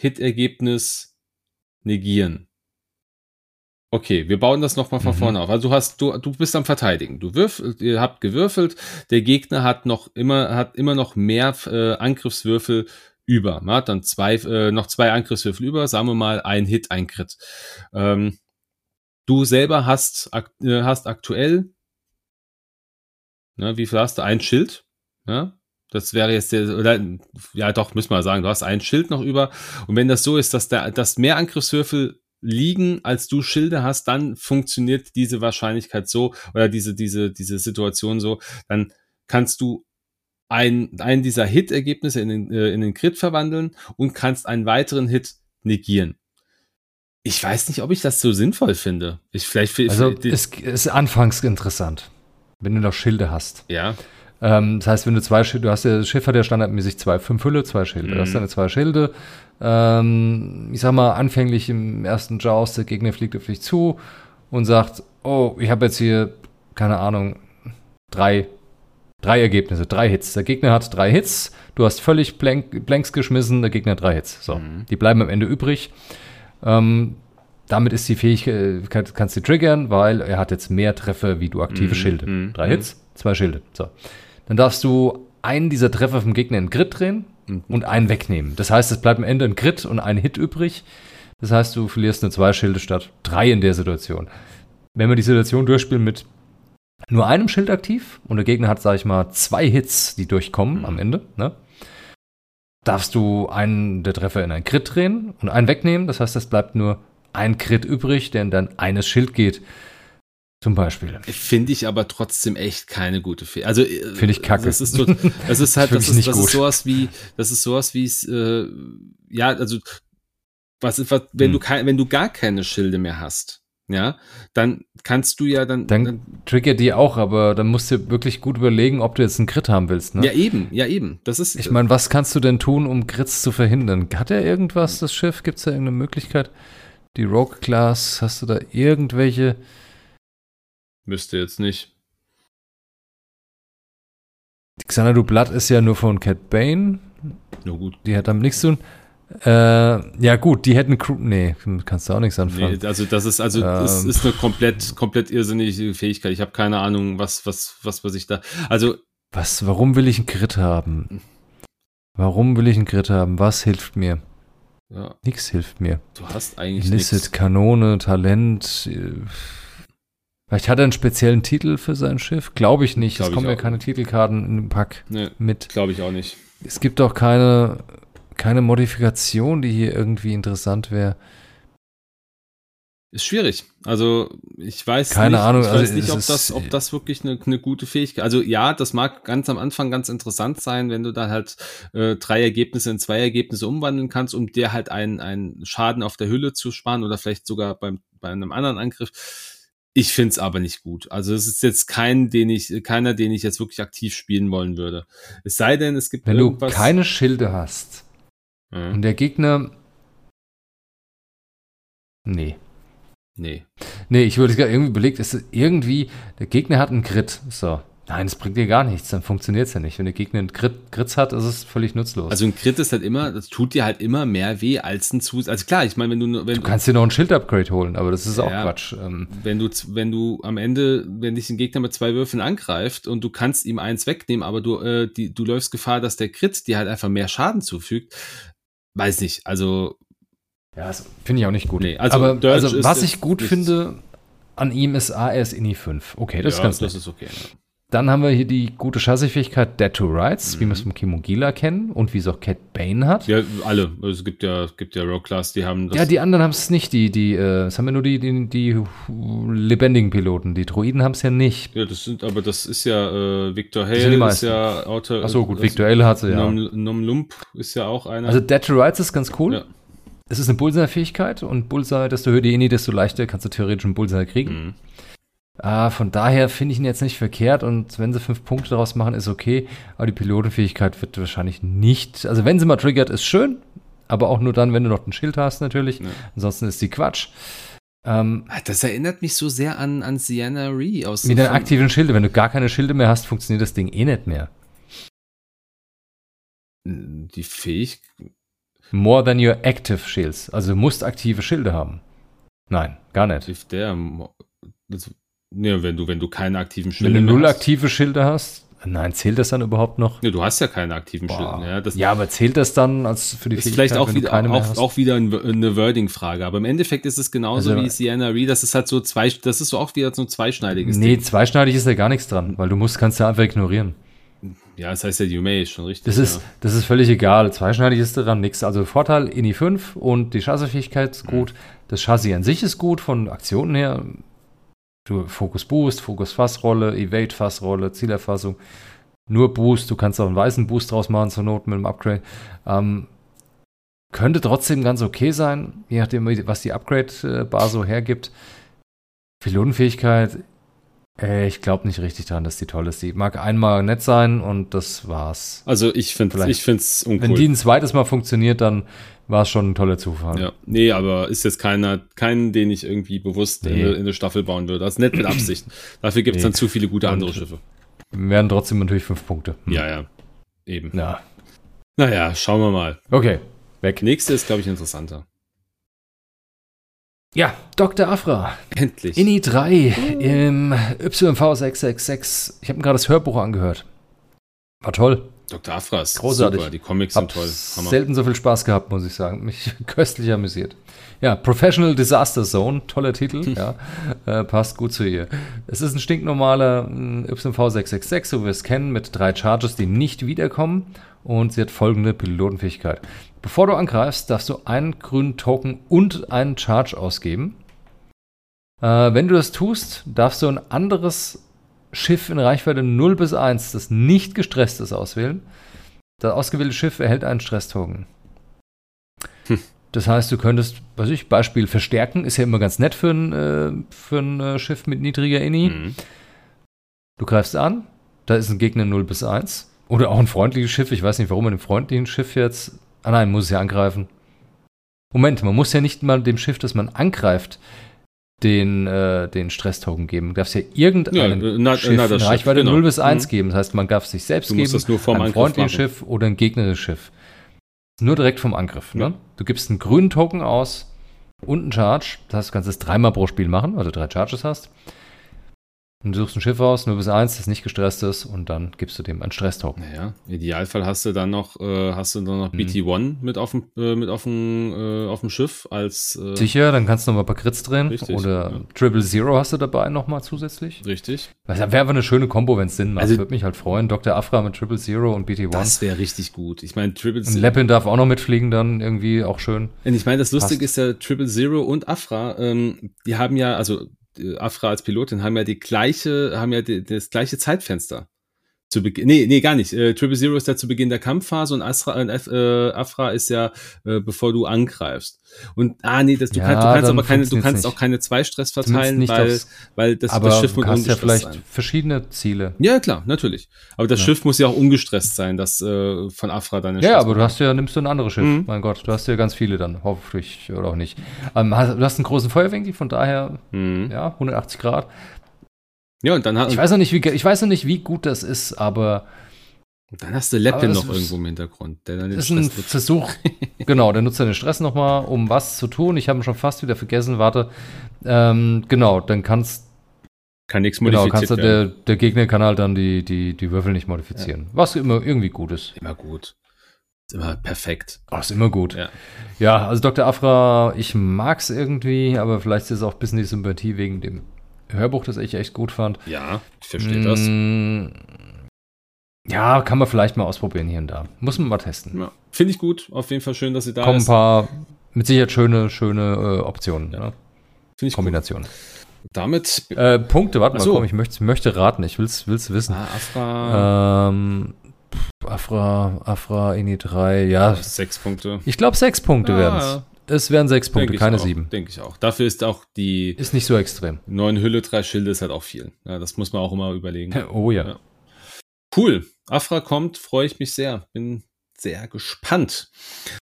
Hit-Ergebnis negieren. Okay, wir bauen das nochmal von Mhm. vorne auf. Also du hast, du, du bist am Verteidigen. Du würfel, ihr habt gewürfelt. Der Gegner hat noch immer, hat immer noch mehr äh, Angriffswürfel über. Man hat dann zwei, äh, noch zwei Angriffswürfel über. Sagen wir mal ein Hit, ein Crit. Ähm, du selber hast, ak äh, hast aktuell, ne, wie viel hast du? Ein Schild. Ja? Das wäre jetzt der, oder, ja doch, müssen wir sagen, du hast ein Schild noch über. Und wenn das so ist, dass der, dass mehr Angriffswürfel liegen, als du Schilde hast, dann funktioniert diese Wahrscheinlichkeit so oder diese, diese, diese Situation so, dann kannst du ein, einen dieser Hit-Ergebnisse in den, äh, in den Crit verwandeln und kannst einen weiteren Hit negieren. Ich weiß nicht, ob ich das so sinnvoll finde. Ich vielleicht, Also vielleicht- es ist anfangs interessant, wenn du noch Schilde hast. ja, Ähm, das heißt, wenn du zwei Schilde, du hast ja, das Schiff hat ja standardmäßig zwei, fünf Hülle, zwei Schilde. Du hast Mhm. deine zwei Schilde. Ähm, ich sag mal, anfänglich im ersten Joust, der Gegner fliegt auf dich zu und sagt, oh, ich habe jetzt hier, keine Ahnung, drei, drei Ergebnisse, drei Hits. Der Gegner hat drei Hits, du hast völlig blank, Blanks geschmissen, der Gegner hat drei Hits. So, Mhm. die bleiben am Ende übrig. Ähm, damit ist die Fähigkeit, kannst du triggern, weil er hat jetzt mehr Treffer wie du aktive Mhm, Schilde. mhm, Drei mhm. Hits, zwei Schilde. So. Dann darfst du einen dieser Treffer vom Gegner in Grid drehen Mhm. und einen wegnehmen. Das heißt, es bleibt am Ende ein Grid und ein Hit übrig. Das heißt, du verlierst nur zwei Schilde statt drei in der Situation. Wenn wir die Situation durchspielen mit nur einem Schild aktiv und der Gegner hat, sag ich mal, zwei Hits, die durchkommen Mhm. am Ende, ne? darfst du einen der Treffer in ein Crit drehen und einen wegnehmen. Das heißt, es bleibt nur ein Crit übrig, der in dann eines Schild geht. Zum Beispiel. Finde ich aber trotzdem echt keine gute Fähigkeit. Also äh, Finde ich kacke. Das ist, das ist halt, Das ist das ist sowas wie, das ist sowas wie es, äh, ja, also was was, wenn Hm. du kein, wenn du gar keine Schilde mehr hast, ja, dann kannst du ja dann, Dann triggert die auch, aber dann musst du wirklich gut überlegen, ob du jetzt einen Crit haben willst. Ne? ja eben, ja eben. Das ist, Ich meine, was kannst du denn tun, um Crits zu verhindern? Hat er irgendwas, das Schiff? Gibt es da irgendeine Möglichkeit? Die Rogue Class, hast du da irgendwelche? Müsste jetzt nicht. Xanadu Blood ist ja nur von Cat Bane. Na gut. Die hat damit nichts zu tun. Äh, ja, gut, die hätten Crew. Nee, kannst du auch nichts anfangen. Nee, also das ist also das Ähm. ist eine komplett komplett irrsinnige Fähigkeit. Ich habe keine Ahnung, was was was was ich da. Also Was, warum will ich einen Crit haben? Warum will ich einen Crit haben? Was hilft mir? ja, Nix hilft mir. du hast eigentlich Illicit, nichts. Kanone, Talent. äh, Vielleicht hat er einen speziellen Titel für sein Schiff? Glaube ich nicht. Glaub es kommen ja keine Titelkarten in dem Pack Nee, mit. glaube ich auch nicht. Es gibt auch keine, keine Modifikation, die hier irgendwie interessant wäre. Ist schwierig. Also ich weiß Keine nicht, Ahnung, ich weiß also nicht, ob das, ob das wirklich eine, eine gute Fähigkeit. Also ja, das mag ganz am Anfang ganz interessant sein, wenn du dann halt äh, drei Ergebnisse in zwei Ergebnisse umwandeln kannst, um dir halt einen, einen Schaden auf der Hülle zu sparen oder vielleicht sogar beim, bei einem anderen Angriff. Ich find's aber nicht gut. Also es ist jetzt kein, den ich, keiner, den ich jetzt wirklich aktiv spielen wollen würde. Es sei denn, es gibt Wenn du irgendwas. keine Schilde hast Ja, und der Gegner. Nee. nee. Nee, ich würde gerade irgendwie überlegt, ist irgendwie, der Gegner hat einen Crit. So. Nein, das bringt dir gar nichts, dann funktioniert es ja nicht. Wenn der Gegner einen Crit, Crits hat, ist es völlig nutzlos. Also ein Crit ist halt immer, das tut dir halt immer mehr weh als ein Zus. Also klar, ich meine, wenn du, nur- wenn du kannst dir noch ein Schild-Upgrade holen, aber das ist auch Ja. Quatsch. Ähm, wenn du, wenn du am Ende, wenn dich ein Gegner mit zwei Würfeln angreift und du kannst ihm eins wegnehmen, aber du, äh, die, du läufst Gefahr, dass der Crit dir halt einfach mehr Schaden zufügt. Weiß nicht, also ja, das finde ich auch nicht gut. Nee, also aber Dirge also, ist was jetzt ich gut finde an ihm ist A, ist INI 5. Okay, das ist ganz das nett. ist okay. Ja. Dann haben wir hier die gute Chassis-Fähigkeit Dead to Rights, wie wir es Mhm. vom Kimogila kennen und wie es auch Cat Bane hat. ja, alle. Also es gibt ja, es gibt ja Rogue Class, die haben das. Ja, die anderen haben es nicht, die, die, äh, es haben ja nur die, die, die lebendigen Piloten. Die Droiden haben es ja nicht. ja, das sind, aber das ist ja, äh, Victor Hale ist meisten. ja Autor. Achso, gut, Victor hat sie ja. Nom, Nom Lump ist ja auch einer. Also Dead to Rights ist ganz cool. Ja. Es ist eine Bullseye-Fähigkeit und Bullseye, desto höher die INI, desto leichter kannst du theoretisch einen Bullseye kriegen. Mhm. Ah, von daher finde ich ihn jetzt nicht verkehrt und wenn sie fünf Punkte daraus machen, ist okay. Aber die Pilotenfähigkeit wird wahrscheinlich nicht. Also wenn sie mal triggert, ist schön, aber auch nur dann, wenn du noch ein Schild hast, natürlich. Ja. Ansonsten ist die Quatsch. Ähm, Ah, Das erinnert mich so sehr an, an Sienna Ree aus mit den aktiven Schilde, wenn du gar keine Schilde mehr hast, funktioniert das Ding eh nicht mehr. Die Fähigkeit. More than your active shields. Also du musst aktive Schilde haben. Nein, gar nicht. Der. Das, ne, wenn du, wenn du keine aktiven Wenn Schilde du mehr null hast. aktive Schilde hast, nein, zählt das dann überhaupt noch? Ne, du hast ja keine aktiven Boah. Schilde. Ja, das ja, aber zählt das dann als für die ist vielleicht auch wenn du wieder, auch, hast? auch wieder ein, eine Wording-Frage. Aber im Endeffekt ist es genauso Also- wie Sienna Ree. Das ist halt so zwei, das ist so auch wieder so ein zweischneidiges Nee, Ding. zweischneidig ist da gar nichts dran, weil du musst, kannst ja einfach ignorieren. Ja, das heißt ja, you may ist schon richtig. Das ist, ja. das ist völlig egal. Zweischneidig ist daran nichts. Also Vorteil, INI 5 und die Chassisfähigkeit ist gut. Das Chassis an sich ist gut von Aktionen her. Du Fokus Boost, Fokus Fassrolle, Evade Fassrolle, Zielerfassung. Nur Boost, du kannst auch einen weißen Boost draus machen zur Not mit dem Upgrade. Ähm, könnte trotzdem ganz okay sein, je nachdem, was die Upgrade-Bar so hergibt. Pilotenfähigkeit, äh, ich glaube nicht richtig dran, dass die toll ist. Die mag einmal nett sein und das war's. Also ich finde es uncool. Wenn die ein zweites Mal funktioniert, dann war es schon ein toller Zufall. ja, nee, aber ist jetzt keiner, keinen, den ich irgendwie bewusst in, Nee. in eine Staffel bauen würde. Also nicht mit Absicht. Dafür gibt es Nee. dann zu viele gute andere Und- Schiffe. Werden trotzdem natürlich fünf Punkte. Hm. Ja, ja. Eben. Ja. Naja, schauen wir mal. Okay, weg. Nächste ist, glaube ich, interessanter. Ja, Dr. Afra. Endlich. INI 3 im YV666. Ich habe mir gerade das Hörbuch angehört. War toll. Dr. Afra ist Großartig. super. Die Comics Hab sind toll. Hammer. selten so viel Spaß gehabt, muss ich sagen. Mich köstlich amüsiert. Ja, Professional Disaster Zone, toller Titel, ja, äh, passt gut zu ihr. Es ist ein stinknormaler mm, YV666, so wie wir es kennen, mit drei Charges, die nicht wiederkommen und sie hat folgende Pilotenfähigkeit. Bevor du angreifst, darfst du einen grünen Token und einen Charge ausgeben. Äh, wenn du das tust, darfst du ein anderes Schiff in Reichweite 0 bis 1, das nicht gestresst ist, auswählen. Das ausgewählte Schiff erhält einen Stresstoken. Hm. Das heißt, du könntest, weiß ich, Beispiel verstärken, ist ja immer ganz nett für ein, äh, für ein äh, Schiff mit niedriger INI. Mhm. Du greifst an, da ist ein Gegner 0 bis 1. Oder auch ein freundliches Schiff, ich weiß nicht, warum man dem freundlichen Schiff jetzt. Ah nein, muss es ja angreifen. Moment, man muss ja nicht mal dem Schiff, das man angreift, den, äh, den Stresstoken geben. Du darfst ja irgendeinem Ja, na- Schiff na, in Schiff, Reichweite genau. 0 bis 1 Mhm. geben. Das heißt, man darf sich selbst geben, freundlichen machen. Schiff oder ein gegnerisches Schiff. Nur direkt vom Angriff. Ja. Ne? Du gibst einen grünen Token aus und einen Charge. Das heißt, du kannst es dreimal pro Spiel machen, weil du drei Charges hast. Und du suchst ein Schiff aus, nur bis eins, das nicht gestresst ist, und dann gibst du dem einen Stresstoken. Naja, im Idealfall hast du dann noch, äh, hast du dann noch Mhm. BT1 mit auf dem, äh, mit auf dem, äh, auf dem Schiff als äh, Sicher, dann kannst du noch mal ein paar Crits drehen. Richtig, Oder ja. Triple Zero hast du dabei nochmal zusätzlich. richtig. Das wäre einfach eine schöne Kombo, wenn es Sinn macht. Also- Würde mich halt freuen. Dr. Afra mit Triple Zero und BT1. Das wäre richtig gut. Ich meine, Triple und Leppin darf auch noch mitfliegen, dann irgendwie auch schön. Und ich meine, das Lustige ist ja, Triple Zero und Afra, ähm, die haben ja, also Afra als Pilotin haben ja die gleiche, haben ja die, das gleiche Zeitfenster. Zu Beginn, nee, nee, gar nicht. Äh, Triple Zero ist ja zu Beginn der Kampfphase und Astra, äh, Afra ist ja, äh, bevor du angreifst. Und, ah, nee, das, du, Ja, kannst, du kannst aber keine, du kannst nicht. auch keine zwei Stress verteilen, weil, aufs- weil das, das Schiff du muss hast ja ungestresst vielleicht sein. verschiedene Ziele. Ja, klar, natürlich. Aber das Ja. Schiff muss ja auch ungestresst sein, das äh, von Afra dann Ja, aber du hast ja, nimmst du ein anderes Schiff. Mhm. Mein Gott, du hast ja ganz viele dann, hoffentlich oder auch nicht. Ähm, hast, du hast einen großen Feuerwinkel, von daher, Mhm. ja, 180 Grad. Ja, und dann, hat, Ich weiß noch nicht, wie, ich weiß noch nicht, wie gut das ist, aber dann hast du das noch ist- irgendwo im Hintergrund, der dann den ist ein Stress nutzt. Versuch. genau, der nutzt den Stress nochmal, um was zu tun. Ich habe ihn schon fast wieder vergessen. Warte. Ähm, genau, dann kannst, Kann nichts genau, modifiziert kannst du, der, der Gegner kann halt dann die, die, die Würfel nicht modifizieren. Was immer irgendwie gut ist. Immer gut. Ist immer perfekt. Ach, ist immer gut. Ja. Ja, also Dr. Afra, ich mag's irgendwie, aber vielleicht ist es auch ein bisschen die Sympathie wegen dem Hörbuch, das ich echt gut fand. Ja, ich verstehe das. Mm, Ja, kann man vielleicht mal ausprobieren hier und da. Muss man mal testen. Ja. Finde ich gut. Auf jeden Fall schön, dass sie da Kommen ein ist. paar, mit Sicherheit schöne, schöne äh, Optionen. Ja. Ne? Finde ich. Kombinationen. Damit. Äh, Punkte, warte Ach mal, so. komm, ich möchte, möchte raten, ich will's, will's wissen. Ah, Afra. Ähm, Afra, Afra, Ini 3, ja. sechs Punkte. Ich glaube, sechs Punkte Ja, werden's. ja. Es wären sechs Punkte, keine auch. sieben. Denke ich auch. Dafür ist auch die Ist nicht so extrem. neun Hülle, drei Schilde ist halt auch viel. Ja, das muss man auch immer überlegen. Oh ja. Ja. Cool. Afra kommt, freue ich mich sehr. Bin sehr gespannt.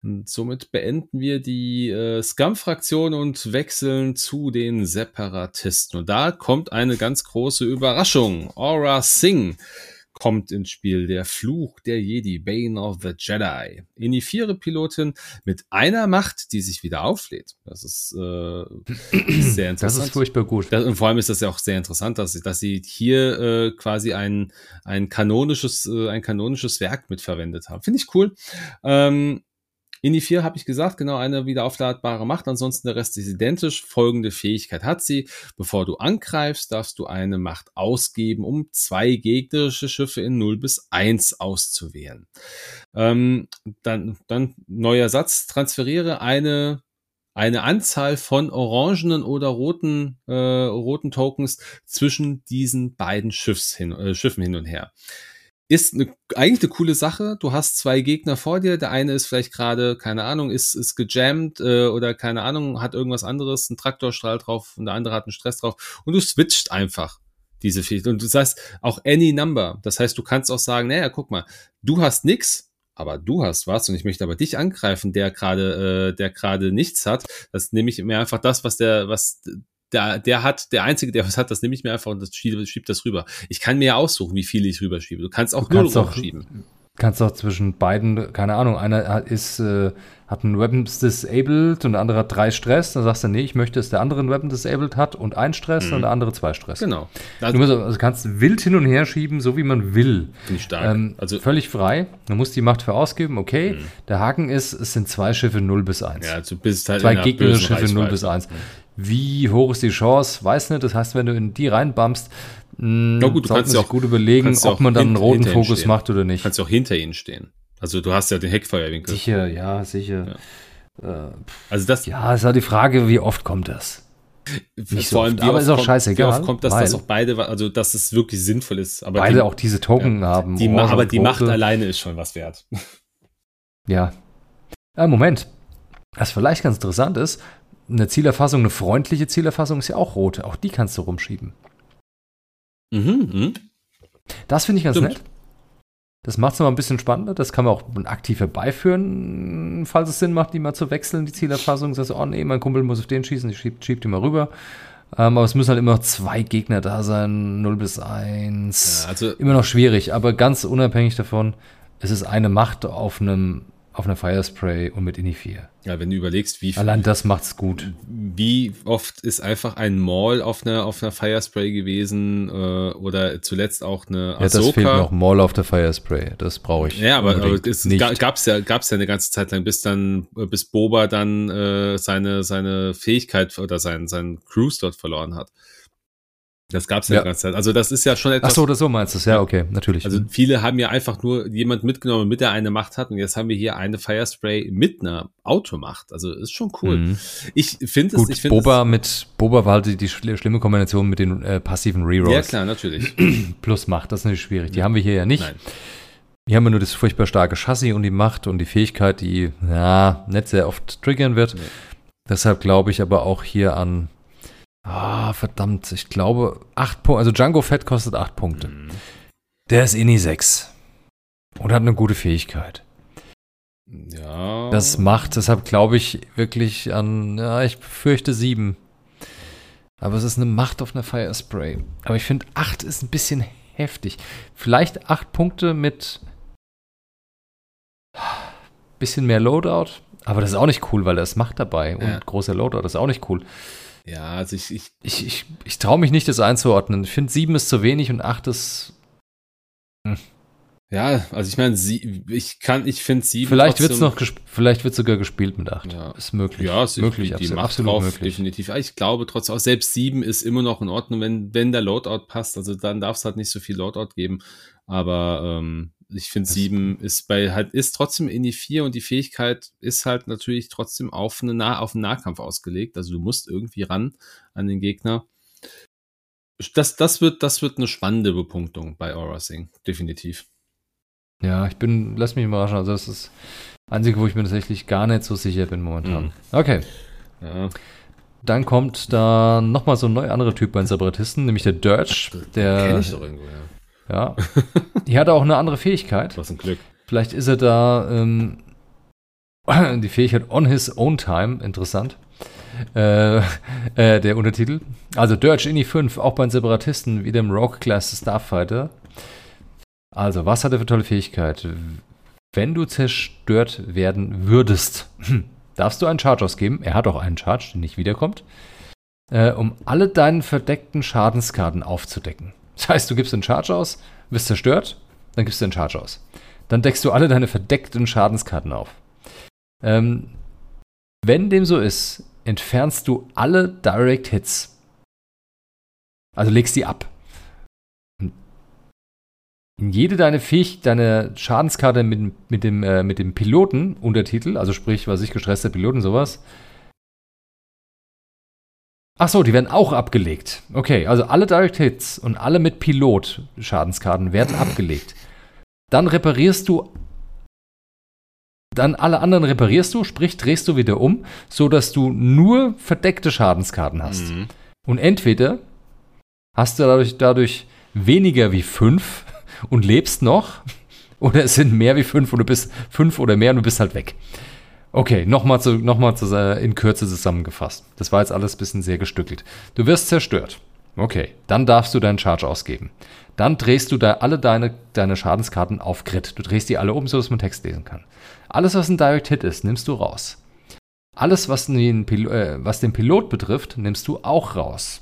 Und somit beenden wir die äh, Scum-Fraktion und wechseln zu den Separatisten. Und da kommt eine ganz große Überraschung. Aura Singh kommt ins Spiel. Der Fluch der Jedi, Bane of the Jedi. Inifire-Pilotin mit einer Macht, die sich wieder auflädt. Das ist, äh, sehr Das interessant. ist furchtbar gut. Das, und vor allem ist das ja auch sehr interessant, dass, sie- dass sie hier äh, quasi ein, ein kanonisches, äh, ein kanonisches Werk mitverwendet haben. Finde ich cool. Ähm, in die vier habe ich gesagt, genau eine wieder aufladbare Macht. Ansonsten der Rest ist identisch. Folgende Fähigkeit hat sie. Bevor du angreifst, darfst du eine Macht ausgeben, um zwei gegnerische Schiffe in 0 bis 1 auszuwählen. Ähm, dann, dann neuer Satz. Transferiere eine eine Anzahl von orangenen oder roten, äh, roten Tokens zwischen diesen beiden Schiffs hin, äh, Schiffen hin und her. Ist eine, eigentlich eine coole Sache. Du hast zwei Gegner vor dir. Der eine ist vielleicht gerade, keine Ahnung, ist, ist gejammt äh, oder keine Ahnung, hat irgendwas anderes, einen Traktorstrahl drauf und der andere hat einen Stress drauf. Und du switcht einfach diese Fähigkeit. Und du sagst auch any number. Das heißt, du kannst auch sagen, naja, guck mal, du hast nix, aber du hast was und ich möchte aber dich angreifen, der gerade, äh, der gerade nichts hat. Das nehme ich mir einfach das, was der, was der, der hat, der Einzige, der was hat, das nehme ich mir einfach und das schiebe, schiebe das rüber. Ich kann mir ja aussuchen, wie viel ich rüberschiebe. Du kannst auch Du kannst auch- rüberschieben. Kannst auch zwischen beiden, keine Ahnung, einer hat- ist, äh, hat einen Weapons disabled und der andere hat drei Stress. Dann sagst du, nee, ich möchte, dass der andere einen Weapon disabled hat und ein Stress Mhm. und der andere zwei Stress. Genau. Du Also, musst, also kannst wild hin und her schieben, so wie man will. finde ich stark. Ähm, also, völlig frei. Du musst die Macht für ausgeben, okay. Mhm. Der Haken ist, es sind zwei Schiffe 0 bis 1. ja, du bist halt zwei gegnerische Schiffe 0 Reichweite. bis 1. Wie hoch ist die Chance? Weiß nicht. Das heißt, wenn du in die reinbummst, mh, Na gut, du kannst man ja sich auch- gut überlegen, ja ob man dann einen roten Fokus stehen. macht oder nicht. Kannst du auch hinter ihnen stehen. Also du hast ja den Heckfeuerwinkel. Sicher, ja, sicher. Äh, Also das, ja, ist halt die Frage, wie oft kommt das? nicht so vor allem, oft. Aber ist auch kommt, scheißegal, Wie oft kommt das, dass auch beide, also dass es wirklich sinnvoll ist. Aber Beide die, auch diese Token haben. die, aber die Macht alleine ist schon was wert. Ja. Äh, Moment. Was vielleicht ganz interessant ist, eine Zielerfassung, eine freundliche Zielerfassung ist ja auch rot. Auch die kannst du rumschieben. Mhm, mhm. Das finde ich ganz Stimmt. nett. Das macht es nochmal ein bisschen spannender. Das kann man auch aktiv herbeiführen, falls es Sinn macht, die mal zu wechseln, die Zielerfassung. Sagst du, oh nee, mein Kumpel muss auf den schießen, ich schieb, schieb die mal rüber. Ähm, aber es müssen halt immer noch zwei Gegner da sein, 0 bis 1. Ja, also Immer noch schwierig, aber ganz unabhängig davon, es ist eine Macht auf einem auf einer Firespray und mit Ini 4. Ja, wenn du überlegst, wie Allein das macht's gut. Wie oft ist einfach ein Maul auf einer auf einer Firespray gewesen äh, oder zuletzt auch eine Ahsoka. Ja, das fehlt noch Maul auf der Firespray. Das brauche ich. Ja, aber, aber es nicht. gab's ja gab's ja eine ganze Zeit lang, bis dann bis Boba dann äh, seine seine Fähigkeit oder seinen seinen Cruise dort verloren hat. Das gab es ja, ja ganze Zeit. Also das ist ja schon etwas. Ach so, oder so meinst du es. Ja, okay, natürlich. Also viele haben ja einfach nur jemand mitgenommen, mit der eine Macht hat. Und jetzt haben wir hier eine Firespray mit einer Automacht. Also ist schon cool. Mhm. Ich finde es. Ich find Boba es, mit Boba war halt die, die schlimme Kombination mit den äh, passiven Rerolls. Ja klar, natürlich. Plus Macht, das ist natürlich schwierig. Die haben wir hier ja nicht. Nein. Hier haben wir nur das furchtbar starke Chassis und die Macht und die Fähigkeit, die ja nicht sehr oft triggern wird. Nee. Deshalb glaube ich aber auch hier an Ah, verdammt. Ich glaube, 8 Punkte. Also Django Fett kostet 8 Punkte. Mhm. Der ist Ini 6. Und hat eine gute Fähigkeit. Ja. Das macht, deshalb glaube ich wirklich an, ja, ich fürchte 7. Aber es ist eine Macht auf einer Fire Spray. Aber ich finde, 8 ist ein bisschen heftig. Vielleicht 8 Punkte mit bisschen mehr Loadout. Aber das ist auch nicht cool, weil er es macht dabei. Und ja. großer Loadout ist auch nicht cool. Ja, also ich. Ich, ich, ich, ich traue mich nicht, das einzuordnen. Ich finde, sieben ist zu wenig und acht ist. Hm. Ja, also ich meine, ich kann, ich finde sieben. Vielleicht wird es noch, vielleicht wird sogar gespielt mit acht. Ja. Ist möglich. Ja, ist möglich. Die, absolut, absolut drauf, möglich. definitiv. Ich glaube trotzdem auch selbst sieben ist immer noch in Ordnung, wenn, wenn der Loadout passt. Also dann darf es halt nicht so viel Loadout geben. Aber ähm, ich finde, sieben ist bei halt ist trotzdem in die vier und die Fähigkeit ist halt natürlich trotzdem auf, eine nah auf einen Nahkampf ausgelegt. Also du musst irgendwie ran an den Gegner. Das, das, wird, das wird eine spannende Bepunktung bei Aura Sing, definitiv. Ja, ich bin, lass mich überraschen. Also, das ist das Einzige, wo ich mir tatsächlich gar nicht so sicher bin momentan. Mhm. Okay. Ja. Dann kommt da nochmal so ein neuer anderer Typ bei den Separatisten, nämlich der Dirge. Der, kenn ich doch irgendwo, ja. Ja. Die hat auch eine andere Fähigkeit. Was ein Glück. Vielleicht ist er da ähm, die Fähigkeit on his own time, interessant. Äh, äh, der Untertitel. Also Dirge Inni 5, auch bei den Separatisten, wie dem Rogue Class Starfighter. Also, was hat er für tolle Fähigkeit? Wenn du zerstört werden würdest, darfst du einen Charge ausgeben. Er hat auch einen Charge, der nicht wiederkommt. Äh, um alle deinen verdeckten Schadenskarten aufzudecken. Das heißt, du gibst den Charge aus, wirst zerstört, dann gibst du den Charge aus. Dann deckst du alle deine verdeckten Schadenskarten auf. Ähm, wenn dem so ist, entfernst du alle Direct Hits. Also legst die ab. In jede deine Fähig deine Schadenskarte mit, mit, dem, äh, mit dem Piloten-Untertitel, also sprich, was ich, gestresster Piloten, sowas, Ach so, die werden auch abgelegt. Okay, also alle Direct Hits und alle mit Pilot Schadenskarten werden abgelegt. Dann reparierst du dann alle anderen reparierst du, sprich drehst du wieder um, so dass du nur verdeckte Schadenskarten hast. Mhm. Und entweder hast du dadurch, dadurch weniger wie fünf und lebst noch, oder es sind mehr wie fünf und du bist fünf oder mehr und du bist halt weg. Okay, nochmal zu, noch mal zu, äh, in Kürze zusammengefasst. Das war jetzt alles ein bisschen sehr gestückelt. Du wirst zerstört. Okay, dann darfst du deinen Charge ausgeben. Dann drehst du da alle deine, deine Schadenskarten auf Grid. Du drehst die alle um, so dass man Text lesen kann. Alles, was ein Direct Hit ist, nimmst du raus. Alles, was den, äh, was den Pilot betrifft, nimmst du auch raus.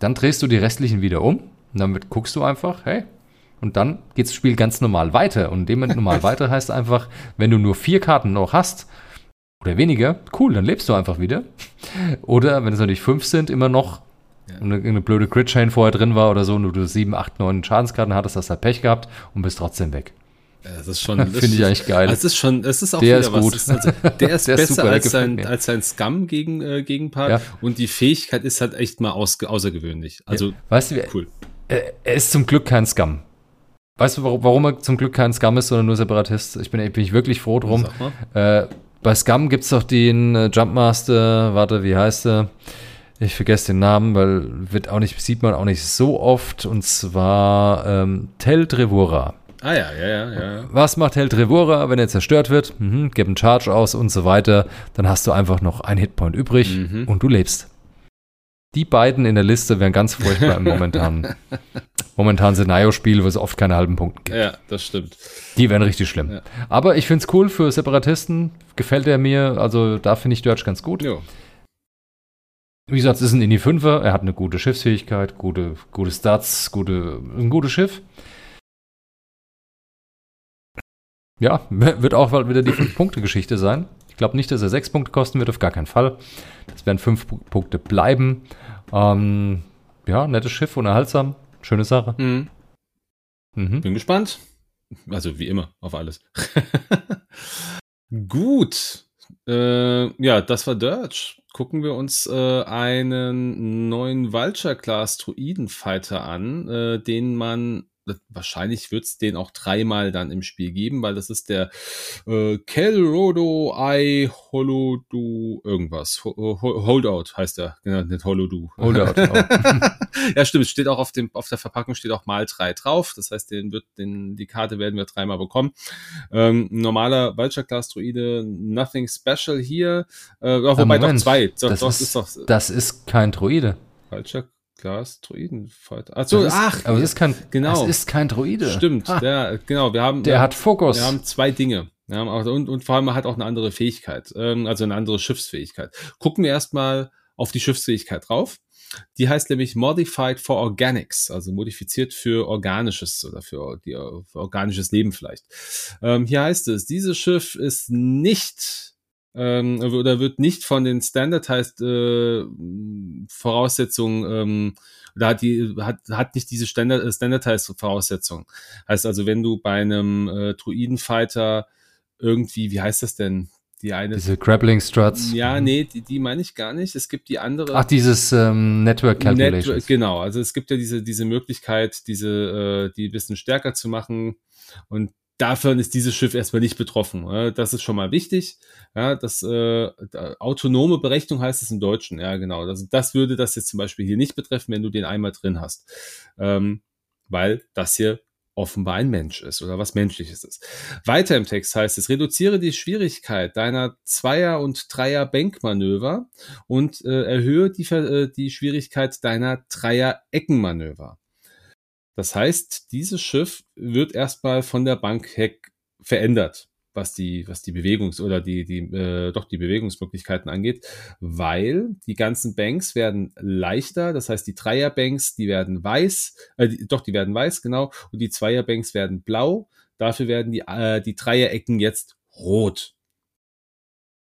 Dann drehst du die restlichen wieder um. Und damit guckst du einfach, hey, und dann geht das Spiel ganz normal weiter. Und dem normal weiter heißt einfach, wenn du nur vier Karten noch hast oder weniger, cool, dann lebst du einfach wieder. Oder wenn es natürlich fünf sind, immer noch ja. eine, eine, blöde Crit-Chain vorher drin war oder so und du sieben, acht, neun Schadenskarten hattest, hast du halt Pech gehabt und bist trotzdem weg. Das ist schon. Finde ich eigentlich geil. Das ist schon, es ist auch der ist gut. Ist, also, der ist der besser ist als, sein, als sein Scum gegen, äh, Gegenpart. Ja. Und die Fähigkeit ist halt echt mal aus, außergewöhnlich. Also, ja. weißt du, cool. Er ist zum Glück kein Scum. Weißt du, warum er zum Glück kein Scum ist, sondern nur Separatist? Ich bin, bin ich wirklich froh drum. Äh, bei Scum gibt es doch den äh, Jumpmaster, warte, wie heißt er? Ich vergesse den Namen, weil wird auch nicht, sieht man auch nicht so oft. Und zwar ähm, Tel Trevura. Ah ja, ja, ja, ja. Was macht Tel Trevura, wenn er zerstört wird? Mhm, gib einen Charge aus und so weiter. Dann hast du einfach noch einen Hitpoint übrig und du lebst. Die beiden in der Liste wären ganz furchtbar im momentanen, momentan Szenario-Spiele, wo es oft keine halben Punkte gibt. Ja, das stimmt. Die wären richtig schlimm. Ja. Aber ich finde es cool für Separatisten. Gefällt er mir. Also da finde ich Dirge ganz gut. Jo. Wie gesagt, es ist ein Indie 5er. Er hat eine gute Schiffsfähigkeit, gute, gute Stats, gute, ein gutes Schiff. Ja, wird auch bald wieder die 5-Punkte-Geschichte sein. Ich glaube nicht, dass er 6 Punkte kosten wird, auf gar keinen Fall. Das werden 5 Punkte bleiben. Ähm, ja, nettes Schiff, unterhaltsam. Schöne Sache. Mhm. Mhm. Bin gespannt. Also wie immer, auf alles. Gut. Äh, ja, das war Dirge. Gucken wir uns äh, einen neuen Vulture-Class Druiden-Fighter an, äh, den man wahrscheinlich wird es den auch dreimal dann im Spiel geben, weil das ist der äh, Kelrodo I Holodu irgendwas. Ho Ho Holdout heißt der, genau, nicht Holodu. Holdout. Oh. ja, stimmt. Es steht auch auf dem auf der Verpackung steht auch mal drei drauf. Das heißt, den wird den die Karte werden wir dreimal bekommen. Ähm, normaler Vulture Class Druide, nothing special hier. Äh, wobei doch zwei. Doch, das, doch, ist, ist doch, das ist kein Druide. Vulture Glas Druidenfighter. Achso, ist, ach, aber es ist kein, genau. Es ist kein Druide. Stimmt, ah. der, genau, wir haben. Der wir, hat Fokus. Wir haben zwei Dinge. Ja, und, und vor allem er hat auch eine andere Fähigkeit, ähm, also eine andere Schiffsfähigkeit. Gucken wir erstmal auf die Schiffsfähigkeit drauf. Die heißt nämlich Modified for Organics, also modifiziert für organisches oder für, die, für organisches Leben vielleicht. Ähm, hier heißt es, dieses Schiff ist nicht ähm, oder wird nicht von den Standardized äh, Voraussetzungen ähm, oder hat die hat, hat nicht diese Standard, äh, Standardized Voraussetzungen. Heißt also, wenn du bei einem äh, Druidenfighter irgendwie, wie heißt das denn? Die eine. Diese Grappling Struts. Ja, nee, die, die meine ich gar nicht. Es gibt die andere. Ach, dieses ähm, Network Calculations. Network, genau, also es gibt ja diese, diese Möglichkeit, diese, äh, die ein bisschen stärker zu machen. Und davon ist dieses Schiff erstmal nicht betroffen. Das ist schon mal wichtig. Ja, das äh, autonome Berechnung heißt es im Deutschen. Ja, genau. Das, das würde das jetzt zum Beispiel hier nicht betreffen, wenn du den einmal drin hast. Ähm, weil das hier offenbar ein Mensch ist oder was Menschliches ist. Weiter im Text heißt es, reduziere die Schwierigkeit deiner Zweier- und Dreier-Bankmanöver und äh, erhöhe die, äh, die Schwierigkeit deiner Dreier-Eckenmanöver. Das heißt, dieses Schiff wird erstmal von der Bank Heck verändert, was die, was die Bewegungs- oder die, die, äh, doch die Bewegungsmöglichkeiten angeht, weil die ganzen Banks werden leichter, das heißt, die Dreierbanks, die werden weiß, äh, die, doch, die werden weiß, genau, und die Zweierbanks werden blau, dafür werden die, äh, die Dreierecken jetzt rot.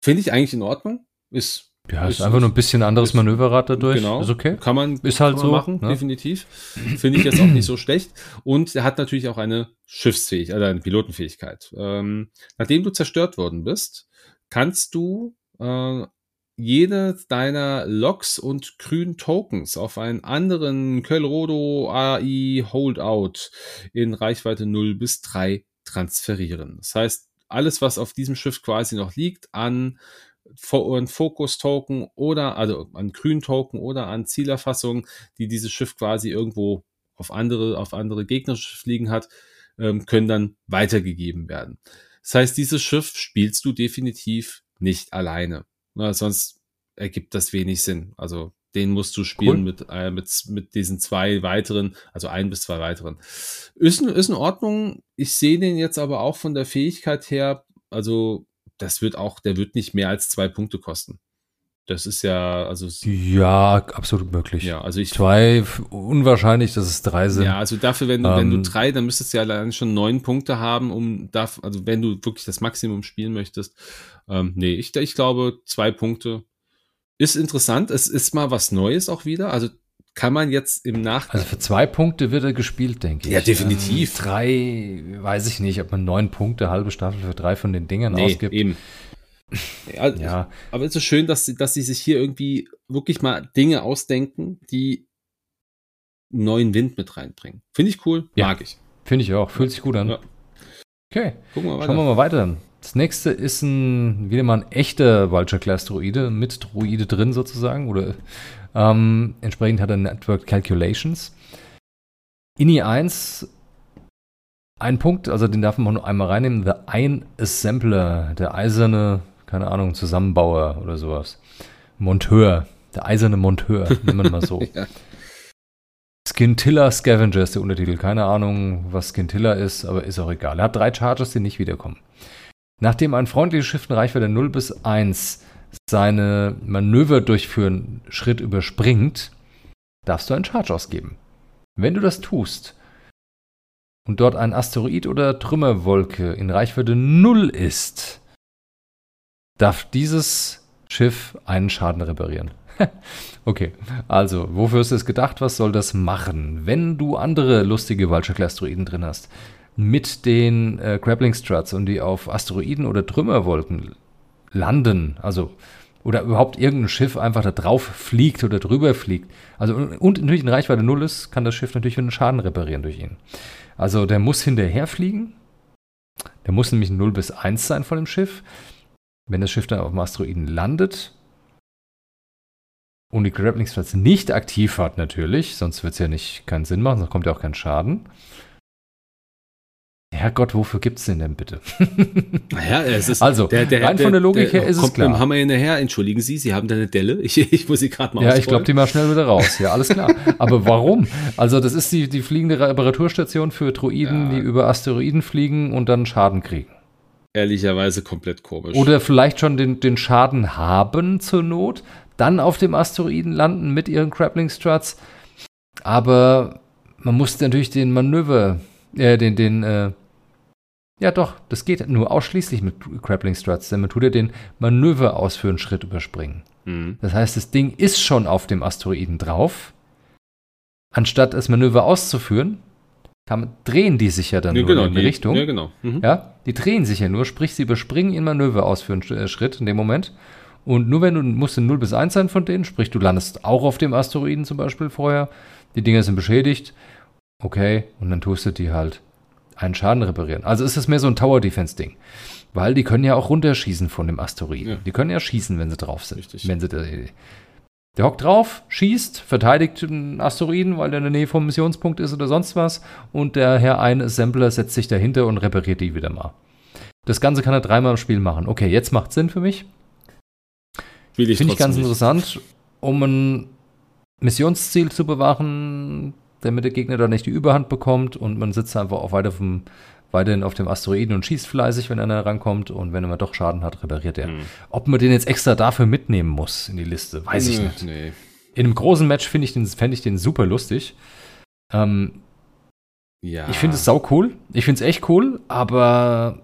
Finde ich eigentlich in Ordnung. Ist ja, ist, ist einfach nur ein bisschen anderes ist, Manöverrad dadurch. Genau. Ist okay. Kann man, ist halt man so machen, ne? definitiv. Finde ich jetzt auch nicht so schlecht. Und er hat natürlich auch eine Schiffsfähigkeit, also eine Pilotenfähigkeit. Ähm, nachdem du zerstört worden bist, kannst du äh, jede deiner Logs und grünen Tokens auf einen anderen Kölrodo AI Holdout in Reichweite 0 bis 3 transferieren. Das heißt, alles, was auf diesem Schiff quasi noch liegt an ein Fokus-Token oder, also an Grün-Token oder an Zielerfassungen, die dieses Schiff quasi irgendwo auf andere, auf andere gegnerische fliegen hat, ähm, können dann weitergegeben werden. Das heißt, dieses Schiff spielst du definitiv nicht alleine. Na, sonst ergibt das wenig Sinn. Also den musst du spielen cool. mit, äh, mit, mit diesen zwei weiteren, also ein bis zwei weiteren. Ist, ist in Ordnung. Ich sehe den jetzt aber auch von der Fähigkeit her, also das wird auch, der wird nicht mehr als zwei Punkte kosten. Das ist ja, also. Ja, absolut möglich. Ja, also ich. Zwei, unwahrscheinlich, dass es drei sind. Ja, also dafür, wenn du, ähm, wenn du ähm, drei, dann müsstest du ja allein schon neun Punkte haben, um, da, also wenn du wirklich das Maximum spielen möchtest. Ähm, nee, ich, ich glaube, zwei Punkte ist interessant. Es ist mal was Neues auch wieder. Also kann man jetzt im Nachgang. Also für zwei Punkte wird er gespielt, denke ich. Ja, definitiv. Ähm, drei, weiß ich nicht, ob man neun Punkte, halbe Staffel für drei von den Dingern nee, ausgibt. Eben. Ja, ja. Aber es ist schön, dass sie, dass sie sich hier irgendwie wirklich mal Dinge ausdenken, die neuen Wind mit reinbringen. Finde ich cool, ja. mag ich. Finde ich auch, fühlt sich gut an. Ja. Okay, Gucken wir weiter. schauen wir mal weiter. Das nächste ist ein, wieder mal ein echter Vulture Class Droide mit Droide drin sozusagen oder ähm, entsprechend hat er Network Calculations. INI 1, ein Punkt, also den darf man nur einmal reinnehmen. The Ein Assembler, der eiserne, keine Ahnung, Zusammenbauer oder sowas. Monteur, der eiserne Monteur, nennen wir mal so. ja. Skintilla Scavenger ist der Untertitel. Keine Ahnung, was Skintilla ist, aber ist auch egal. Er hat drei Charges, die nicht wiederkommen. Nachdem ein freundliches Schiff in Reichweite 0 bis 1 seine Manöver durchführen Schritt überspringt, darfst du einen Charge ausgeben. Wenn du das tust und dort ein Asteroid oder Trümmerwolke in Reichweite 0 ist, darf dieses Schiff einen Schaden reparieren. okay, also, wofür ist es gedacht? Was soll das machen? Wenn du andere lustige Vulture-Asteroiden drin hast, mit den äh, Grappling Struts und die auf Asteroiden oder Trümmerwolken landen, also oder überhaupt irgendein Schiff einfach da drauf fliegt oder drüber fliegt, also und natürlich in Reichweite 0 ist, kann das Schiff natürlich einen Schaden reparieren durch ihn. Also der muss hinterher fliegen. Der muss nämlich 0 bis 1 sein von dem Schiff. Wenn das Schiff dann auf dem Asteroiden landet, und die Grappling Struts nicht aktiv hat natürlich, sonst wird es ja nicht keinen Sinn machen, sonst kommt ja auch kein Schaden. Herrgott, wofür gibt es den denn bitte? ja, es ist. Also, der, der, rein der, von der Logik her ist kommt es klar. Mit dem Hammer hinterher. Entschuldigen Sie, Sie haben da eine Delle. Ich, ich muss sie gerade mal Ja, ich glaube, die mal schnell wieder raus. Ja, alles klar. Aber warum? Also, das ist die, die fliegende Reparaturstation für Druiden, Ja. die über Asteroiden fliegen und dann Schaden kriegen. Ehrlicherweise komplett komisch. Oder vielleicht schon den, den Schaden haben zur Not, dann auf dem Asteroiden landen mit ihren Grappling Struts. Aber man muss natürlich den Manöver, äh, den, den, äh, ja doch, das geht nur ausschließlich mit Grappling Struts, denn man tut ja den Manöver aus für einen Schritt überspringen. Hm. Das heißt, das Ding ist schon auf dem Asteroiden drauf. Anstatt das Manöver auszuführen, kann, drehen die sich ja dann Ja, nur genau, in die die- Richtung. Ja, genau. Mhm. Ja, die drehen sich ja nur, sprich, sie überspringen ihren Manöver aus für einen Sch- äh, Schritt in dem Moment. Und nur wenn du musst du 0 bis 1 sein von denen, sprich, du landest auch auf dem Asteroiden zum Beispiel vorher, die Dinger sind beschädigt, okay, und dann tust du die halt einen Schaden reparieren. Also ist es mehr so ein Tower-Defense-Ding. Weil die können ja auch runterschießen von dem Asteroiden. Ja. Die können ja schießen, wenn sie drauf sind. Richtig. Wenn sie der hockt drauf, schießt, verteidigt den Asteroiden, weil der in der Nähe vom Missionspunkt ist oder sonst was. Und der Herr ein Assembler setzt sich dahinter und repariert die wieder mal. Das Ganze kann er dreimal im Spiel machen. Okay, jetzt macht Sinn für mich. Will ich Finde ich ganz nicht. interessant, um ein Missionsziel zu bewachen, damit der Gegner da nicht die Überhand bekommt und man sitzt einfach auch weiter vom, weiterhin auf dem Asteroiden und schießt fleißig, wenn einer rankommt und wenn er mal doch Schaden hat, repariert er. Hm. Ob man den jetzt extra dafür mitnehmen muss in die Liste, weiß ich Nö, nicht. Nee. In einem großen Match finde ich den, fände ich den super lustig. Ähm, Ja. Ich finde es sau cool. Ich finde es echt cool, aber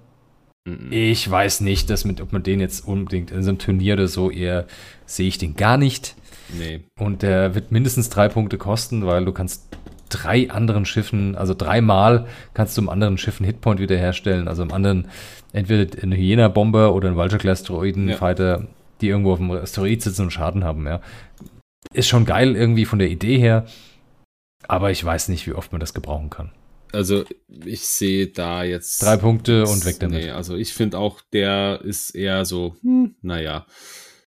Mhm. ich weiß nicht, dass mit, ob man den jetzt unbedingt in so einem Turnier oder so eher sehe ich den gar nicht. Nee. Und der wird mindestens drei Punkte kosten, weil du kannst drei anderen Schiffen, also dreimal kannst du im anderen Schiff einen Hitpoint wiederherstellen. Also im anderen entweder ein Hyena-Bomber oder ein Vulture-Class-Asteroiden-Fighter, die irgendwo auf dem Asteroid sitzen und Schaden haben, ja. Ist schon geil irgendwie von der Idee her, aber ich weiß nicht, wie oft man das gebrauchen kann. Also ich sehe da jetzt. Drei Punkte und weg damit. Nee, also ich finde auch, der ist eher so, hm, naja.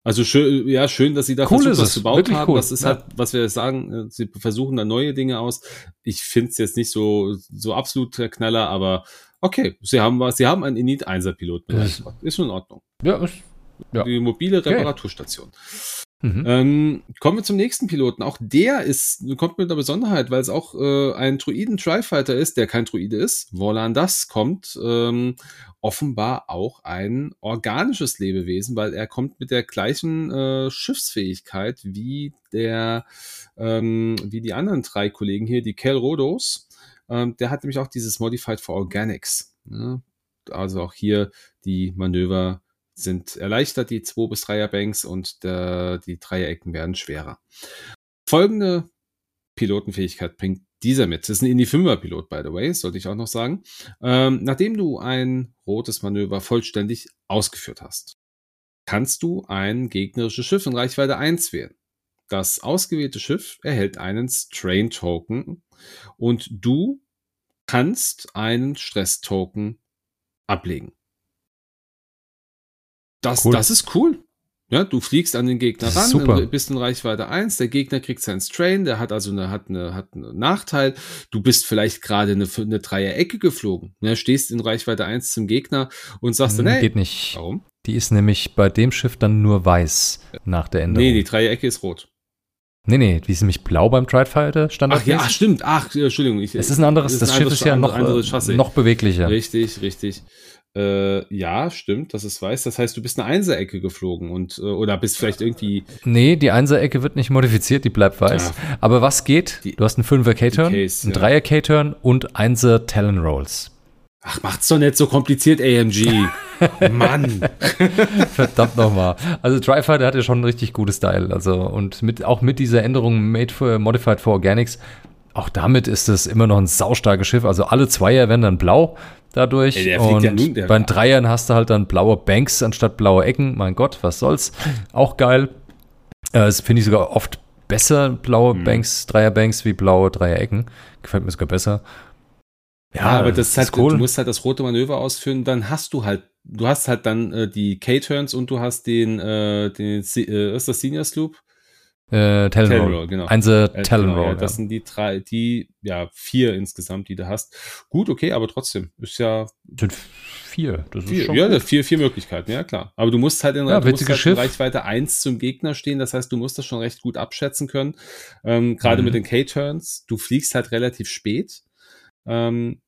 Also schön, ja, schön, dass sie da Cool versucht, ist was zu bauen haben. cool. Das ist Ja. halt, was wir sagen, äh, sie versuchen da neue Dinge aus. Ich finde es jetzt nicht so, so absolut der Knaller, aber okay, sie haben was, sie haben einen Init 1er Pilot mit Das-. Ist schon in Ordnung. Ja, ist, Ja. Die mobile Okay. Reparaturstation. mhm. Ähm, kommen wir zum nächsten Piloten. Auch der ist, kommt mit einer Besonderheit, weil es auch äh, ein Druiden-Tri-Fighter ist, der kein Druide ist. Volandas kommt ähm, offenbar auch ein organisches Lebewesen, weil er kommt mit der gleichen äh, Schiffsfähigkeit wie der, ähm, wie die anderen drei Kollegen hier, die Kel Rodos. Ähm, der hat nämlich auch dieses Modified for Organics. Ne? Also auch hier die Manöver sind erleichtert, die 2 bis 3er Banks und der, die Dreiecken werden schwerer. Folgende Pilotenfähigkeit bringt dieser mit. Das ist ein Indie 5er Pilot, by the way, sollte ich auch noch sagen. Ähm, nachdem du ein rotes Manöver vollständig ausgeführt hast, kannst du ein gegnerisches Schiff in Reichweite 1 wählen. Das ausgewählte Schiff erhält einen Strain-Token und du kannst einen Stress-Token ablegen. Das, Cool. das ist cool. Ja, du fliegst an den Gegner ran, super. bist in Reichweite 1, der Gegner kriegt seinen Strain, der hat also eine, hat eine, hat einen Nachteil. Du bist vielleicht gerade eine, eine Dreierecke geflogen, ne, stehst in Reichweite 1 zum Gegner und sagst dann, Hm, hey, Geht nicht. warum? Die ist nämlich bei dem Schiff dann nur weiß nach der Änderung. Nee, die Dreiecke ist rot. Nee, nee, die ist nämlich blau beim Trifighter Standard. Ach ja, stimmt. Ach, Entschuldigung. Ich, Es ist ein anderes ist ein das Schiff ist ja noch, äh, noch beweglicher. Richtig, richtig. Äh, ja, stimmt, das ist weiß. Das heißt, du bist eine Einserecke geflogen und äh, oder bist vielleicht irgendwie Nee, die Einser-Ecke wird nicht modifiziert, die bleibt weiß. Ja. Aber was geht? Die- du hast einen 5er K-Turn, einen ja. 3er K-Turn und 1er Talon Rolls. Ach, macht's doch nicht so kompliziert, AMG. Mann. Verdammt nochmal. Also Trifighter hat ja schon ein richtig gutes Style. Also und mit, auch mit dieser Änderung Made for, Modified for Organics, auch damit ist es immer noch ein saustarkes Schiff. Also alle Zweier werden dann blau dadurch. Ey, und ja nun- bei den Dreiern hast du halt dann blaue Banks anstatt blaue Ecken. Mein Gott, was soll's. Auch geil. Äh, Das finde ich sogar oft besser, blaue Mhm. Banks, Dreier-Banks wie blaue Dreier-Ecken. Gefällt mir sogar besser. Ja, aber das ist halt, cool. du musst halt das rote Manöver ausführen, dann hast du halt, du hast halt dann äh, die K-Turns und du hast den, äh, den, äh, ist das Senior Sloop? Äh, Talon Roll. Genau. Einser Äh, Talon genau, Roll. ja, das sind die drei, die, ja, vier insgesamt, die du hast. Gut, okay, aber trotzdem, ist ja sind vier. Das ist vier, schon ja, gut. vier, vier Möglichkeiten, ja klar. Aber du musst halt in, Ja, du musst halt in. Reichweite 1 zum Gegner stehen, das heißt, du musst das schon recht gut abschätzen können. Ähm, Gerade Mhm. mit den K-Turns, du fliegst halt relativ spät. Ähm,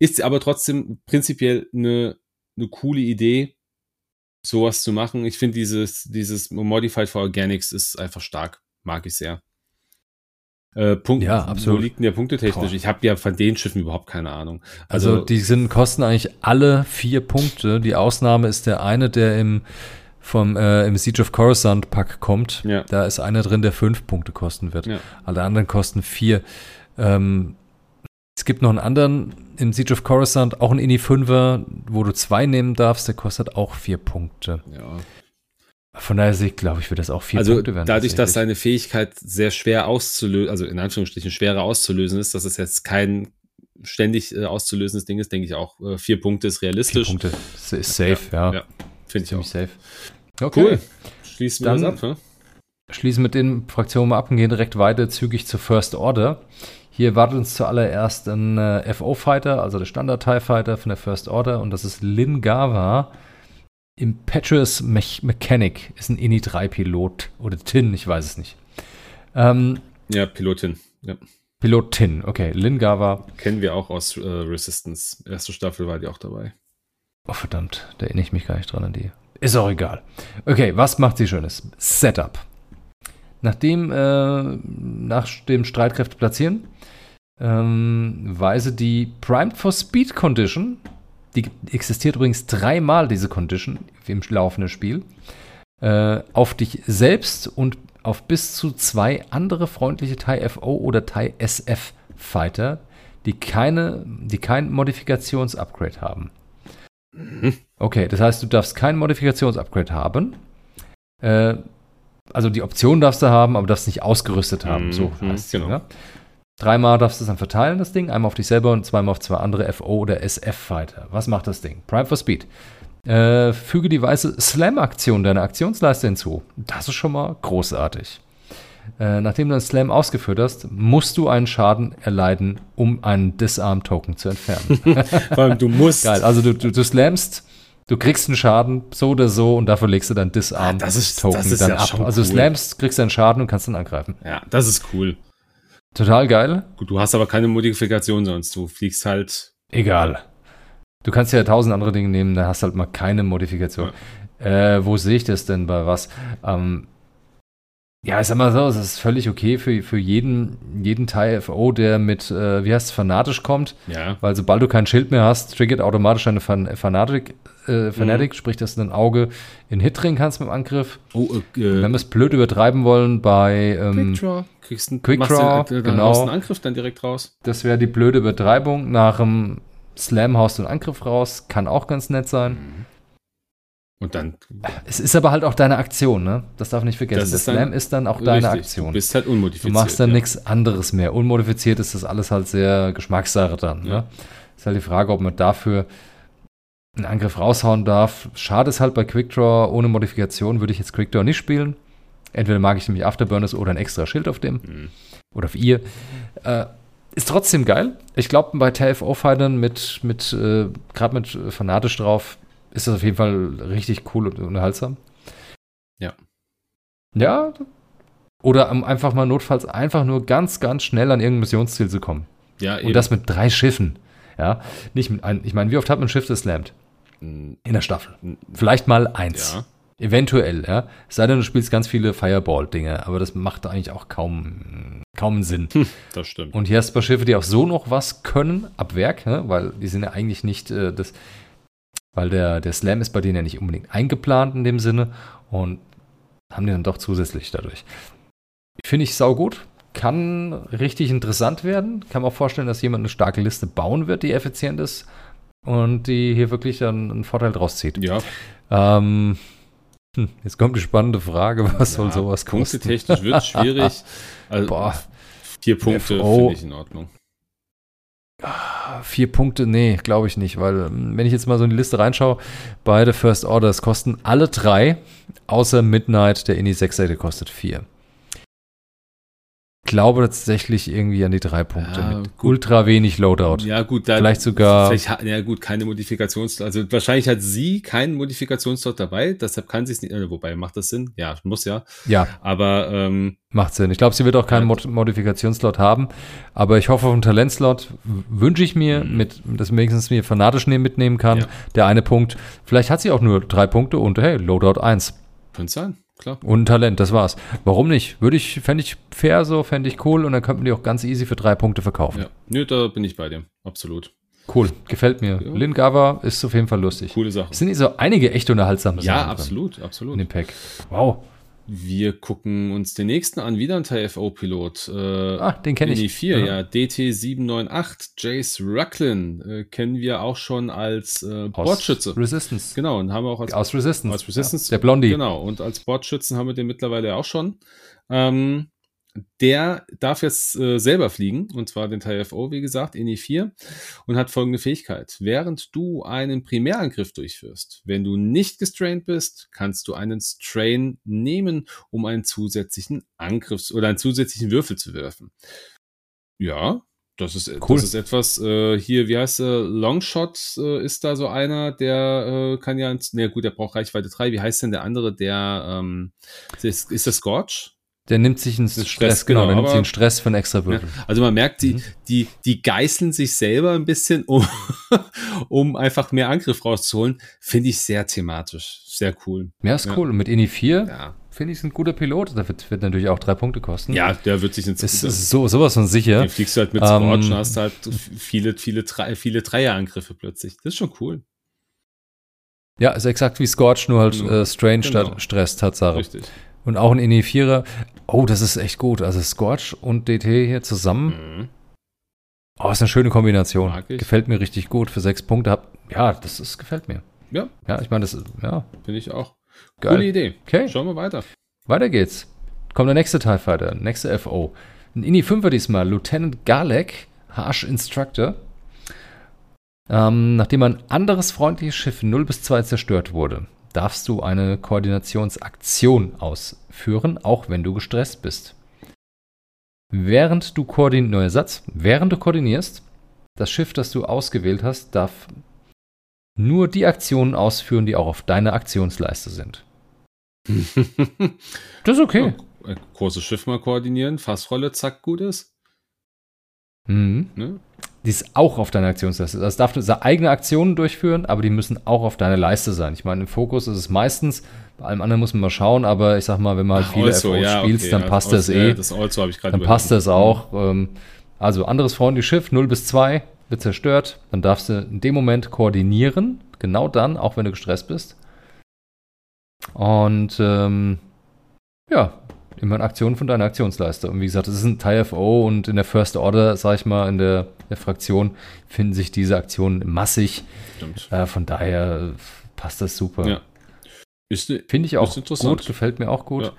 ist aber trotzdem prinzipiell eine, eine coole Idee, sowas zu machen. Ich finde dieses, dieses Modified for Organics ist einfach stark. Mag ich sehr. Äh, Punkt, Ja, absolut. Wo liegt denn der punktetechnisch? Boah. Ich habe ja von den Schiffen überhaupt keine Ahnung. Also, die sind, kosten eigentlich alle vier Punkte. Die Ausnahme ist der eine, der im, vom, äh, im Siege of Coruscant Pack kommt. Ja. Da ist einer drin, der fünf Punkte kosten wird. Ja. Alle anderen kosten vier. Ähm, es gibt noch einen anderen im Siege of Coruscant, auch ein Ini 5er, wo du zwei nehmen darfst, der kostet auch vier Punkte. ja. Von daher sehe ich, glaube ich, wird das auch vier also Punkte werden. dadurch, dass seine Fähigkeit sehr schwer auszulösen, also in Anführungsstrichen schwerer auszulösen ist, dass es jetzt kein ständig äh, auszulösendes Ding ist, denke ich auch. Äh, vier Punkte ist vier realistisch. Punkte ist safe, ja. ja. Finde ich auch. Safe. Okay. Cool. Schließen wir Dann- das ab, ne? schließen mit den Fraktionen mal ab und gehen direkt weiter zügig zur First Order. Hier wartet uns zuallererst ein äh, FO-Fighter, also der Standard-TIE Fighter von der First Order, und das ist Lin Gava. Impetuous Mech Mechanic ist ein INI-3-Pilot oder Tin, ich weiß es nicht. Ähm, Ja, Pilotin. Ja. Pilot Tin, okay. Lin Gava. Kennen wir auch aus äh, Resistance. Erste Staffel war die auch dabei. Oh, verdammt, da erinnere ich mich gar nicht dran an die. Ist auch egal. Okay, was macht sie Schönes? Setup. Nachdem, äh, nach dem Streitkräfte platzieren, ähm, weise die Primed for Speed Condition, die existiert übrigens dreimal, diese Condition, im laufenden Spiel, äh, auf dich selbst und auf bis zu zwei andere freundliche TIE FO oder TIE SF Fighter, die keine, die kein Modifikationsupgrade haben. Okay, das heißt, du darfst kein Modifikationsupgrade haben. Äh, also die Option darfst du haben, aber darfst nicht ausgerüstet haben. Mhm, so mhm, heißt es. genau. Ne? Dreimal darfst du es dann verteilen, das Ding. Einmal auf dich selber und zweimal auf zwei andere FO oder SF-Fighter. Was macht das Ding? Prime for Speed. Äh, füge die weiße Slam-Aktion deiner Aktionsleiste hinzu. Das ist schon mal großartig. Äh, nachdem du einen Slam ausgeführt hast, musst du einen Schaden erleiden, um einen Disarm-Token zu entfernen. Vor allem, du musst. Geil, also du, du, du slammst, du kriegst einen Schaden, so oder so, und dafür legst du dein Ah, Disarm-Token ist dann ja ab. schon Also du cool. slammst, kriegst einen Schaden und kannst dann angreifen. Ja, das ist cool. Total geil. Gut, du hast aber keine Modifikation sonst. Du fliegst halt. Egal. Du kannst ja tausend andere Dinge nehmen, da hast du halt mal keine Modifikation. Äh, wo sehe ich das denn bei was? Ähm, ja, ich sag mal so, es ist völlig okay für, für jeden, jeden Teil FO, der mit, äh, wie heißt es, fanatisch kommt. Ja. Weil sobald du kein Schild mehr hast, triggert automatisch eine Fan Fanatic, äh, Fanatic sprich, dass du ein Auge in Hit drehen kannst mit dem Angriff. Oh, äh, Wenn wir es blöd übertreiben wollen, bei ähm, Quick Draw. Kriegst einen, Quick machst Draw, den, äh, genau. Haust einen Angriff dann direkt raus. das wäre die blöde Übertreibung. Nach dem Slam haust du einen Angriff raus, kann auch ganz nett sein. Und dann. Es ist aber halt auch deine Aktion, ne? Das darf nicht vergessen. Das dann- Slam ist dann auch deine richtig, Aktion. Du bist halt Du unmodifiziert. machst dann ja. nichts anderes mehr. Unmodifiziert ist das alles halt sehr Geschmackssache dann. Ja. Ne? Ist halt die Frage, ob man dafür einen Angriff raushauen darf. Schade ist halt bei Quickdraw, ohne Modifikation würde ich jetzt Quickdraw nicht spielen. Entweder mag ich nämlich Afterburners oder ein extra Schild auf dem. Mhm. Oder auf ihr. Äh, ist trotzdem geil. Ich glaube, bei TFO-Fightern mit, mit äh, gerade mit äh, fanatisch drauf, ist das auf jeden Fall richtig cool und unterhaltsam. Ja. Ja, Oder um einfach mal notfalls einfach nur ganz, ganz schnell an irgendein Missionsziel zu kommen. Ja, Und das mit drei Schiffen. Ja, nicht mit ein, ich meine, wie oft hat man ein Schiff geslammt? Mm, In der Staffel. Vielleicht mal eins. Ja. Eventuell, ja. Es sei denn, du spielst ganz viele Fireball-Dinge, aber das macht eigentlich auch kaum, kaum Sinn. Das stimmt. Und hier hast du ein paar Schiffe, die auch so noch was können, ab Werk, ne? weil die sind ja eigentlich nicht äh, das, weil der, der Slam ist bei denen ja nicht unbedingt eingeplant in dem Sinne und haben die dann doch zusätzlich dadurch. Finde ich saugut. Kann richtig interessant werden. Kann mir auch vorstellen, dass jemand eine starke Liste bauen wird, die effizient ist und die hier wirklich dann einen Vorteil draus zieht. ja, Ähm, hm, jetzt kommt die spannende Frage, was soll ja, sowas kosten? Punktetechnisch wird schwierig. Also, Boah, vier Punkte finde ich in Ordnung. Vier Punkte, nee, glaube ich nicht, weil ähm, wenn ich jetzt mal so in die Liste reinschaue, beide First Orders kosten alle drei, außer Midnight, der Indie 6 der kostet vier. Ich glaube tatsächlich irgendwie an die drei Punkte Ja, mit gut. ultra wenig Loadout. Ja, gut, da, Vielleicht sogar- Vielleicht, ja, gut, keine Modifikations, also wahrscheinlich hat sie keinen Modifikationslot dabei, deshalb kann sie es nicht, äh, wobei macht das Sinn? Ja, muss ja. Ja, Aber ähm, macht Sinn. Ich glaube, sie wird auch keinen. Mod Modifikationslot haben, aber ich hoffe auf einen Talentslot wünsche ich mir, Mhm. mit, dass wenigstens mir fanatisch nehmen, mitnehmen kann. Ja. Der eine Punkt. Vielleicht hat sie auch nur drei Punkte und hey, Loadout 1. könnte sein, klar. Und Talent, das war's. Warum nicht? Würde ich, fände ich fair so, fände ich cool und dann könnten die auch ganz easy für drei Punkte verkaufen. Ja. Nö, da bin ich bei dir. Absolut. Cool, gefällt mir. Ja. Lin Gava ist auf jeden Fall lustig. Coole Sache. Es sind so einige echt unterhaltsame Ja, Sachen drin absolut, in absolut. dem Pack. Wow. Wir gucken uns den nächsten an, wieder ein TFO-Pilot. Äh, Ah, den kenne ich. 4, Ja. ja. DT798, Jace Rucklin, äh, kennen wir auch schon als äh, Bordschütze. Resistance. Genau, und haben wir auch als Aus Resistance. Aus Resistance. Ja, der Blondie. Genau, und als Bordschützen haben wir den mittlerweile auch schon. Ähm, der darf jetzt äh, selber fliegen, und zwar den TFO, wie gesagt, INI 4, und hat folgende Fähigkeit. Während du einen Primärangriff durchführst, wenn du nicht gestrained bist, kannst du einen Strain nehmen, um einen zusätzlichen Angriffs- oder einen zusätzlichen Würfel zu werfen. Ja, das ist, Cool. das ist etwas, äh, hier, wie heißt er, Longshot äh, ist da so einer, der äh, kann ja, na gut, der braucht Reichweite 3. Wie heißt denn der andere, der, ähm, ist, ist das Scorch? Der nimmt sich einen Das ist Stress, Stress, genau, genau, der nimmt sich einen Stress für einen extra Ja, Würfel. also man merkt, die, Mhm. die, die geißeln sich selber ein bisschen, um, um einfach mehr Angriff rauszuholen. Finde ich sehr thematisch. Sehr cool. Ja, ist Ja. cool. Und mit INI 4 Ja, finde ich es ein guter Pilot. Der wird, wird natürlich auch drei Punkte kosten. ja der wird sich ins Es ist so, sowas von sicher. Den fliegst du halt mit Ähm, Scorch und hast halt viele, viele, Dre- viele Dreierangriffe plötzlich. Das ist schon cool. Ja, ist exakt wie Scorch, nur halt Ja, äh, Strange genau. statt Stress, Tatsache. Richtig. Und auch ein INI 4er. Oh, das ist echt gut. Also Scorch und DT hier zusammen. Mhm. Oh, ist eine schöne Kombination. Gefällt mir richtig gut. Für sechs Punkte hab. Ja, das ist, gefällt mir. Ja, Ja, ich meine, das ist, ja, finde ich auch. Geil. Coole Idee. Okay. Schauen wir weiter. Weiter geht's. Kommt der nächste TIE Fighter, nächste FO. Ein INI 5er diesmal, Lieutenant Galek, Harsh Instructor. Ähm, nachdem ein anderes freundliches Schiff 0 bis 2 zerstört wurde, darfst du eine Koordinationsaktion ausführen, auch wenn du gestresst bist. Während du koordinierst, neuer Satz, während du koordinierst, das Schiff, das du ausgewählt hast, darf nur die Aktionen ausführen, die auch auf deiner Aktionsleiste sind. Das ist okay. Ja, großes Schiff mal koordinieren, Fassrolle, zack, gut ist. Mhm. Ne? Die ist auch auf deiner Aktionsleiste. Das darf du seine eigene Aktionen durchführen, aber die müssen auch auf deiner Leiste sein. Ich meine, im Fokus ist es meistens, bei allem anderen muss man mal schauen, aber ich sag mal, wenn man halt viele Also, FOs ja, spielst, okay, dann ja, passt das das Also, eh. Ja, das Also habe ich gerade dann passt das auch. Ähm, also, anderes freundliches Schiff, 0 bis 2, wird zerstört. Dann darfst du in dem Moment koordinieren. Genau dann, auch wenn du gestresst bist. Und ähm, ja, immer eine Aktion von deiner Aktionsleiste. Und wie gesagt, das ist ein TIE-FO und in der First Order, sag ich mal, in der, der Fraktion finden sich diese Aktionen massig. Stimmt. Äh, von daher passt das super. Ja. Ne- Finde ich auch gut, gefällt mir auch gut. Ja.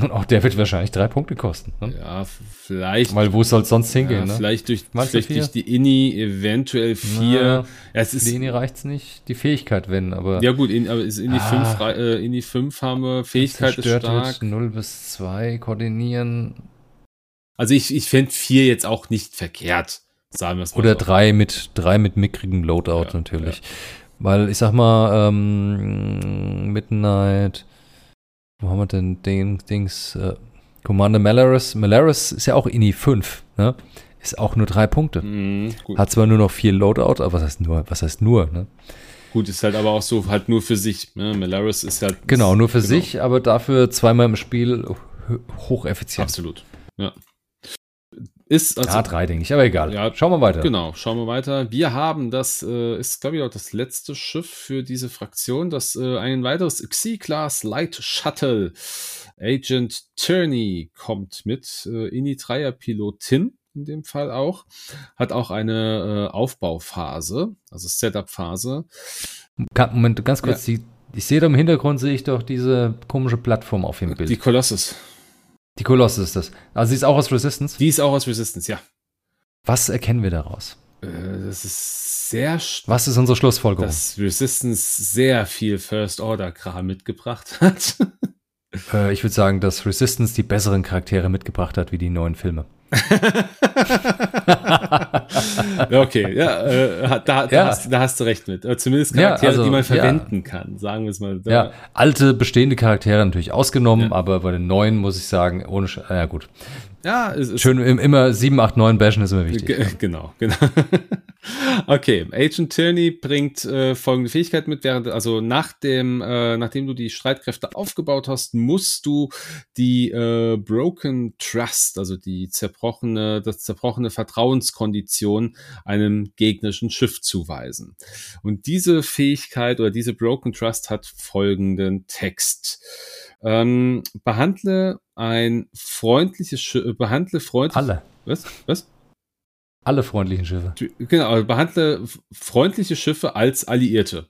Und auch der wird wahrscheinlich drei Punkte kosten. Ne? ja, vielleicht. Weil wo soll es sonst hingehen? ja, ne? Vielleicht durch, Meinst vielleicht vier? durch die Inni, eventuell vier. Ja, es ist, Für Inni reicht es nicht. Die Fähigkeit, wenn, aber ja gut, in, aber ist Inni Ah. 5, rei- äh, Inni 5 haben wir, Fähigkeit ist stark. wird, 0 bis 2 koordinieren. Also ich, ich fände 4 jetzt auch nicht verkehrt, sagen wir es mal Oder so. 3 mit, drei mit mickrigem Loadout Ja, natürlich. Weil ich sag mal, ähm, Midnight, wo haben wir denn den Dings? Äh, Commander Malaris, Malaris ist ja auch INI 5, ne? Ist auch nur drei Punkte. Mhm. Hat zwar nur noch vier Loadout, aber was heißt nur, was heißt nur, ne? gut, ist halt aber auch so, halt nur für sich. Ne? Malaris ist halt. Genau, nur für genau. sich, aber dafür zweimal im Spiel h- hocheffizient. Absolut. Ja. Ist also, Ja, drei, denke ich, aber egal. Ja, Schauen wir weiter. Genau, schauen wir weiter. Wir haben, das äh, ist, glaube ich, auch das letzte Schiff für diese Fraktion, das äh, ein weiteres X-Class Light Shuttle. Agent Turney kommt mit, äh, Ini-3er-Pilotin in dem Fall auch, hat auch eine äh, Aufbauphase, also Setup-Phase. Moment, ganz kurz. Die, ich sehe da im Hintergrund, sehe ich doch diese komische Plattform auf dem Bild. Die Die. Colossus ist das. Also sie ist auch aus Resistance. Die ist auch aus Resistance, ja. Was erkennen wir daraus? Äh, das ist sehr Was ist unsere Schlussfolgerung? dass Resistance sehr viel First-Order-Kram mitgebracht hat. Äh, ich würde sagen, dass Resistance die besseren Charaktere mitgebracht hat wie die neuen Filme. Ja, okay, ja, äh, da, da, Ja. Hast, da hast du recht mit. Äh, Zumindest Ja, Charaktere, also, die man ja. verwenden kann, sagen wir es mal. Ja, alte, bestehende Charaktere natürlich ausgenommen, Ja. aber bei den neuen muss ich sagen, ohne, Sch ja gut. Ja Schön, im- immer 7, 8, 9 bashen ist immer wichtig. Ge genau, genau. okay, Agent Tierney bringt äh, folgende Fähigkeit mit, während also nach dem, äh, nachdem du die Streitkräfte aufgebaut hast, musst du die äh, Broken Trust, also die zerbrochene, das zerbrochene Vertrauenskondition einem gegnerischen Schiff zuweisen. Und diese Fähigkeit oder diese Broken Trust hat folgenden Text. Ähm, behandle ein freundliches Schiff, behandle freundlich. Alle. Was? Was? Alle freundlichen Schiffe. Genau, behandle freundliche Schiffe als Alliierte.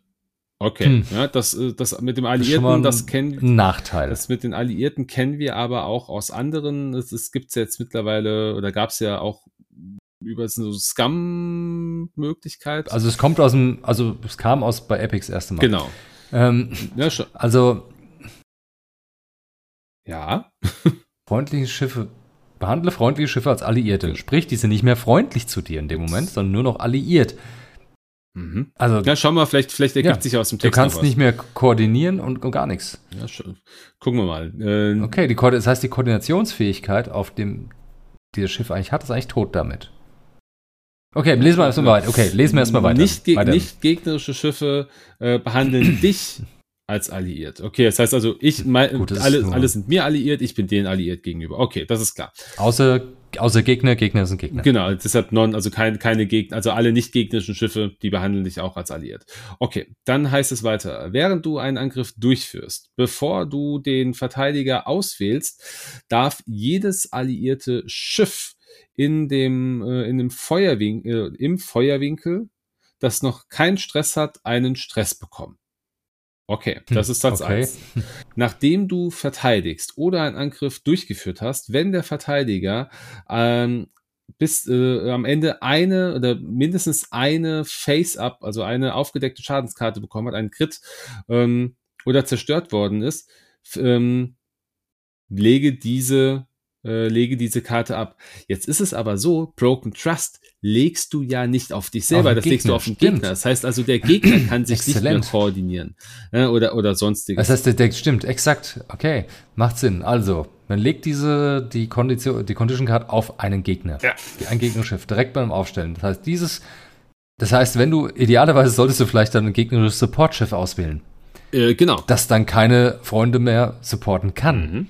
Okay, Hm. ja, das, äh, das mit dem Alliierten, das kennen ein Nachteil. das mit den Alliierten kennen wir aber auch aus anderen. Es, es gibt jetzt mittlerweile, oder gab es ja auch über so Scum-Möglichkeit. also es kommt aus dem, also es kam aus bei Epics erste Mal. genau. Ähm, Ja, schon. also ja. freundliche Schiffe, behandle freundliche Schiffe als Alliierte. Sprich, die sind nicht mehr freundlich zu dir in dem Moment, sondern nur noch alliiert. Mhm. Also Ja, schau mal, vielleicht, vielleicht ergibt Ja, sich aus dem du Text kannst noch was. nicht mehr koordinieren und, und gar nichts. Ja, schon. Gucken wir mal. Äh, Okay, die, das heißt, die Koordinationsfähigkeit, auf dem dieses Schiff eigentlich hat, ist eigentlich tot damit. Okay, lesen wir erstmal weiter. Okay, lesen wir erstmal weiter. Nicht, ge weiter. nicht gegnerische Schiffe äh, behandeln dich als alliiert. Okay, das heißt also, ich, mein, Gut, das ist alle, alle sind mir alliiert, ich bin denen alliiert gegenüber. Okay, das ist klar. Außer, außer Gegner, Gegner sind Gegner. Genau, deshalb non, also kein, keine Gegner, also alle nicht gegnerischen Schiffe, die behandeln dich auch als alliiert. Okay, dann heißt es weiter. Während du einen Angriff durchführst, bevor du den Verteidiger auswählst, darf jedes alliierte Schiff in dem, äh, in dem Feuerwinkel, äh, im Feuerwinkel, das noch keinen Stress hat, einen Stress bekommen. Okay, das ist Satz okay. 1. Nachdem du verteidigst oder einen Angriff durchgeführt hast, wenn der Verteidiger ähm, bis äh, am Ende eine oder mindestens eine Face-Up, also eine aufgedeckte Schadenskarte bekommen hat, einen Crit ähm, oder zerstört worden ist, ähm, lege diese äh, lege diese Karte ab. Jetzt ist es aber so, Broken Trust legst du ja nicht auf dich selber, Auf das legst du Gegner, auf den stimmt. Gegner. Das heißt also, der Gegner kann sich nicht mehr koordinieren äh, oder, oder sonstiges. Das heißt, der, der stimmt, exakt. Okay, macht Sinn. Also, man legt diese, die Kondition, die Condition Card auf einen Gegner. Ja. Ein Gegnerschiff, direkt beim Aufstellen. Das heißt, dieses, das heißt, wenn du, idealerweise solltest du vielleicht dann ein gegnerisches Support-Schiff auswählen, äh, genau. das dann keine Freunde mehr supporten kann. Mhm.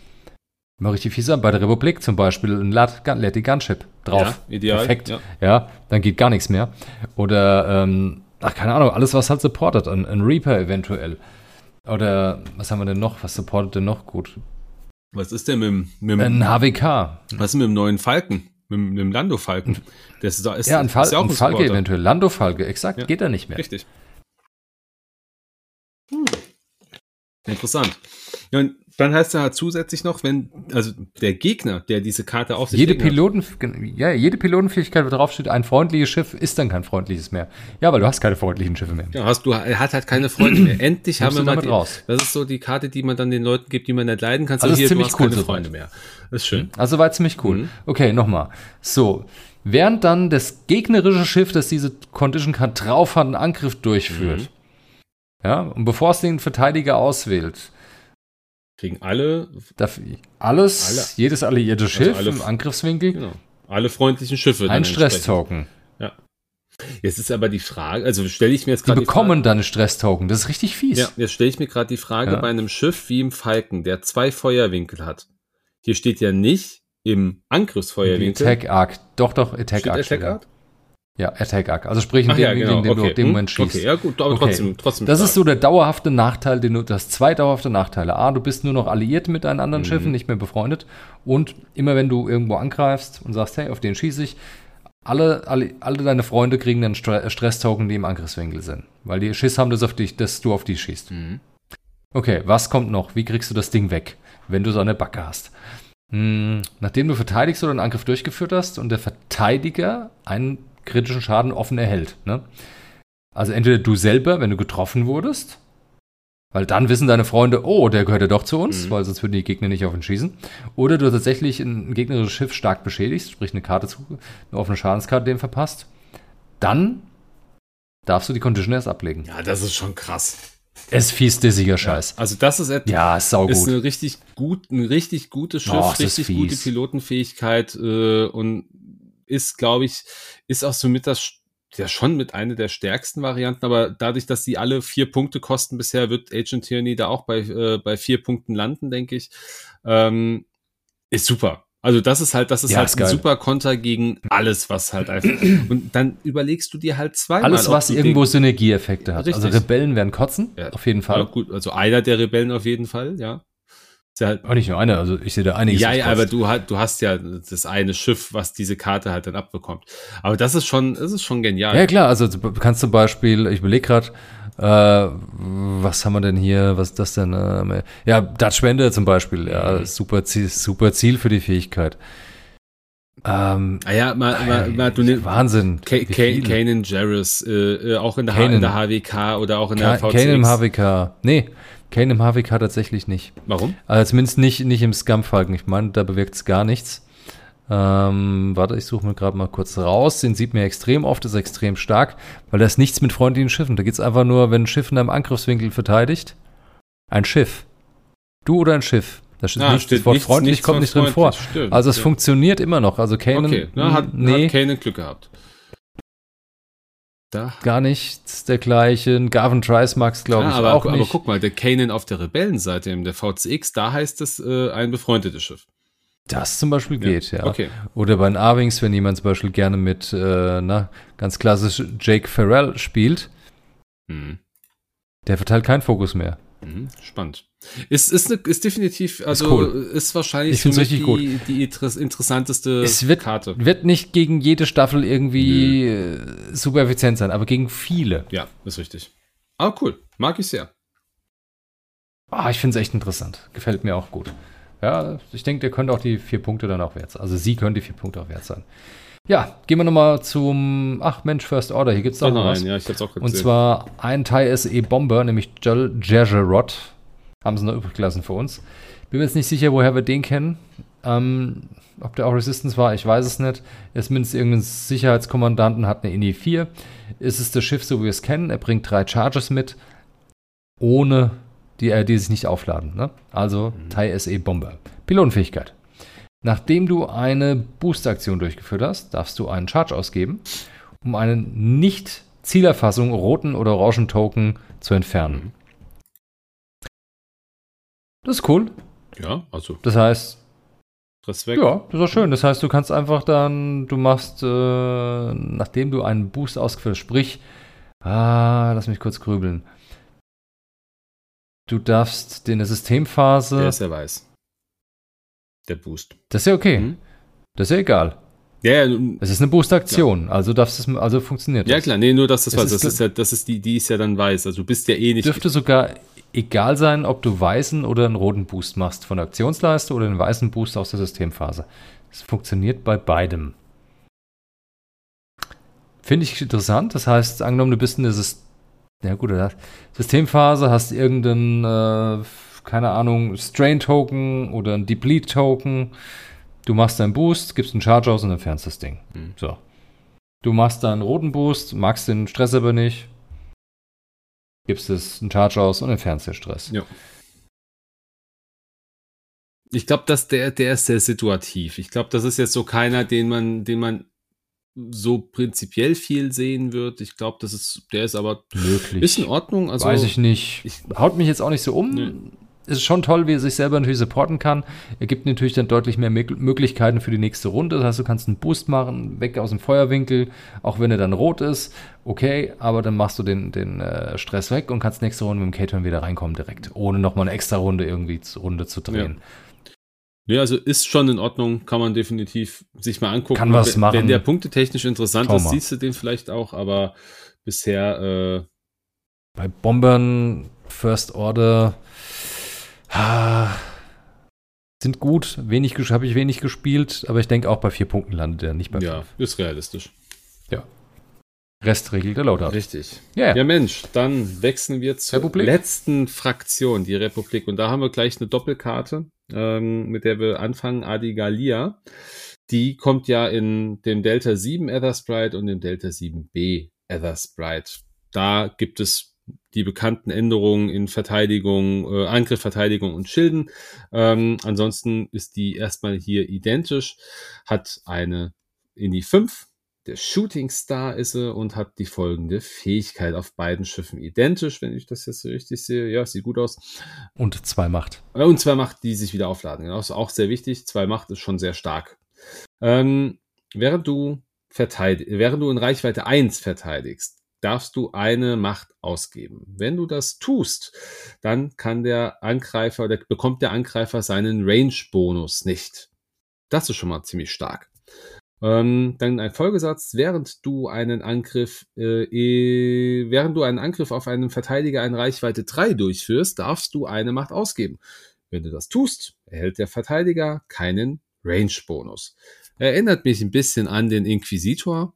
Mal richtig fies an. Bei der Republik zum Beispiel ein Gun- Lady Gunship drauf. Ja, ideal, Perfekt. ja. Ja. dann geht gar nichts mehr. Oder, ähm, ach, keine Ahnung, alles, was halt supportet. Ein, ein Reaper eventuell. Oder, was haben wir denn noch? Was supportet denn noch gut? Was ist denn mit, dem- mit, dem- Ein HWK. was ist mit dem neuen Falken? Mit, dem- mit dem Lando-Falken? Das ist, ist, Ja, ein, Fal ist ja auch ein Falke eventuell. Lando-Falke, exakt, Ja. geht er nicht mehr. Richtig. Interessant. Ja, und dann heißt er halt zusätzlich noch, wenn, also der Gegner, der diese Karte auf sich Jede, Piloten, ja, jede Pilotenfähigkeit, wo drauf steht, ein freundliches Schiff, ist dann kein freundliches mehr. Ja, weil du hast keine freundlichen Schiffe mehr. Ja, hast du, er hat halt keine Freunde mehr. Endlich haben wir mal die, raus. Das ist so die Karte, die man dann den Leuten gibt, die man nicht leiden kann. So, Also ist hier, ziemlich du hast cool keine. Freunde mehr. Das ist schön. Also war ziemlich cool. Mhm. Okay, nochmal. So, während dann das gegnerische Schiff, das diese Condition Card drauf hat, einen Angriff durchführt. Mhm. Ja, und bevor es den Verteidiger auswählt, Kriegen alle. Darf alles, alle, jedes alliierte also Schiff alle, im Angriffswinkel. Genau. Alle freundlichen Schiffe. Ein Stress-Token. Ja. Jetzt ist aber die Frage, also stelle ich mir jetzt gerade. Die bekommen die dann Stress-Token, das ist richtig fies. Ja, jetzt stelle ich mir gerade die Frage ja. bei einem Schiff wie im Falken, der zwei Feuerwinkel hat. Hier steht ja nicht im Angriffsfeuerwinkel. Attack Arc. Doch, doch, Attack Arc. Attack Arc? Ja, Attack Arc. Also sprich in dem, ja, genau. den okay. du dem Moment hm, schießt. Okay, ja gut, aber okay. trotzdem, trotzdem. Das stark. ist so der dauerhafte Nachteil, den du, das zwei dauerhafte Nachteile. A, du bist nur noch alliiert mit deinen anderen mhm. Schiffen, nicht mehr befreundet. Und immer wenn du irgendwo angreifst und sagst, hey, auf den schieße ich, alle, alle, alle deine Freunde kriegen einen Stress-Token, die im Angriffswinkel sind. Weil die Schiss haben, dass, auf dich, dass du auf die schießt. Mhm. Okay, was kommt noch? Wie kriegst du das Ding weg, wenn du so eine Backe hast? Hm, nachdem du verteidigst oder einen Angriff durchgeführt hast und der Verteidiger einen kritischen Schaden offen erhält. Ne? Also entweder du selber, wenn du getroffen wurdest, weil dann wissen deine Freunde, oh, der gehört ja doch zu uns, mhm. weil sonst würden die Gegner nicht auf ihn schießen. Oder du tatsächlich ein gegnerisches Schiff stark beschädigst, sprich eine Karte zu, eine offene Schadenskarte dem verpasst. Dann darfst du die Condition erst ablegen. Ja, das ist schon krass. Es fies dissiger Scheiß. Ja, also das ist etwas. Ja, ist saugut. Ist eine richtig gut, ein richtig gutes Schiff, oh, richtig gute Pilotenfähigkeit äh, und ist, glaube ich, ist auch somit das ja schon mit einer der stärksten Varianten, aber dadurch, dass die alle vier Punkte kosten bisher, wird Agent Tyranny da auch bei, äh, bei vier Punkten landen, denke ich. Ähm, ist super. Also das ist halt, das ist ja, halt ist ein super Konter gegen alles, was halt einfach. Und dann überlegst du dir halt zweimal. Alles, was irgendwo Synergieeffekte hat. Also Richtig. Also Rebellen werden kotzen, ja. auf jeden Fall. Ja, gut, also einer der Rebellen auf jeden Fall, ja. Ist ja halt, auch nicht nur einer, also ich sehe da einiges. Ja, ja, aber du, du hast ja das eine Schiff, was diese Karte halt dann abbekommt. Aber das ist schon, das ist schon genial. Ja, klar, also du kannst zum Beispiel, ich überlege gerade, äh, was haben wir denn hier? Was ist das denn? Äh, ja, Dutch Wende zum Beispiel. Ja, mhm. super, Ziel, super Ziel für die Fähigkeit. Ähm, ah ja, mal, mal, mal du nimmst Wahnsinn. Kanan Jarrus, äh, äh, auch in der, in der HWK oder auch in der Ka VCX. Kanan im HWK. Nee, Kanan im HWK tatsächlich nicht. Warum? Also zumindest nicht, nicht im Scum-Falken. Ich meine, da bewirkt es gar nichts. Ähm, warte, ich suche mir gerade mal kurz raus. Den sieht mir extrem oft, ist extrem stark, weil da ist nichts mit freundlichen Schiffen. Da geht es einfach nur, wenn ein Schiff in einem Angriffswinkel verteidigt. Ein Schiff. Du oder ein Schiff. Da steht ah, nichts, steht das Wort nichts, freundlich nichts kommt nicht drin vor. Stimmt, also es ja. funktioniert immer noch. Also Kanan, okay, na, hat, nee, hat Kanan Glück gehabt. Da. Gar nichts dergleichen. Gavin Trice mag es, glaube ich, aber, auch nicht. Aber guck mal, der Kanan auf der Rebellenseite, in der VCX, da heißt es äh, ein befreundetes Schiff. Das zum Beispiel geht, ja. ja. Okay. Oder bei den Arwings, wenn jemand zum Beispiel gerne mit, äh, na, ganz klassisch Jake Farrell spielt, mhm. der verteilt keinen Fokus mehr. Mhm. Spannend. Ist, ist, ne, ist definitiv, also ist, cool. ist wahrscheinlich ich richtig die, gut. die interessanteste es wird, Karte. Wird nicht gegen jede Staffel irgendwie Nö. Äh, super effizient sein, aber gegen viele. Ja, ist richtig. Aber cool. Mag ich sehr. Ah, ich finde es echt interessant. Gefällt mir auch gut. Ja, ich denke, der könnte auch die vier Punkte dann auch wert sein. Also sie können die vier Punkte auch wert sein. Ja, gehen wir nochmal zum, ach Mensch, First Order, hier gibt es auch noch was. Ja, ich hab's auch Und zwar ein Thai SE Bomber, nämlich Jajerot. Haben sie noch übrig gelassen für uns. Bin mir jetzt nicht sicher, woher wir den kennen. Ähm, ob der auch Resistance war, ich weiß es nicht. Er ist mindestens irgendein Sicherheitskommandanten, hat eine INI 4. Ist es das Schiff, so wie wir es kennen. Er bringt drei Charges mit, ohne die, äh, die sich nicht aufladen. Ne? Also mhm. Thai SE Bomber. Pilotenfähigkeit. Nachdem du eine Boost-Aktion durchgeführt hast, darfst du einen Charge ausgeben, um einen Nicht-Zielerfassung roten oder orangen Token zu entfernen. Das ist cool. Ja, also. Das heißt. Weg. Ja, das ist auch schön. Das heißt, du kannst einfach dann, du machst, äh, nachdem du einen Boost ausgeführt hast, sprich, ah, lass mich kurz grübeln. Du darfst in der Systemphase. Der ist ja weiß der Boost. Das ist ja okay. Mhm. Das ist ja egal. Ja, ja, es ist eine Boost-Aktion, ja. also darfst es, also funktioniert das. Ja klar, nee, nur dass das, das war, das ist ja, das ist die, die ist ja dann weiß, also du bist ja eh nicht. Dürfte sogar egal sein, ob du weißen oder einen roten Boost machst von der Aktionsleiste oder einen weißen Boost aus der Systemphase. Es funktioniert bei beidem. Finde ich interessant. Das heißt, angenommen, du bist in der System ja, gut, Systemphase, hast irgendeinen äh, keine Ahnung, Strain-Token oder ein Deplete-Token. Du machst deinen Boost, gibst einen Charge aus und entfernst das Ding. Mhm. So. Du machst dann einen roten Boost, magst den Stress aber nicht, gibst es einen Charge aus und entfernst den Stress. Ja. Ich glaube, dass der, der ist sehr situativ. Ich glaube, das ist jetzt so keiner, den man, den man so prinzipiell viel sehen wird. Ich glaube, das ist, der ist aber Möglich. ist in Ordnung. Also Weiß ich nicht. ich- Haut mich jetzt auch nicht so um. Nee. Es ist schon toll, wie er sich selber natürlich supporten kann. Er gibt natürlich dann deutlich mehr Mög- Möglichkeiten für die nächste Runde. Das heißt, du kannst einen Boost machen, weg aus dem Feuerwinkel, auch wenn er dann rot ist. Okay, aber dann machst du den, den äh, Stress weg und kannst nächste Runde mit dem K-Turn wieder reinkommen direkt, ohne nochmal eine extra Runde irgendwie zu, Runde zu drehen. Ja, also ist schon in Ordnung, kann man definitiv sich mal angucken. Kann was wenn, machen. Wenn der punktetechnisch interessant Schau ist, mal. siehst du den vielleicht auch, aber bisher, äh, Bei Bombern, First Order, sind gut. Wenig habe ich wenig gespielt, aber ich denke auch bei vier Punkten landet er, nicht bei ja, fünf. ist realistisch. Rest regelt der Loadout. Richtig. Ja, Ja, Mensch, dann wechseln wir zur Republik. letzten Fraktion, die Republik. Und da haben wir gleich eine Doppelkarte, ähm, mit der wir anfangen, Adigalia. Die kommt ja in dem Delta 7 Ether Sprite und dem Delta 7b Ether Sprite. Da gibt es die bekannten Änderungen in Verteidigung, äh, Angriff, Verteidigung und Schilden. Ähm, ansonsten ist die erstmal hier identisch, hat eine in die 5, der Shooting Star ist sie und hat die folgende Fähigkeit auf beiden Schiffen identisch, wenn ich das jetzt so richtig sehe. Ja, sieht gut aus. und zwei Macht. Äh, Und zwei Macht, die sich wieder aufladen. Genau, ist auch sehr wichtig. Zwei Macht ist schon sehr stark. Ähm, während du verteidig während du in Reichweite 1 verteidigst, darfst du eine Macht ausgeben. Wenn du das tust, dann kann der Angreifer oder bekommt der Angreifer seinen Range-Bonus nicht. Das ist schon mal ziemlich stark. Ähm, dann ein Folgesatz, während du einen Angriff, äh, eh, während du einen Angriff auf einen Verteidiger in Reichweite 3 durchführst, darfst du eine Macht ausgeben. Wenn du das tust, erhält der Verteidiger keinen Range-Bonus. Erinnert mich ein bisschen an den Inquisitor.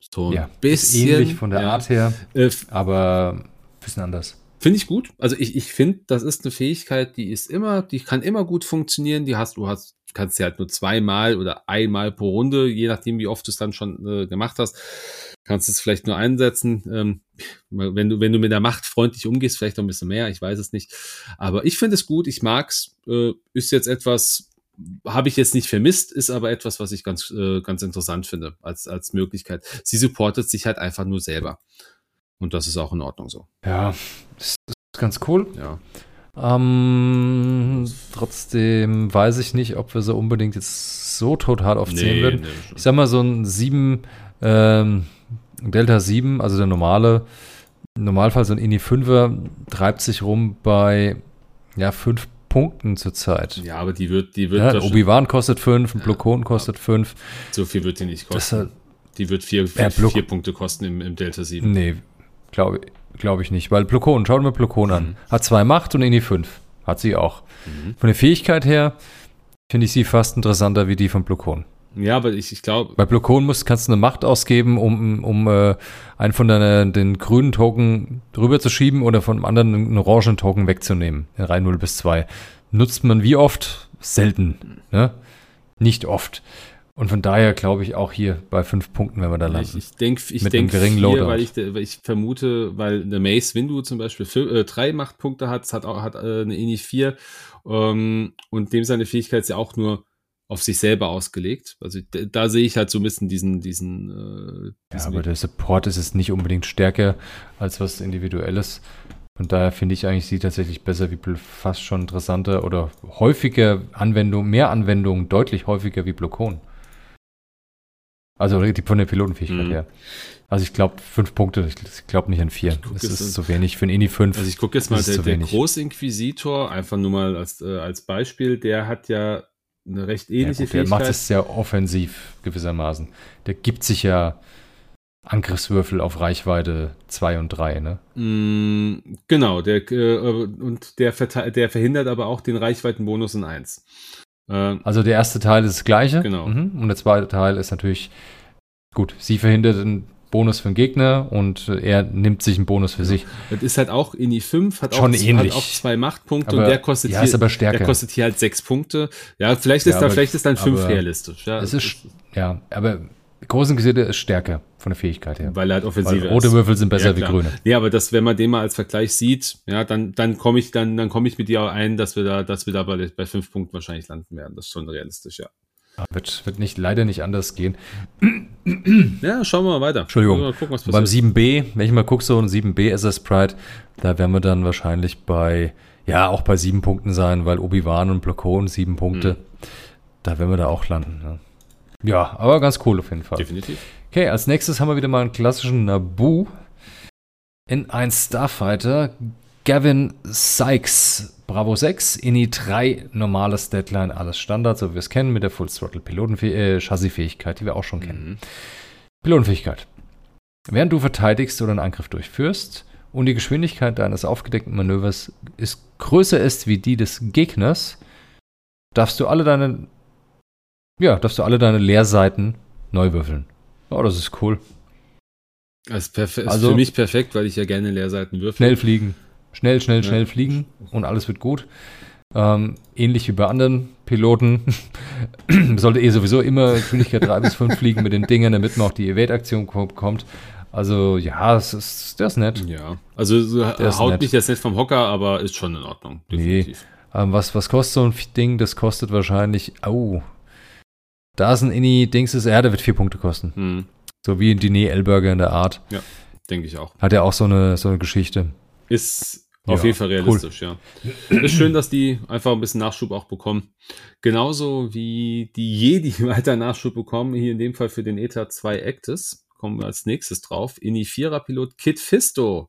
So ein Ja, ist bisschen. ähnlich von der ja. Art her, Äh, aber ein bisschen anders. Finde ich gut. Also ich, ich finde, das ist eine Fähigkeit, die ist immer, die kann immer gut funktionieren. Die hast du hast, kannst sie halt nur zweimal oder einmal pro Runde, je nachdem, wie oft du es dann schon äh, gemacht hast, kannst du es vielleicht nur einsetzen. Ähm, wenn du, wenn du mit der Macht freundlich umgehst, vielleicht noch ein bisschen mehr, ich weiß es nicht. Aber ich finde es gut, ich mag's. Äh, ist jetzt etwas, habe ich jetzt nicht vermisst, ist aber etwas, was ich ganz, äh, ganz interessant finde als, als Möglichkeit. Sie supportet sich halt einfach nur selber. Und das ist auch in Ordnung so. Ja, das ist ganz cool. Ja. Ähm, trotzdem weiß ich nicht, ob wir so unbedingt jetzt so total aufzählen würden. nee, Ich sag mal, so ein 7, ähm, Delta 7, also der normale, im Normalfall so ein Ini 5er, treibt sich rum bei ja, 5 Punkten zurzeit. Ja, aber die wird, die wird Ja, Obi-Wan kostet 5, ein Blokon kostet 5. so viel wird die nicht kosten. halt, die wird vier, Ja, vier, Blok- vier Punkte kosten im, im Delta 7. nee, glaube glaub ich nicht. Weil Blokon, schau dir mal Blokon an. Hat 2 Macht und Ini 5. Hat sie auch. Mhm. Von der Fähigkeit her finde ich sie fast interessanter wie die von Blokon. Ja, aber ich, ich glaube, Bei Blokon musst, kannst du eine Macht ausgeben, um, um äh, einen von deinen den grünen Token rüber zu schieben oder von einem anderen einen orangen Token wegzunehmen. In Reihen 0 bis 2. Nutzt man wie oft? Selten. Ne? Nicht oft. Und von daher glaube ich auch hier bei 5 Punkten, wenn wir da landen. ich denke, ich Mit denk vier, Loadout. weil ich, weil ich vermute, weil eine Mace Windu zum Beispiel fü- äh, drei Machtpunkte hat, hat auch hat äh, eine Ini 4 ähm, und dem seine Fähigkeit ist ja auch nur auf sich selber ausgelegt. Also d- da sehe ich halt so ein bisschen diesen, diesen, äh, Ja, diesen aber der Support ist jetzt nicht unbedingt stärker als was Individuelles. Von daher finde ich eigentlich sie tatsächlich besser wie fast schon interessanter oder häufiger Anwendung, mehr Anwendungen, deutlich häufiger wie Blokon. Also die- von der Pilotenfähigkeit Mhm. her. Also ich glaube fünf Punkte, ich, ich glaube nicht an vier. Das ist an- zu wenig. Für ein Ini 5 Also ich gucke jetzt mal, der, der. Großinquisitor, einfach nur mal als, äh, als Beispiel, der hat ja eine recht ja, ähnliche gut, der Fähigkeit. macht es sehr offensiv gewissermaßen. Der gibt sich ja Angriffswürfel auf Reichweite 2 und 3, ne? Mm, genau, der, äh, und der, der verhindert aber auch den Reichweitenbonus in 1. Äh, Also der erste Teil ist das gleiche. Genau. Mhm. Und der zweite Teil ist natürlich, gut, sie verhindert einen Bonus für den Gegner und er nimmt sich einen Bonus für sich. das ist halt auch Ini 5, hat, Schon auch, ähnlich. hat auch zwei Machtpunkte Aber- und der kostet, ja, hier, ist aber stärker. der kostet hier halt sechs Punkte. Ja, vielleicht ist Ja, da, aber- vielleicht ist dann 5 aber realistisch. Ja, Es ist, ja, aber großen Gesinde ist stärker von der Fähigkeit her. Weil er halt offensiv Weil rote ist. Würfel sind besser Ja, wie grüne. Nee, aber das, wenn man den mal als Vergleich sieht, ja, dann, dann komme ich, dann, dann komme ich mit dir auch ein, dass wir da, dass wir da bei, bei fünf Punkten wahrscheinlich landen werden. Das ist schon realistisch, ja. Wird, wird nicht, leider nicht anders gehen. Ja, schauen wir mal weiter. Entschuldigung. Mal gucken, beim passiert. 7b, wenn ich mal gucke, so ein 7b SS Pride, da werden wir dann wahrscheinlich bei, ja, auch bei sieben Punkten sein, weil Obi-Wan und Blocon sieben Punkte. Hm. Da werden wir da auch landen. Ne? Ja, aber ganz cool auf jeden Fall. Definitiv. Okay, als nächstes haben wir wieder mal einen klassischen Naboo in ein Starfighter. Gavin Sykes, Bravo 6, INI 3, normales Deadline, alles Standard, so wie wir es kennen, mit der Full Throttle Pilotenfäh äh, Chassisfähigkeit, die wir auch schon kennen. Mhm. Pilotenfähigkeit. Während du verteidigst oder einen Angriff durchführst und die Geschwindigkeit deines aufgedeckten Manövers ist größer ist wie die des Gegners, darfst du alle deine ja, darfst du alle deine Leerseiten neu würfeln. Oh, das ist cool. Das ist, Also- für mich perfekt, weil ich ja gerne Leerseiten würfel. Schnell fliegen. Schnell, schnell, Ja. schnell fliegen und alles wird gut. Ähm, ähnlich wie bei anderen Piloten. Sollte eh sowieso immer Geschwindigkeit 3 bis 5 fliegen mit den Dingen, damit man auch die Evade-Aktion ko- bekommt. Also ja, es ist, der ist nett. Ja, also so ist haut nett. mich jetzt nicht vom Hocker, aber ist schon in Ordnung. Definitiv. Ähm, was, was kostet so ein Ding? Das kostet wahrscheinlich, au, da ist ein Inni-Dings, ist er, der wird vier Punkte kosten. Hm, So wie ein Diner Elburger in der Art. denke ich auch. Hat ja auch so eine, so eine Geschichte. Ist auf Ja, jeden Fall realistisch, ja. Ist schön, dass die einfach ein bisschen Nachschub auch bekommen. Genauso wie die Jedi weiter Nachschub bekommen, hier in dem Fall für den ETA 2 Actis. Kommen wir als nächstes drauf. Ini 4er Pilot Kit Fisto.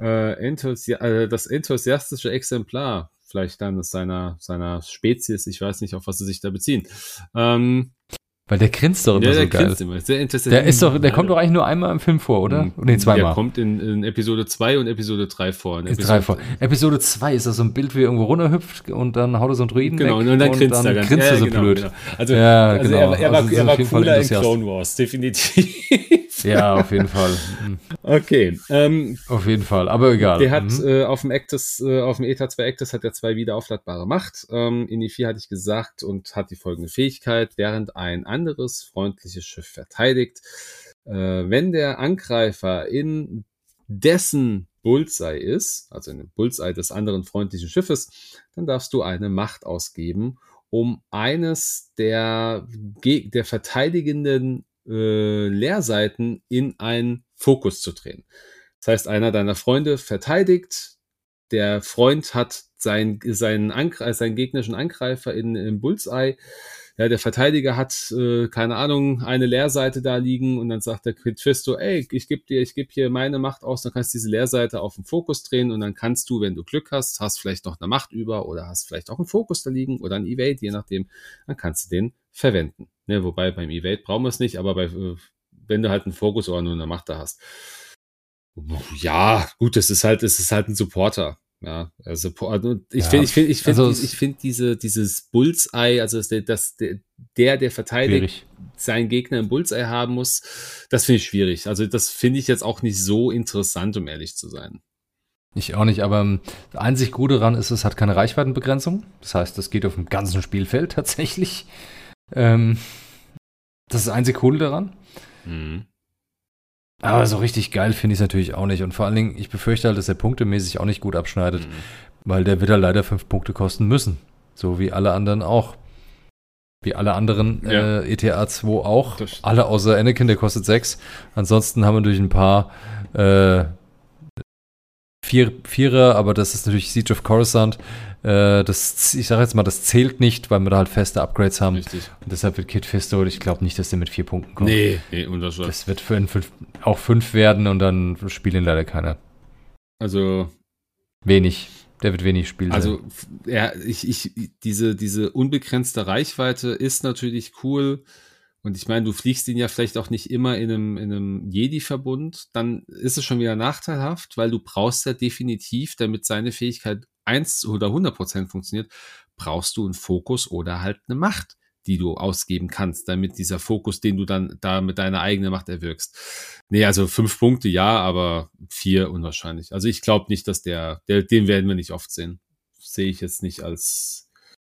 Äh, enthusi äh, das enthusiastische Exemplar. Vielleicht dann seiner, seiner Spezies, ich weiß nicht, auf was sie sich da beziehen. Ähm, Weil der grinst doch immer ja, so der geil. grinst immer. Sehr interessiert. Der ist doch, der kommt doch eigentlich nur einmal im Film vor, oder? Mhm. Nee, Der zweimal. kommt in, in Episode 2 und Episode 3 vor. In Episode drei vor. Episode 2 ist das so ein Bild, wie er irgendwo runterhüpft und dann haut er so einen Druiden Genau, weg und dann grinst er ganz grinst er so genau, blöd. genau. Also, Ja, also genau. er, er war, Also er war auf jeden Fall cooler in. Clone Wars, definitiv. Ja, auf jeden Fall. Okay. Ähm, Auf jeden Fall, aber egal. der hat Mhm. äh, auf dem Actus, äh, auf dem ETA 2 Actus hat er zwei wieder aufladbare Macht. Ähm, in die 4 hatte ich gesagt und hat die folgende Fähigkeit, während ein anderes freundliches Schiff verteidigt. Äh, wenn der Angreifer in dessen Bullseye ist, also in dem Bullseye des anderen freundlichen Schiffes, dann darfst du eine Macht ausgeben, um eines der, der verteidigenden äh, Leerseiten in einen Fokus zu drehen. Das heißt, einer deiner Freunde verteidigt, der Freund hat seinen, seinen, Angre seinen gegnerischen Angreifer in, im Bullseye. Ja, der Verteidiger hat, äh, keine Ahnung, eine Leerseite da liegen und dann sagt der Quid Fisto, ey, ich gebe dir, ich gebe hier meine Macht aus, dann kannst du diese Leerseite auf den Fokus drehen und dann kannst du, wenn du Glück hast, hast vielleicht noch eine Macht über oder hast vielleicht auch einen Fokus da liegen oder ein Evade, je nachdem, dann kannst du den verwenden. Ne, wobei beim Evade brauchen wir es nicht, aber bei, äh, wenn du halt einen Fokus oder nur eine Macht da hast. Ja, gut, es ist halt, es ist halt ein Supporter. Ja, also also ich finde, ich finde, ich finde, also ich finde diese dieses Bullseye, also dass der, dass der, der, verteidigt, Schwierig. seinen Gegner im Bullseye haben muss, das finde ich schwierig. Also das finde ich jetzt auch nicht so interessant, um ehrlich zu sein. Ich auch nicht, aber ähm, das einzig Gute daran ist, es hat keine Reichweitenbegrenzung. Das heißt, es geht auf dem ganzen Spielfeld tatsächlich. Ähm, das ist das einzig Coole daran. Mhm. Aber so richtig geil finde ich es natürlich auch nicht. Und vor allen Dingen, ich befürchte halt, dass er punktemäßig auch nicht gut abschneidet, Mhm. weil der wird halt leider fünf Punkte kosten müssen. So wie alle anderen auch. Wie alle anderen Ja. äh, ETA 2 auch. Alle außer Anakin, der kostet sechs. Ansonsten haben wir durch ein paar äh, Vier, Vierer, aber das ist natürlich Siege of Coruscant. Äh, das, ich sage jetzt mal, das zählt nicht, weil wir da halt feste Upgrades haben. Richtig. Und deshalb wird Kid Fisto, ich glaube nicht, dass der mit vier Punkten kommt. Nee, nee, unverschämt. Das wird für fünf, auch fünf werden und dann spielt ihn leider keiner. Also, Wenig. Der wird wenig spielen. also, ja, ich, ich, diese, diese unbegrenzte Reichweite ist natürlich cool. Und ich meine, du fliegst ihn ja vielleicht auch nicht immer in einem, in einem Jedi-Verbund, dann ist es schon wieder nachteilhaft, weil du brauchst ja definitiv, damit seine Fähigkeit 1 oder 100% funktioniert, brauchst du einen Fokus oder halt eine Macht, die du ausgeben kannst, damit dieser Fokus, den du dann da mit deiner eigenen Macht erwirkst. Nee, also fünf Punkte ja, aber vier unwahrscheinlich. Also ich glaube nicht, dass der, der, den werden wir nicht oft sehen. Sehe ich jetzt nicht als,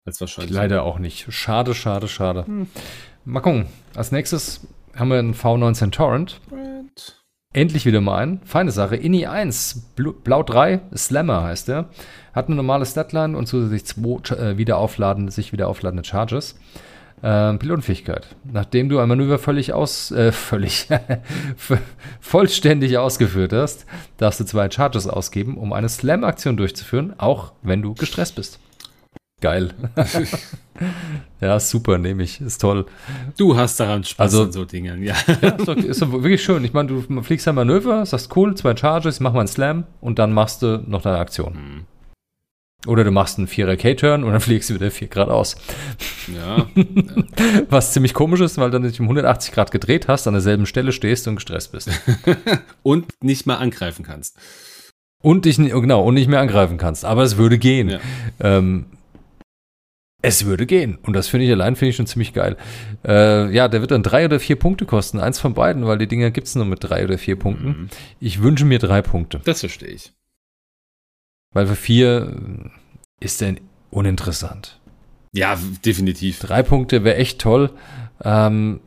als wahrscheinlich. Leider auch nicht. Schade, schade, schade. Hm. Mal gucken. Als nächstes haben wir einen V19 Torrent. Brand. Endlich wieder mal einen. Feine Sache. INI 1, Blu- Blau 3, Slammer heißt der. Hat eine normale Statline und zusätzlich zwei äh, wieder aufladen, sich wieder aufladende Charges. Ähm, Pilotenfähigkeit. Nachdem du ein Manöver völlig aus, äh, völlig, vollständig ausgeführt hast, darfst du zwei Charges ausgeben, um eine Slam-Aktion durchzuführen, auch wenn du gestresst bist. Geil. ja, super, nehme ich. Ist toll. Du hast daran Spaß Also- an so Dingen, ja. Ja, ist, doch, ist doch wirklich schön. Ich meine, du fliegst ein Manöver, sagst cool, zwei Charges, mach mal einen Slam und dann machst du noch deine Aktion. Hm. Oder du machst einen Vierer K-Turn und dann fliegst du wieder vier Grad aus. Ja, Was ziemlich komisch ist, weil du dann dich um 180 Grad gedreht hast, an derselben Stelle stehst und gestresst bist. und nicht mal angreifen kannst. Und dich, genau, und nicht mehr angreifen kannst. Aber es würde gehen. Ja. Ähm, es würde gehen. Und das finde ich allein finde ich schon ziemlich geil. Äh, ja, der wird dann drei oder vier Punkte kosten. Eins von beiden, weil die Dinger gibt es nur mit drei oder vier Punkten. Mhm. Ich wünsche mir drei Punkte. Das verstehe ich. Weil für vier äh, ist der uninteressant. Ja, definitiv. Drei Punkte wäre echt toll. Ähm,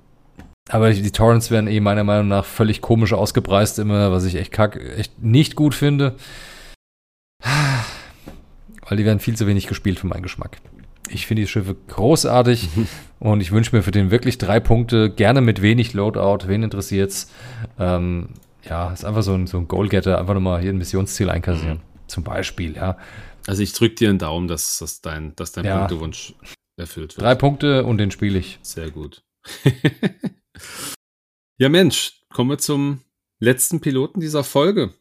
aber die Torrents werden eh meiner Meinung nach völlig komisch ausgepreist immer, was ich echt kack, echt nicht gut finde. Weil die werden viel zu wenig gespielt für meinen Geschmack. Ich finde die Schiffe großartig und ich wünsche mir für den wirklich drei Punkte, gerne mit wenig Loadout. Wen interessiert's? Ähm, ja, ist einfach so ein, so ein Goalgetter, einfach nochmal hier ein Missionsziel einkassieren. Zum Beispiel, ja. Also ich drücke dir einen Daumen, dass, dass dein, dass dein Ja. Punktewunsch erfüllt wird. Drei Punkte und den spiele ich. Sehr gut. ja, Mensch, kommen wir zum letzten Piloten dieser Folge.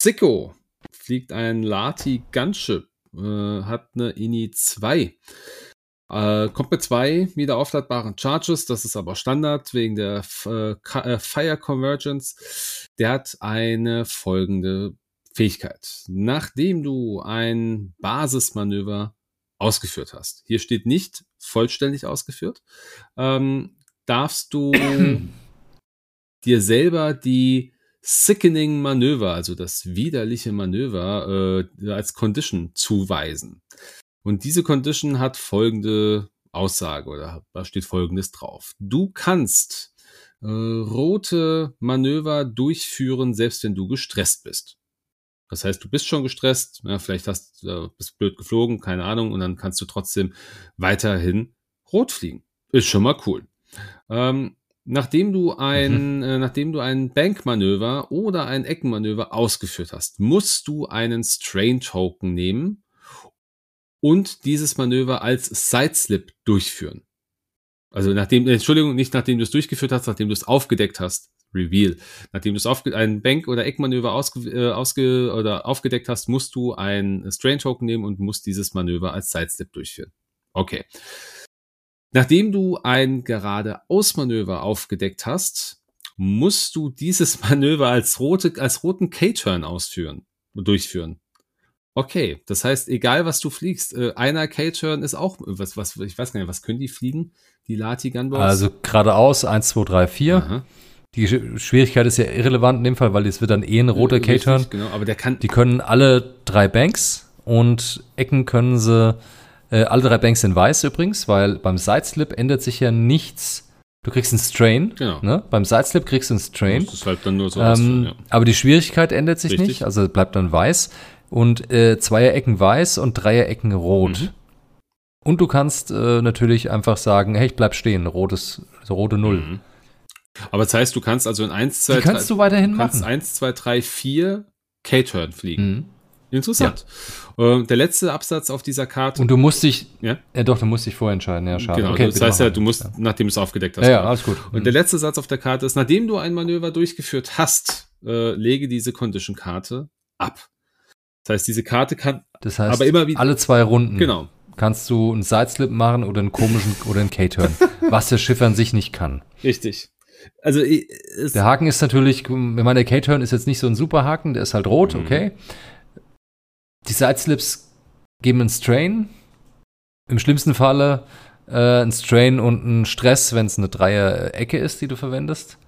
Sicko fliegt ein Lati Gunship, äh, hat eine INI 2. Äh, kommt mit zwei wieder aufladbaren Charges, das ist aber Standard wegen der äh, äh, Fire Convergence. Der hat eine folgende Fähigkeit. Nachdem du ein Basismanöver ausgeführt hast, hier steht nicht vollständig ausgeführt, ähm, darfst du dir selber die Sickening Manöver, also das widerliche Manöver, äh, als Condition zuweisen. Und diese Condition hat folgende Aussage oder da steht folgendes drauf. Du kannst äh, rote Manöver durchführen, selbst wenn du gestresst bist. Das heißt, du bist schon gestresst, ja, vielleicht hast, äh, bist blöd geflogen, keine Ahnung, und dann kannst du trotzdem weiterhin rot fliegen. Ist schon mal cool. Ähm, nachdem du ein, äh, nachdem du ein Bankmanöver oder ein Eckenmanöver ausgeführt hast, musst du einen Strain Token nehmen und dieses Manöver als Sideslip durchführen. Also nachdem, Entschuldigung, nicht nachdem du es durchgeführt hast, nachdem du es aufgedeckt hast. Reveal. Nachdem du es aufge ein Bank- oder Eckmanöver ausge äh, ausge oder aufgedeckt hast, musst du ein Strain Token nehmen und musst dieses Manöver als Sideslip durchführen. Okay. Nachdem du ein geradeaus-Manöver aufgedeckt hast, musst du dieses Manöver als, rote, als roten K-Turn ausführen, durchführen. Okay, das heißt, egal was du fliegst, äh, einer K-Turn ist auch, was, was, ich weiß gar nicht, was können die fliegen? Die Lati Gunboats? Also geradeaus 1, 2, 3, 4. Aha. Die Sch- Schwierigkeit ist ja irrelevant in dem Fall, weil es wird dann eh ein roter K-Turn. Genau, aber der kann, Die können alle drei Banks und Ecken können sie, äh, alle drei Banks sind weiß übrigens, weil beim Sideslip ändert sich ja nichts. Du kriegst einen Strain. Genau. Ne? Beim Sideslip kriegst du einen Strain. das ist halt dann nur so Ähm, ausführen, ja. Aber die Schwierigkeit ändert sich Richtig. nicht, also bleibt dann weiß. Und äh, Zweierecken weiß und Dreierecken rot. Mhm. Und du kannst äh, natürlich einfach sagen, hey, ich bleib stehen, rotes, rote Null. Mhm. Aber das heißt, du kannst also in 1, 2, Die kannst du weiterhin kannst machen. 1, 2, 3, 4 K-Turn fliegen. Mhm. Interessant. Äh, der letzte Absatz auf dieser Karte. Und du musst dich, ja, ja doch, du musst dich vorher entscheiden, ja, schade. genau. okay, das heißt ja, du musst, Ja. nachdem du es aufgedeckt hast. Ja, ja, alles gut. Und der letzte Satz auf der Karte ist, nachdem du ein Manöver durchgeführt hast, äh, lege diese Condition-Karte ab. Das heißt, diese Karte kann, Das heißt, aber immer wieder- alle zwei Runden genau, kannst du einen Sideslip machen oder einen komischen oder einen K-Turn, was der Schiff an sich nicht kann. richtig. Also, Der Haken ist natürlich, ich meine, der K-Turn ist jetzt nicht so ein super Haken, der ist halt rot, Mhm. Die Sideslips geben einen Strain. Im schlimmsten Falle äh, ein Strain und ein Stress, wenn es eine Dreier-Ecke ist, die du verwendest.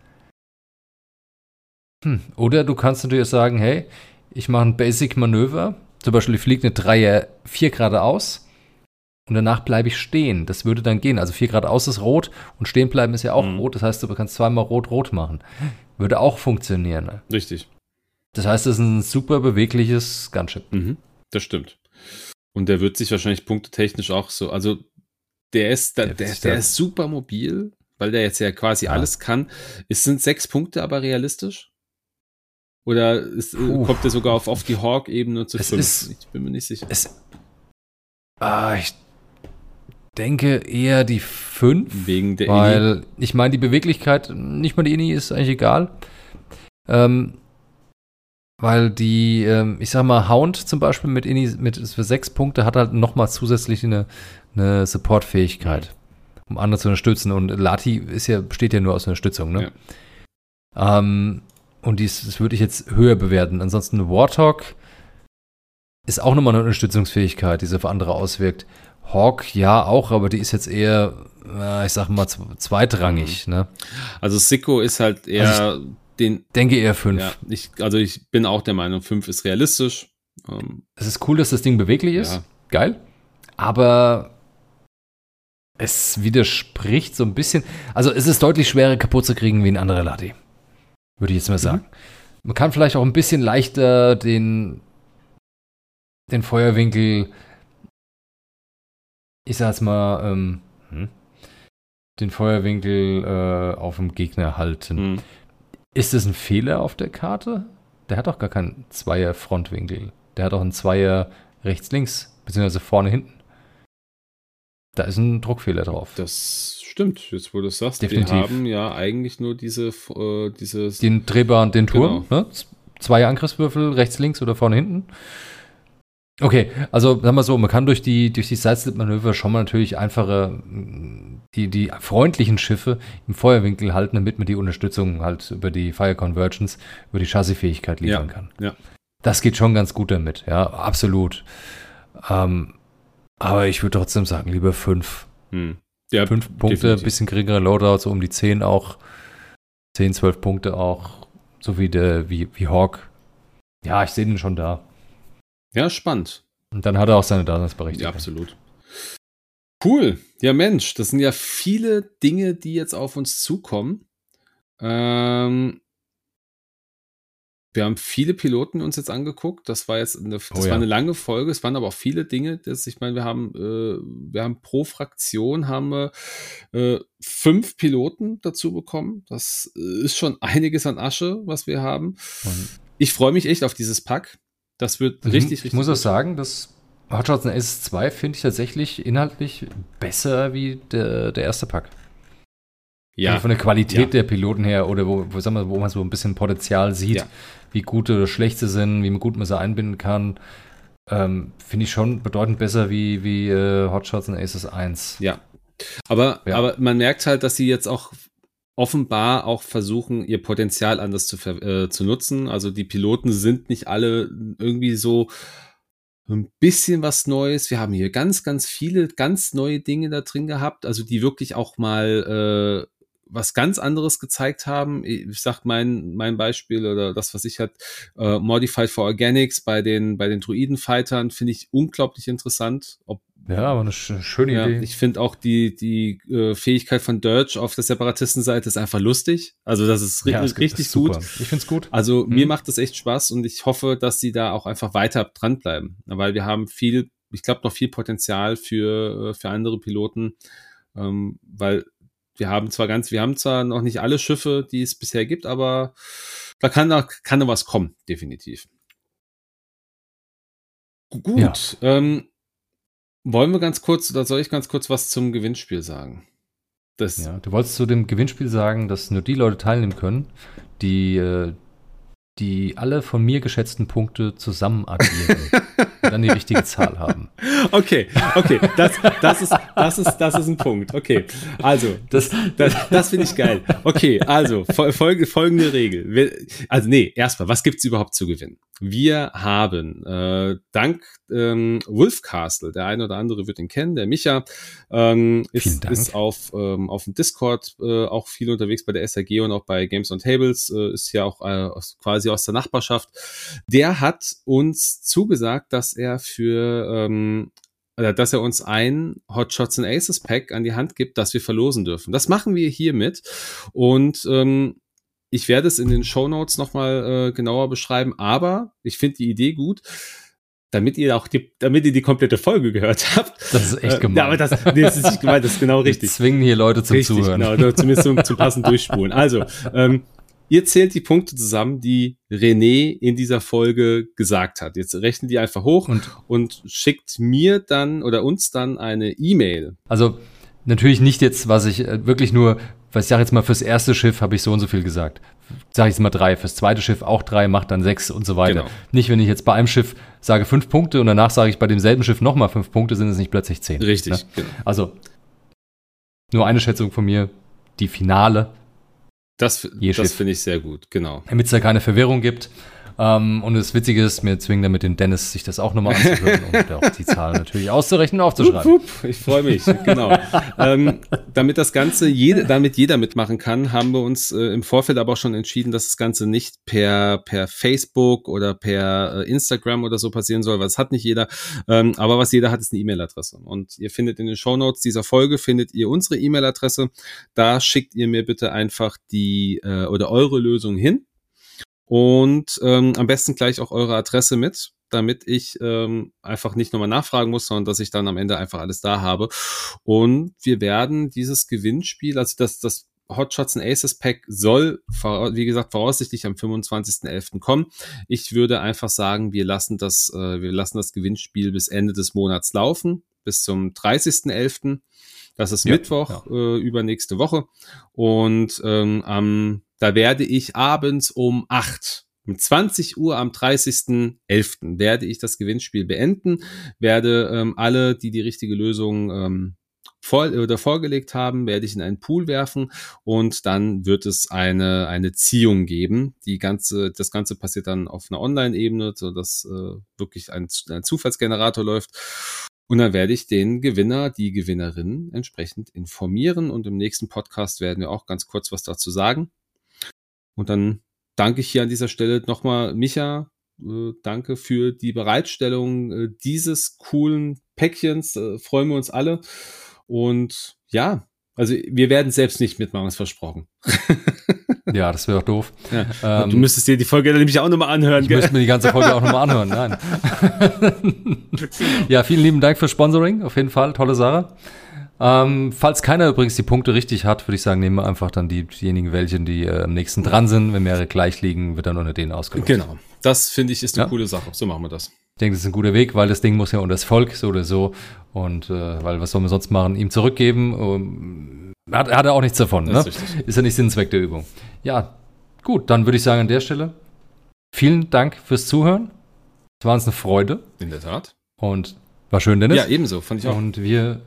Hm. Oder du kannst natürlich sagen, hey, ich mache ein Basic-Manöver. Zum Beispiel, ich fliege eine Dreier 4 geradeaus. und danach bleibe ich stehen. Das würde dann gehen. Also 4 Grad aus ist rot und stehen bleiben ist ja auch Mhm. rot. Das heißt, du kannst zweimal rot-rot machen. Würde auch funktionieren. ne? Richtig. Das heißt, es ist ein super bewegliches Gunship. Mhm, das stimmt. Und der wird sich wahrscheinlich punktetechnisch auch so, also der ist, da, Der der, der, ist super mobil, weil der jetzt ja quasi Ja. alles kann. Es sind sechs Punkte aber realistisch? Oder ist, äh, kommt der sogar auf, auf die Hawk-Ebene zu Es fünf? ist- ich bin mir nicht sicher. Es, ah, ich denke eher die 5. Wegen der Ini. Weil, ich meine, die Beweglichkeit, nicht mal die Ini ist eigentlich egal. Ähm, weil die, ähm, ich sag mal, Hound zum Beispiel mit Ini mit für sechs Punkte hat halt nochmal zusätzlich eine, eine Support-Fähigkeit, um andere zu unterstützen. Und Lati ist ja, besteht ja nur aus Unterstützung, ne? Ähm, und dies, das würde ich jetzt höher bewerten. Ansonsten Warthog ist auch nochmal eine Unterstützungsfähigkeit, die sich auf andere auswirkt. Hawk ja auch, aber die ist jetzt eher, äh, ich sag mal, zw- zweitrangig. Ne? Also Sicko ist halt eher den, Denke eher fünf. ja, ich, also ich bin auch der Meinung, fünf ist realistisch. Ähm, Es ist cool, dass das Ding beweglich ist. Ja. Geil. Aber es widerspricht so ein bisschen. Also es ist deutlich schwerer kaputt zu kriegen wie ein anderer Lati. Würde ich jetzt mal sagen. Man kann vielleicht auch ein bisschen leichter den, den Feuerwinkel, ich sag's mal, ähm, hm, den Feuerwinkel äh, auf dem Gegner halten. hm. Ist das ein Fehler auf der Karte? Der hat doch gar keinen Zweier-Frontwinkel. Der hat auch einen Zweier rechts-links, beziehungsweise vorne-hinten. Da ist ein Druckfehler drauf. Das stimmt, jetzt wo du es sagst. Definitiv. Wir haben ja eigentlich nur diese, äh, dieses, Den drehbaren, den Turm, Genau. ne? Zwei Angriffswürfel, rechts-links oder vorne-hinten. Okay, also sagen wir so, man kann durch die, durch die Sideslip-Manöver schon mal natürlich einfache, mh, die, die freundlichen Schiffe im Feuerwinkel halten, damit man die Unterstützung halt über die Fire Convergence, über die Chassisfähigkeit liefern Ja, kann. ja. Das geht schon ganz gut damit, ja, absolut. Ähm, aber ich würde trotzdem sagen, lieber fünf. hm. ja, Fünf Punkte, definitiv. bisschen geringere Loadout, so um die zehn auch. Zehn, zwölf Punkte auch. So wie der, wie, wie Hawk. Ja, ich sehe den schon da. Ja, spannend. Und dann hat er auch seine Ja, Daseinsberechtigung. absolut. Cool. Ja, Mensch, das sind ja viele Dinge, die jetzt auf uns zukommen. Ähm, wir haben viele Piloten uns jetzt angeguckt. Das war jetzt eine, das Oh ja. war eine lange Folge. Es waren aber auch viele Dinge. Das, ich meine, wir haben, äh, wir haben pro Fraktion haben wir äh, fünf Piloten dazu bekommen. Das äh, ist schon einiges an Asche, was wir haben. Und Ich freue mich echt auf dieses Pack. Das wird ich, richtig, ich richtig. muss auch gut. sagen, dass Hot Shots und Aces 2 finde ich tatsächlich inhaltlich besser wie der, der erste Pack. Ja, Also von der Qualität Ja. der Piloten her oder wo, wo, sagen wir, wo man so ein bisschen Potenzial sieht, Ja. wie gut oder schlecht sie sind, wie gut man sie einbinden kann, ähm, finde ich schon bedeutend besser wie, wie äh, Hot Shots und Aces 1. Ja. Aber, Ja. aber man merkt halt, dass sie jetzt auch offenbar auch versuchen, ihr Potenzial anders zu, äh, zu nutzen. Also die Piloten sind nicht alle irgendwie so ein bisschen was Neues. Wir haben hier ganz, ganz viele ganz neue Dinge da drin gehabt, also die wirklich auch mal äh, was ganz anderes gezeigt haben. Ich sag mein, mein Beispiel oder das, was ich halt äh, Modified for Organics bei den, bei den Druiden-Fightern finde ich unglaublich interessant. Ob, Ja, aber eine sch schöne ja, Idee. ich finde auch die, die äh, Fähigkeit von Dirge auf der Separatistenseite ist einfach lustig. Also das ist ri Ja, gibt- richtig ist gut. Ich finde es gut. Also Mhm. mir macht das echt Spaß und ich hoffe, dass sie da auch einfach weiter dranbleiben. Weil wir haben viel, ich glaube, noch viel Potenzial für, äh, für andere Piloten. Ähm, weil wir haben zwar ganz, wir haben zwar noch nicht alle Schiffe, die es bisher gibt, aber da kann da, kann da was kommen, definitiv. Gu- Gut. Ja. Ähm, wollen wir ganz kurz, oder soll ich ganz kurz was zum Gewinnspiel sagen? Das, Ja, du wolltest zu dem Gewinnspiel sagen, dass nur die Leute teilnehmen können, die, äh, die alle von mir geschätzten Punkte zusammen addieren und dann die richtige Zahl haben. Okay, okay, das, das, ist, das, ist, das ist ein Punkt. Okay, also, Das, das, das finde ich geil. Okay, also, fol- folge, folgende Regel. Also, nee, erstmal, was gibt's überhaupt zu gewinnen? Wir haben äh, dank ähm, Wolf Castle, der eine oder andere wird ihn kennen, der Micha, ähm, ist, ist auf, ähm, auf dem Discord äh, auch viel unterwegs bei der SAG und auch bei Games on Tables, äh, ist ja auch äh, aus, quasi aus der Nachbarschaft. Der hat uns zugesagt, dass er für ähm, oder dass er uns ein Hot Shots and Aces Pack an die Hand gibt, das wir verlosen dürfen. Das machen wir hiermit und ähm, ich werde es in den Show Notes nochmal äh, genauer beschreiben, aber ich finde die Idee gut damit ihr auch die, damit ihr die komplette Folge gehört habt. Das ist echt gemein. Äh, ja, aber das, nee, das ist nicht gemeint, das ist genau richtig. Wir zwingen hier Leute zum richtig, Zuhören. Genau, zumindest zum, zum passen Durchspulen. Also, ähm, ihr zählt die Punkte zusammen, die René in dieser Folge gesagt hat. Jetzt rechnet die einfach hoch und, und schickt mir dann oder uns dann eine E-Mail. Also, natürlich nicht jetzt, was ich äh, wirklich nur weil ich sage jetzt mal, fürs erste Schiff habe ich so und so viel gesagt. Sage ich jetzt mal drei, fürs zweite Schiff auch drei, macht dann sechs und so weiter. Genau. Nicht, wenn ich jetzt bei einem Schiff sage fünf Punkte und danach sage ich bei demselben Schiff nochmal fünf Punkte, sind es nicht plötzlich zehn. Richtig. Ne? Genau. Also nur eine Schätzung von mir, die Finale. Das, das finde ich sehr gut, genau. Damit es da keine Verwirrung gibt. Ähm, und das Witzige ist, mir zwingen damit den Dennis, sich das auch nochmal anzuhören und auch die Zahlen natürlich auszurechnen und aufzuschreiben. Hup, hup, ich freue mich, genau. ähm, damit das Ganze, jede, damit jeder mitmachen kann, haben wir uns äh, im Vorfeld aber auch schon entschieden, dass das Ganze nicht per, per Facebook oder per äh, Instagram oder so passieren soll, weil das hat nicht jeder. Ähm, aber was jeder hat, ist eine E-Mail-Adresse. Und ihr findet in den Show Notes dieser Folge, findet ihr unsere E-Mail-Adresse. Da schickt ihr mir bitte einfach die äh, oder eure Lösung hin und ähm, am besten gleich auch eure Adresse mit, damit ich ähm, einfach nicht nochmal nachfragen muss, sondern dass ich dann am Ende einfach alles da habe. Und wir werden dieses Gewinnspiel, also das, das Hot Shots and Aces Pack soll, wie gesagt, voraussichtlich am 25.11. kommen. Ich würde einfach sagen, wir lassen das, äh, wir lassen das Gewinnspiel bis Ende des Monats laufen, bis zum 30.11. Das ist ja, Mittwoch, ja. Äh, übernächste Woche. Und ähm, am da werde ich abends um acht um 20 Uhr am 30.11. werde ich das Gewinnspiel beenden, werde ähm, alle, die die richtige Lösung ähm, vor, oder vorgelegt haben, werde ich in einen Pool werfen und dann wird es eine, eine Ziehung geben. Die ganze, das Ganze passiert dann auf einer Online-Ebene, so dass äh, wirklich ein, ein Zufallsgenerator läuft. Und dann werde ich den Gewinner, die Gewinnerin entsprechend informieren und im nächsten Podcast werden wir auch ganz kurz was dazu sagen. Und dann danke ich hier an dieser Stelle nochmal Micha. Äh, danke für die Bereitstellung äh, dieses coolen Päckchens. Äh, freuen wir uns alle. Und ja, also wir werden selbst nicht mitmachen, ist versprochen. ja, das wäre auch doof. Ja. Ähm, du müsstest dir die Folge nämlich auch nochmal anhören. Ich müsste mir die ganze Folge auch nochmal anhören, nein. ja, vielen lieben Dank für Sponsoring, auf jeden Fall, tolle Sache. Ähm, falls keiner übrigens die Punkte richtig hat, würde ich sagen, nehmen wir einfach dann die, diejenigen welche, die äh, am nächsten dran sind. Wenn mehrere gleich liegen, wird dann unter denen ausgelost. Genau. Das finde ich ist eine ja. coole Sache. So machen wir das. Ich denke, das ist ein guter Weg, weil das Ding muss ja unter das Volk so oder so. Und äh, weil was sollen wir sonst machen? Ihm zurückgeben. Um, hat, hat er auch nichts davon. Ne? Ist, ist ja nicht Sinnzweck der Übung. Ja, gut, dann würde ich sagen an der Stelle. Vielen Dank fürs Zuhören. Es war uns eine Freude. In der Tat. Und war schön, Dennis. Ja, ebenso, fand ich auch. Und wir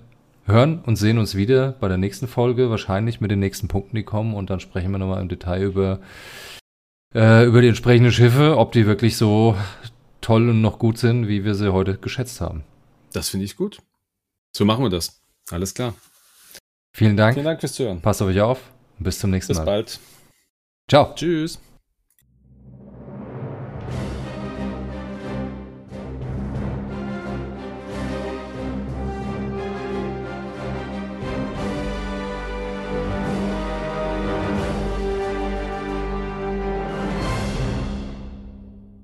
hören und sehen uns wieder bei der nächsten Folge, wahrscheinlich mit den nächsten Punkten, die kommen. Und dann sprechen wir nochmal im Detail über, äh, über die entsprechenden Schiffe, ob die wirklich so toll und noch gut sind, wie wir sie heute geschätzt haben. Das finde ich gut. So machen wir das. Alles klar. Vielen Dank. Vielen Dank fürs Zuhören. Passt auf euch auf und bis zum nächsten bis Mal. Bis bald. Ciao. Tschüss.